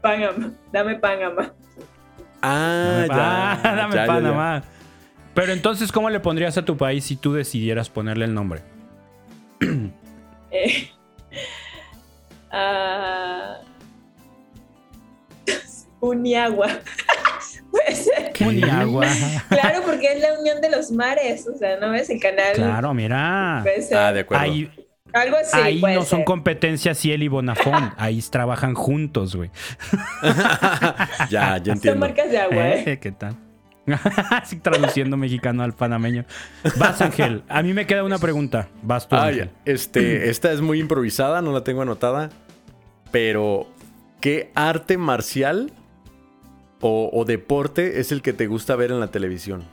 Panamá. Dame Panamá. Ah, ya. dame Panamá. Pero entonces, ¿cómo le pondrías a tu país si tú decidieras ponerle el nombre? eh, uh, Uniagua. Puede ser. Uniagua. claro, porque es la unión de los mares. O sea, ¿no ves el canal? Claro, mira. Ah, de acuerdo. Algo así. Ahí no son competencias Ciel y Bonafón. Ahí trabajan juntos, güey. ya, ya entiendo. Son marcas de agua, ¿eh? ¿eh? ¿Qué tal? Así traduciendo mexicano al panameño. Vas, Ángel. A mí me queda una pregunta. Vas tú. Este, esta es muy improvisada, no la tengo anotada. Pero, ¿qué arte marcial o, o deporte es el que te gusta ver en la televisión?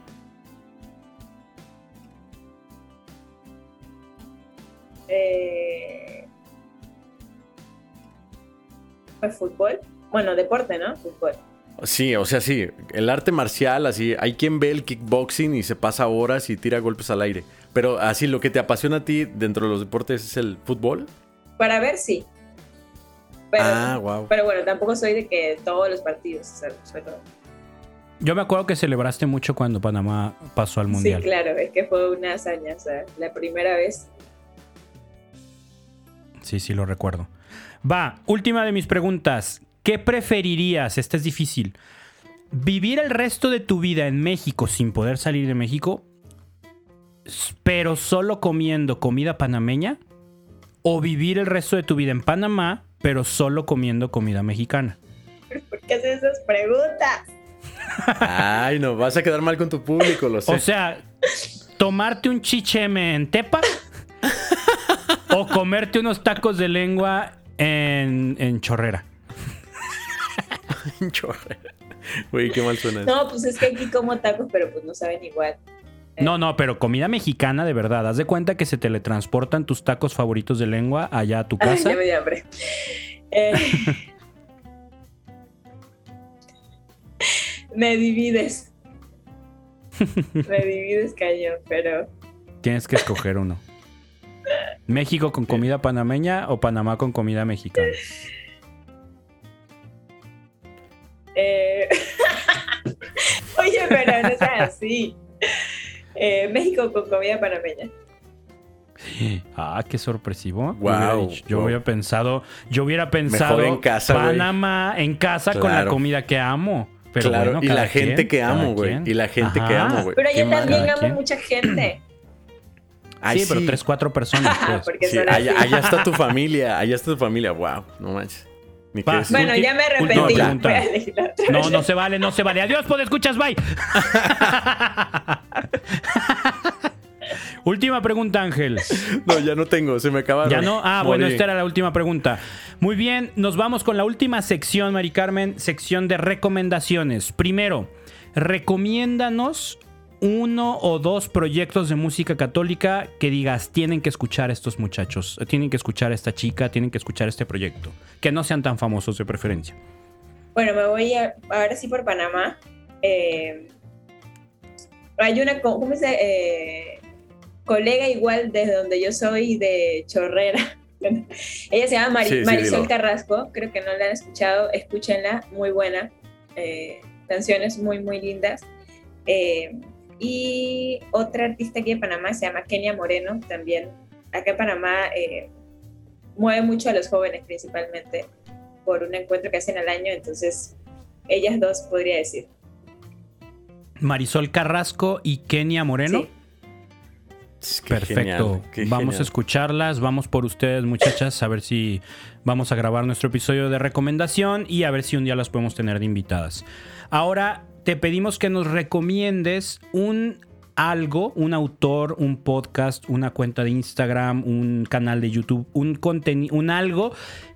Pues fútbol. Bueno, deporte, ¿no? Fútbol. Sí, o sea, sí, el arte marcial, así, hay quien ve el kickboxing y se pasa horas y tira golpes al aire. Pero así, lo que te apasiona a ti dentro de los deportes es el fútbol. Para ver, sí. Pero, ah, wow. Pero bueno, tampoco soy de que todos los partidos, Yo me acuerdo que celebraste mucho cuando Panamá pasó al Mundial. Sí, claro, es que fue una hazaña, o sea, la primera vez Sí, sí, lo recuerdo. Va, última de mis preguntas. ¿Qué preferirías? Esta es difícil. ¿Vivir el resto de tu vida en México sin poder salir de México, pero solo comiendo comida panameña? ¿O vivir el resto de tu vida en Panamá, pero solo comiendo comida mexicana? ¿Por qué haces esas preguntas? Ay, no, vas a quedar mal con tu público, lo sé. O sea, tomarte un chicheme en Tepa o comerte unos tacos de lengua en, chorrera. en chorrera. Güey, qué mal suena. No, pues es que aquí como tacos, pero pues no saben igual. No, no, pero comida mexicana de verdad. Haz de cuenta que se teletransportan tus tacos favoritos de lengua allá a tu casa. Ay, ya me hambre. Eh, me divides. Me divides cañón, pero. Tienes que escoger uno. ¿México con comida panameña o Panamá con comida mexicana? Eh, oye, pero no es así. Eh, México con comida panameña. Ah, qué sorpresivo. Wow. Yo hubiera, pensado, yo hubiera pensado en casa, Panamá en casa con la comida que amo. Pero claro, y la gente que amo, güey. Y la gente que amo, güey. Pero yo también amo mucha gente. Sí, pero tres, cuatro personas. Pues. allá, está tu familia, allá está tu familia. Wow, no manches. bueno, ya me arrepentí. No, no, se vale, no se vale. Adiós, pues escuchas, bye. última pregunta, Ángel. No, ya no tengo, se me acabaron. Ya no. Ah, bueno, esta era la última pregunta. Muy bien, nos vamos con la última sección, Mari Carmen, sección de recomendaciones. Primero, recomiéndanos uno o dos proyectos de música católica que digas, tienen que escuchar a estos muchachos, tienen que escuchar a esta chica, tienen que escuchar este proyecto, que no sean tan famosos de preferencia. Bueno, me voy a, ahora sí por Panamá. Eh, hay una, ¿cómo se eh, colega igual desde donde yo soy de Chorrera. Ella se llama Marisol Carrasco, creo que no la han escuchado, escúchenla, muy buena. Eh, canciones muy, muy lindas. Y otra artista aquí en Panamá se llama Kenia Moreno, también acá en Panamá eh, mueve mucho a los jóvenes principalmente por un encuentro que hacen al año, entonces ellas dos podría decir. Marisol Carrasco y Kenia Moreno. Perfecto. vamos a escucharlas, vamos por ustedes muchachas, a ver si vamos a grabar nuestro episodio de recomendación y a ver si un día las podemos tener de invitadas. Ahora te pedimos que nos recomiendes un algo, un autor, un podcast, una cuenta de Instagram, un canal de YouTube, un contenido, un algo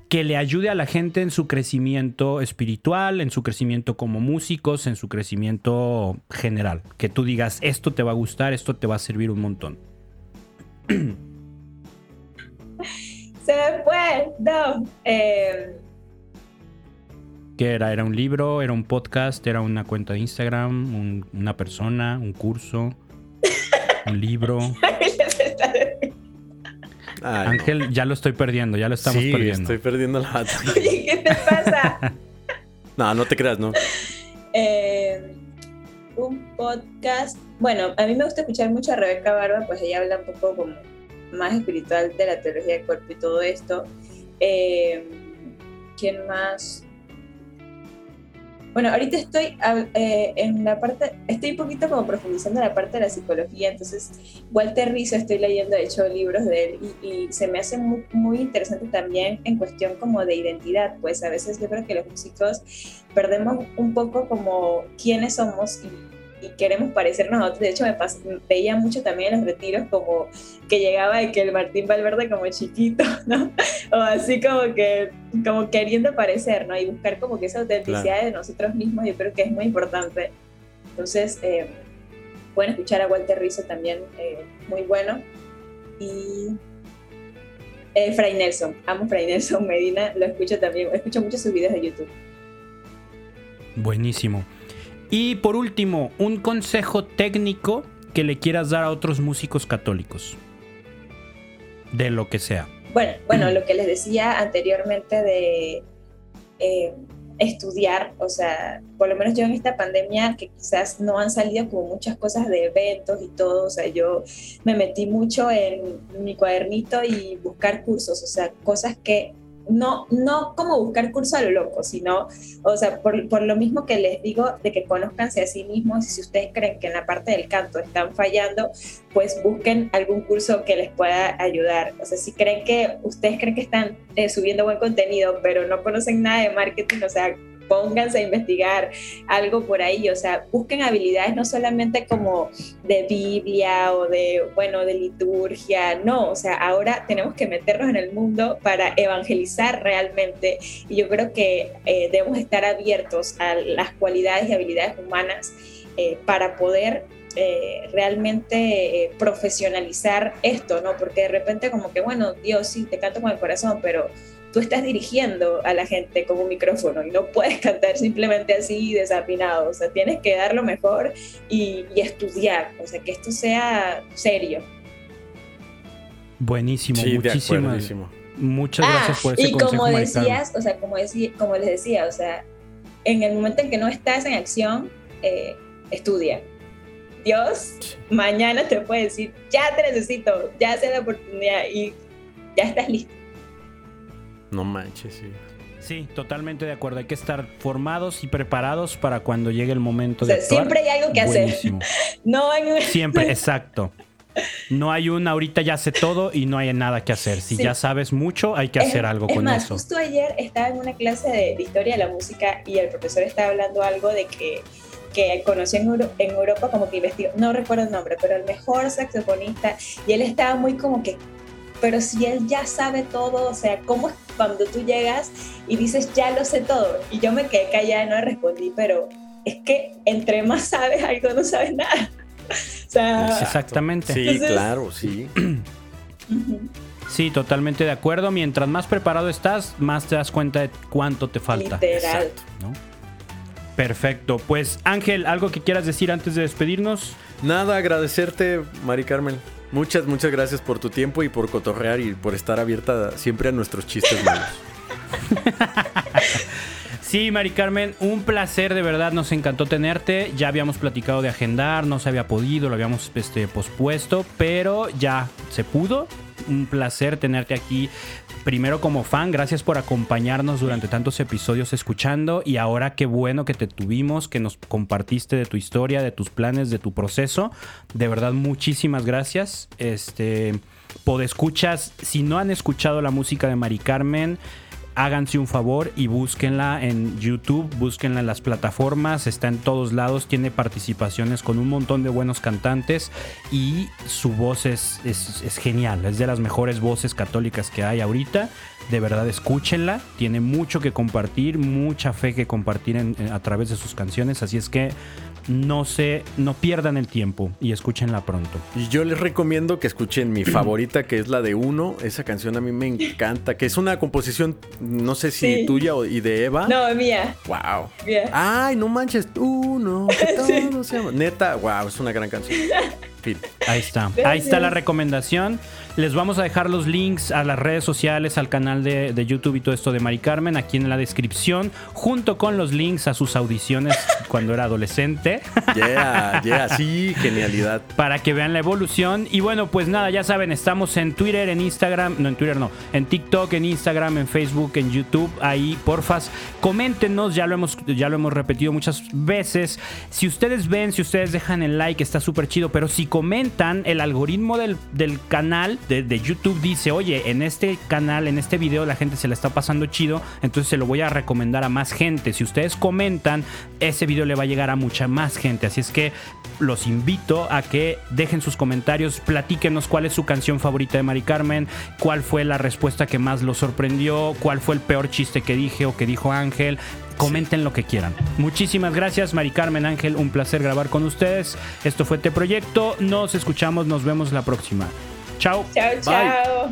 que le ayude a la gente en su crecimiento espiritual, en su crecimiento como músicos, en su crecimiento general. Que tú digas, esto te va a gustar, esto te va a servir un montón. Se fue, no. Eh, ¿Qué era? ¿Era un libro? ¿Era un podcast? ¿Era una cuenta de Instagram? ¿Una persona? ¿Un curso? ¿Un libro? Ángel, ya lo estoy perdiendo, ya lo estamos sí, perdiendo. Estoy perdiendo la batalla. Oye, ¿qué te pasa? no, no te creas, no. Eh, un podcast. Bueno, a mí me gusta escuchar mucho a Rebeca Barba, pues ella habla un poco como más espiritual de la teología del cuerpo y todo esto. Eh, ¿Quién más? Bueno, ahorita estoy eh, en la parte, estoy un poquito como profundizando en la parte de la psicología, entonces Walter Rizzo estoy leyendo, de hecho, libros de él y, se me hace muy, muy, interesante también en cuestión como de identidad, pues a veces yo creo que los músicos perdemos un poco como quiénes somos y y queremos parecernos a otros. De hecho, me veía mucho también en los retiros como que llegaba de que el Martín Valverde como chiquito, ¿no? O así como que como queriendo parecer, ¿no? Y buscar como que esa autenticidad de nosotros mismos, yo creo que es muy importante. Entonces, eh, pueden escuchar a Walter Rizzo también, eh, muy bueno. Y eh, Fray Nelson, amo Fray Nelson Medina, lo escucho también, escucho muchos sus videos de YouTube. Buenísimo. Y por último, un consejo técnico que le quieras dar a otros músicos católicos. De lo que sea. Bueno, bueno, lo que les decía anteriormente de eh, estudiar, o sea, por lo menos yo en esta pandemia que quizás no han salido como muchas cosas de eventos y todo, o sea, yo me metí mucho en mi cuadernito y buscar cursos, o sea, cosas que no, no como buscar curso a lo loco, sino, o sea, por, lo mismo que les digo, de que conozcanse a sí mismos y si ustedes creen que en la parte del canto están fallando, pues busquen algún curso que les pueda ayudar. O sea, si creen que, ustedes creen que están eh, subiendo buen contenido, pero no conocen nada de marketing, o sea, pónganse a investigar algo por ahí, o sea, busquen habilidades no solamente como de Biblia o de, bueno, de liturgia, no, o sea, ahora tenemos que meternos en el mundo para evangelizar realmente y yo creo que eh, debemos estar abiertos a las cualidades y habilidades humanas eh, para poder eh, realmente profesionalizar esto, ¿no? Porque de repente como que, bueno, Dios sí, te canto con el corazón, pero tú estás dirigiendo a la gente con un micrófono y no puedes cantar simplemente así desafinado, o sea, tienes que dar lo mejor y, estudiar, o sea, que esto sea serio. Buenísimo, muchísimas. Muchas ah, gracias por ese Y como decías, o sea, como, como les decía, o sea, en el momento en que no estás en acción, eh, estudia. Dios mañana te puede decir, ya te necesito, ya sea la oportunidad y ya estás listo. No manches, sí. Sí, totalmente de acuerdo. Hay que estar formados y preparados para cuando llegue el momento de actuar. Siempre hay algo que hacer. No hay Siempre, exacto. No hay un ahorita ya sé todo y no hay nada que hacer. Si ya sabes mucho, hay que hacer algo es con más, eso. Justo ayer estaba en una clase de, historia de la música y el profesor estaba hablando algo de que, que conoció en, en Europa como que investigó, no recuerdo el nombre, pero el mejor saxofonista y él estaba muy como que pero si él ya sabe todo, o sea, ¿cómo es cuando tú llegas y dices, ya lo sé todo? Y yo me quedé callada, no respondí, pero es que entre más sabes algo, no sabes nada. O sea, Exactamente. Sí, claro, sí. Sí, totalmente de acuerdo. Mientras más preparado estás, más te das cuenta de cuánto te falta. Literal. Perfecto. Pues Ángel, ¿algo que quieras decir antes de despedirnos? Nada, agradecerte, Mari Carmen. Muchas, muchas gracias por tu tiempo y por cotorrear y por estar abierta siempre a nuestros chistes malos. Sí, Mari Carmen, un placer de verdad, nos encantó tenerte. Ya habíamos platicado de agendar, no se había podido, lo habíamos este, pospuesto, pero ya se pudo. Un placer tenerte aquí primero como fan, gracias por acompañarnos durante tantos episodios escuchando y ahora qué bueno que te tuvimos, que nos compartiste de tu historia, de tus planes, de tu proceso. De verdad, muchísimas gracias. Este, escuchas, si no han escuchado la música de Mari Carmen, háganse un favor y búsquenla en YouTube, búsquenla en las plataformas, está en todos lados, tiene participaciones con un montón de buenos cantantes y su voz es, es, genial, es de las mejores voces católicas que hay ahorita. De verdad, escúchenla, tiene mucho que compartir, mucha fe que compartir a través de sus canciones, así es que no se no pierdan el tiempo y escúchenla pronto. Y yo les recomiendo que escuchen mi favorita que es la de Uno, esa canción a mí me encanta, que es una composición no sé si tuya o, y de Eva. No, mía. Wow. Ay, no manches, Uno, Neta, wow, es una gran canción. Ahí está. Ahí está la recomendación. Les vamos a dejar los links a las redes sociales, al canal de, YouTube y todo esto de Mari Carmen aquí en la descripción, junto con los links a sus audiciones cuando era adolescente. Yeah, yeah, sí, genialidad. Para que vean la evolución. Y bueno, pues nada, ya saben, estamos en Twitter, en Instagram, no en Twitter, no, en TikTok, en Instagram, en Facebook, en YouTube. Ahí, porfas, coméntenos, ya lo hemos, ya lo hemos repetido muchas veces. Si ustedes ven, si ustedes dejan el like, está súper chido, pero si comentan, el algoritmo del, canal de, YouTube dice, oye, en este canal, en este video la gente se la está pasando chido, entonces se lo voy a recomendar a más gente. Si ustedes comentan, ese video le va a llegar a mucha más gente. Así es que los invito a que dejen sus comentarios, platíquenos cuál es su canción favorita de Mari Carmen, cuál fue la respuesta que más lo sorprendió, cuál fue el peor chiste que dije o que dijo Ángel. Comenten lo que quieran. Muchísimas gracias, Mari Carmen Ángel. Un placer grabar con ustedes. Esto fue Te Proyecto. Nos escuchamos, nos vemos la próxima. Chao. Chao, chao.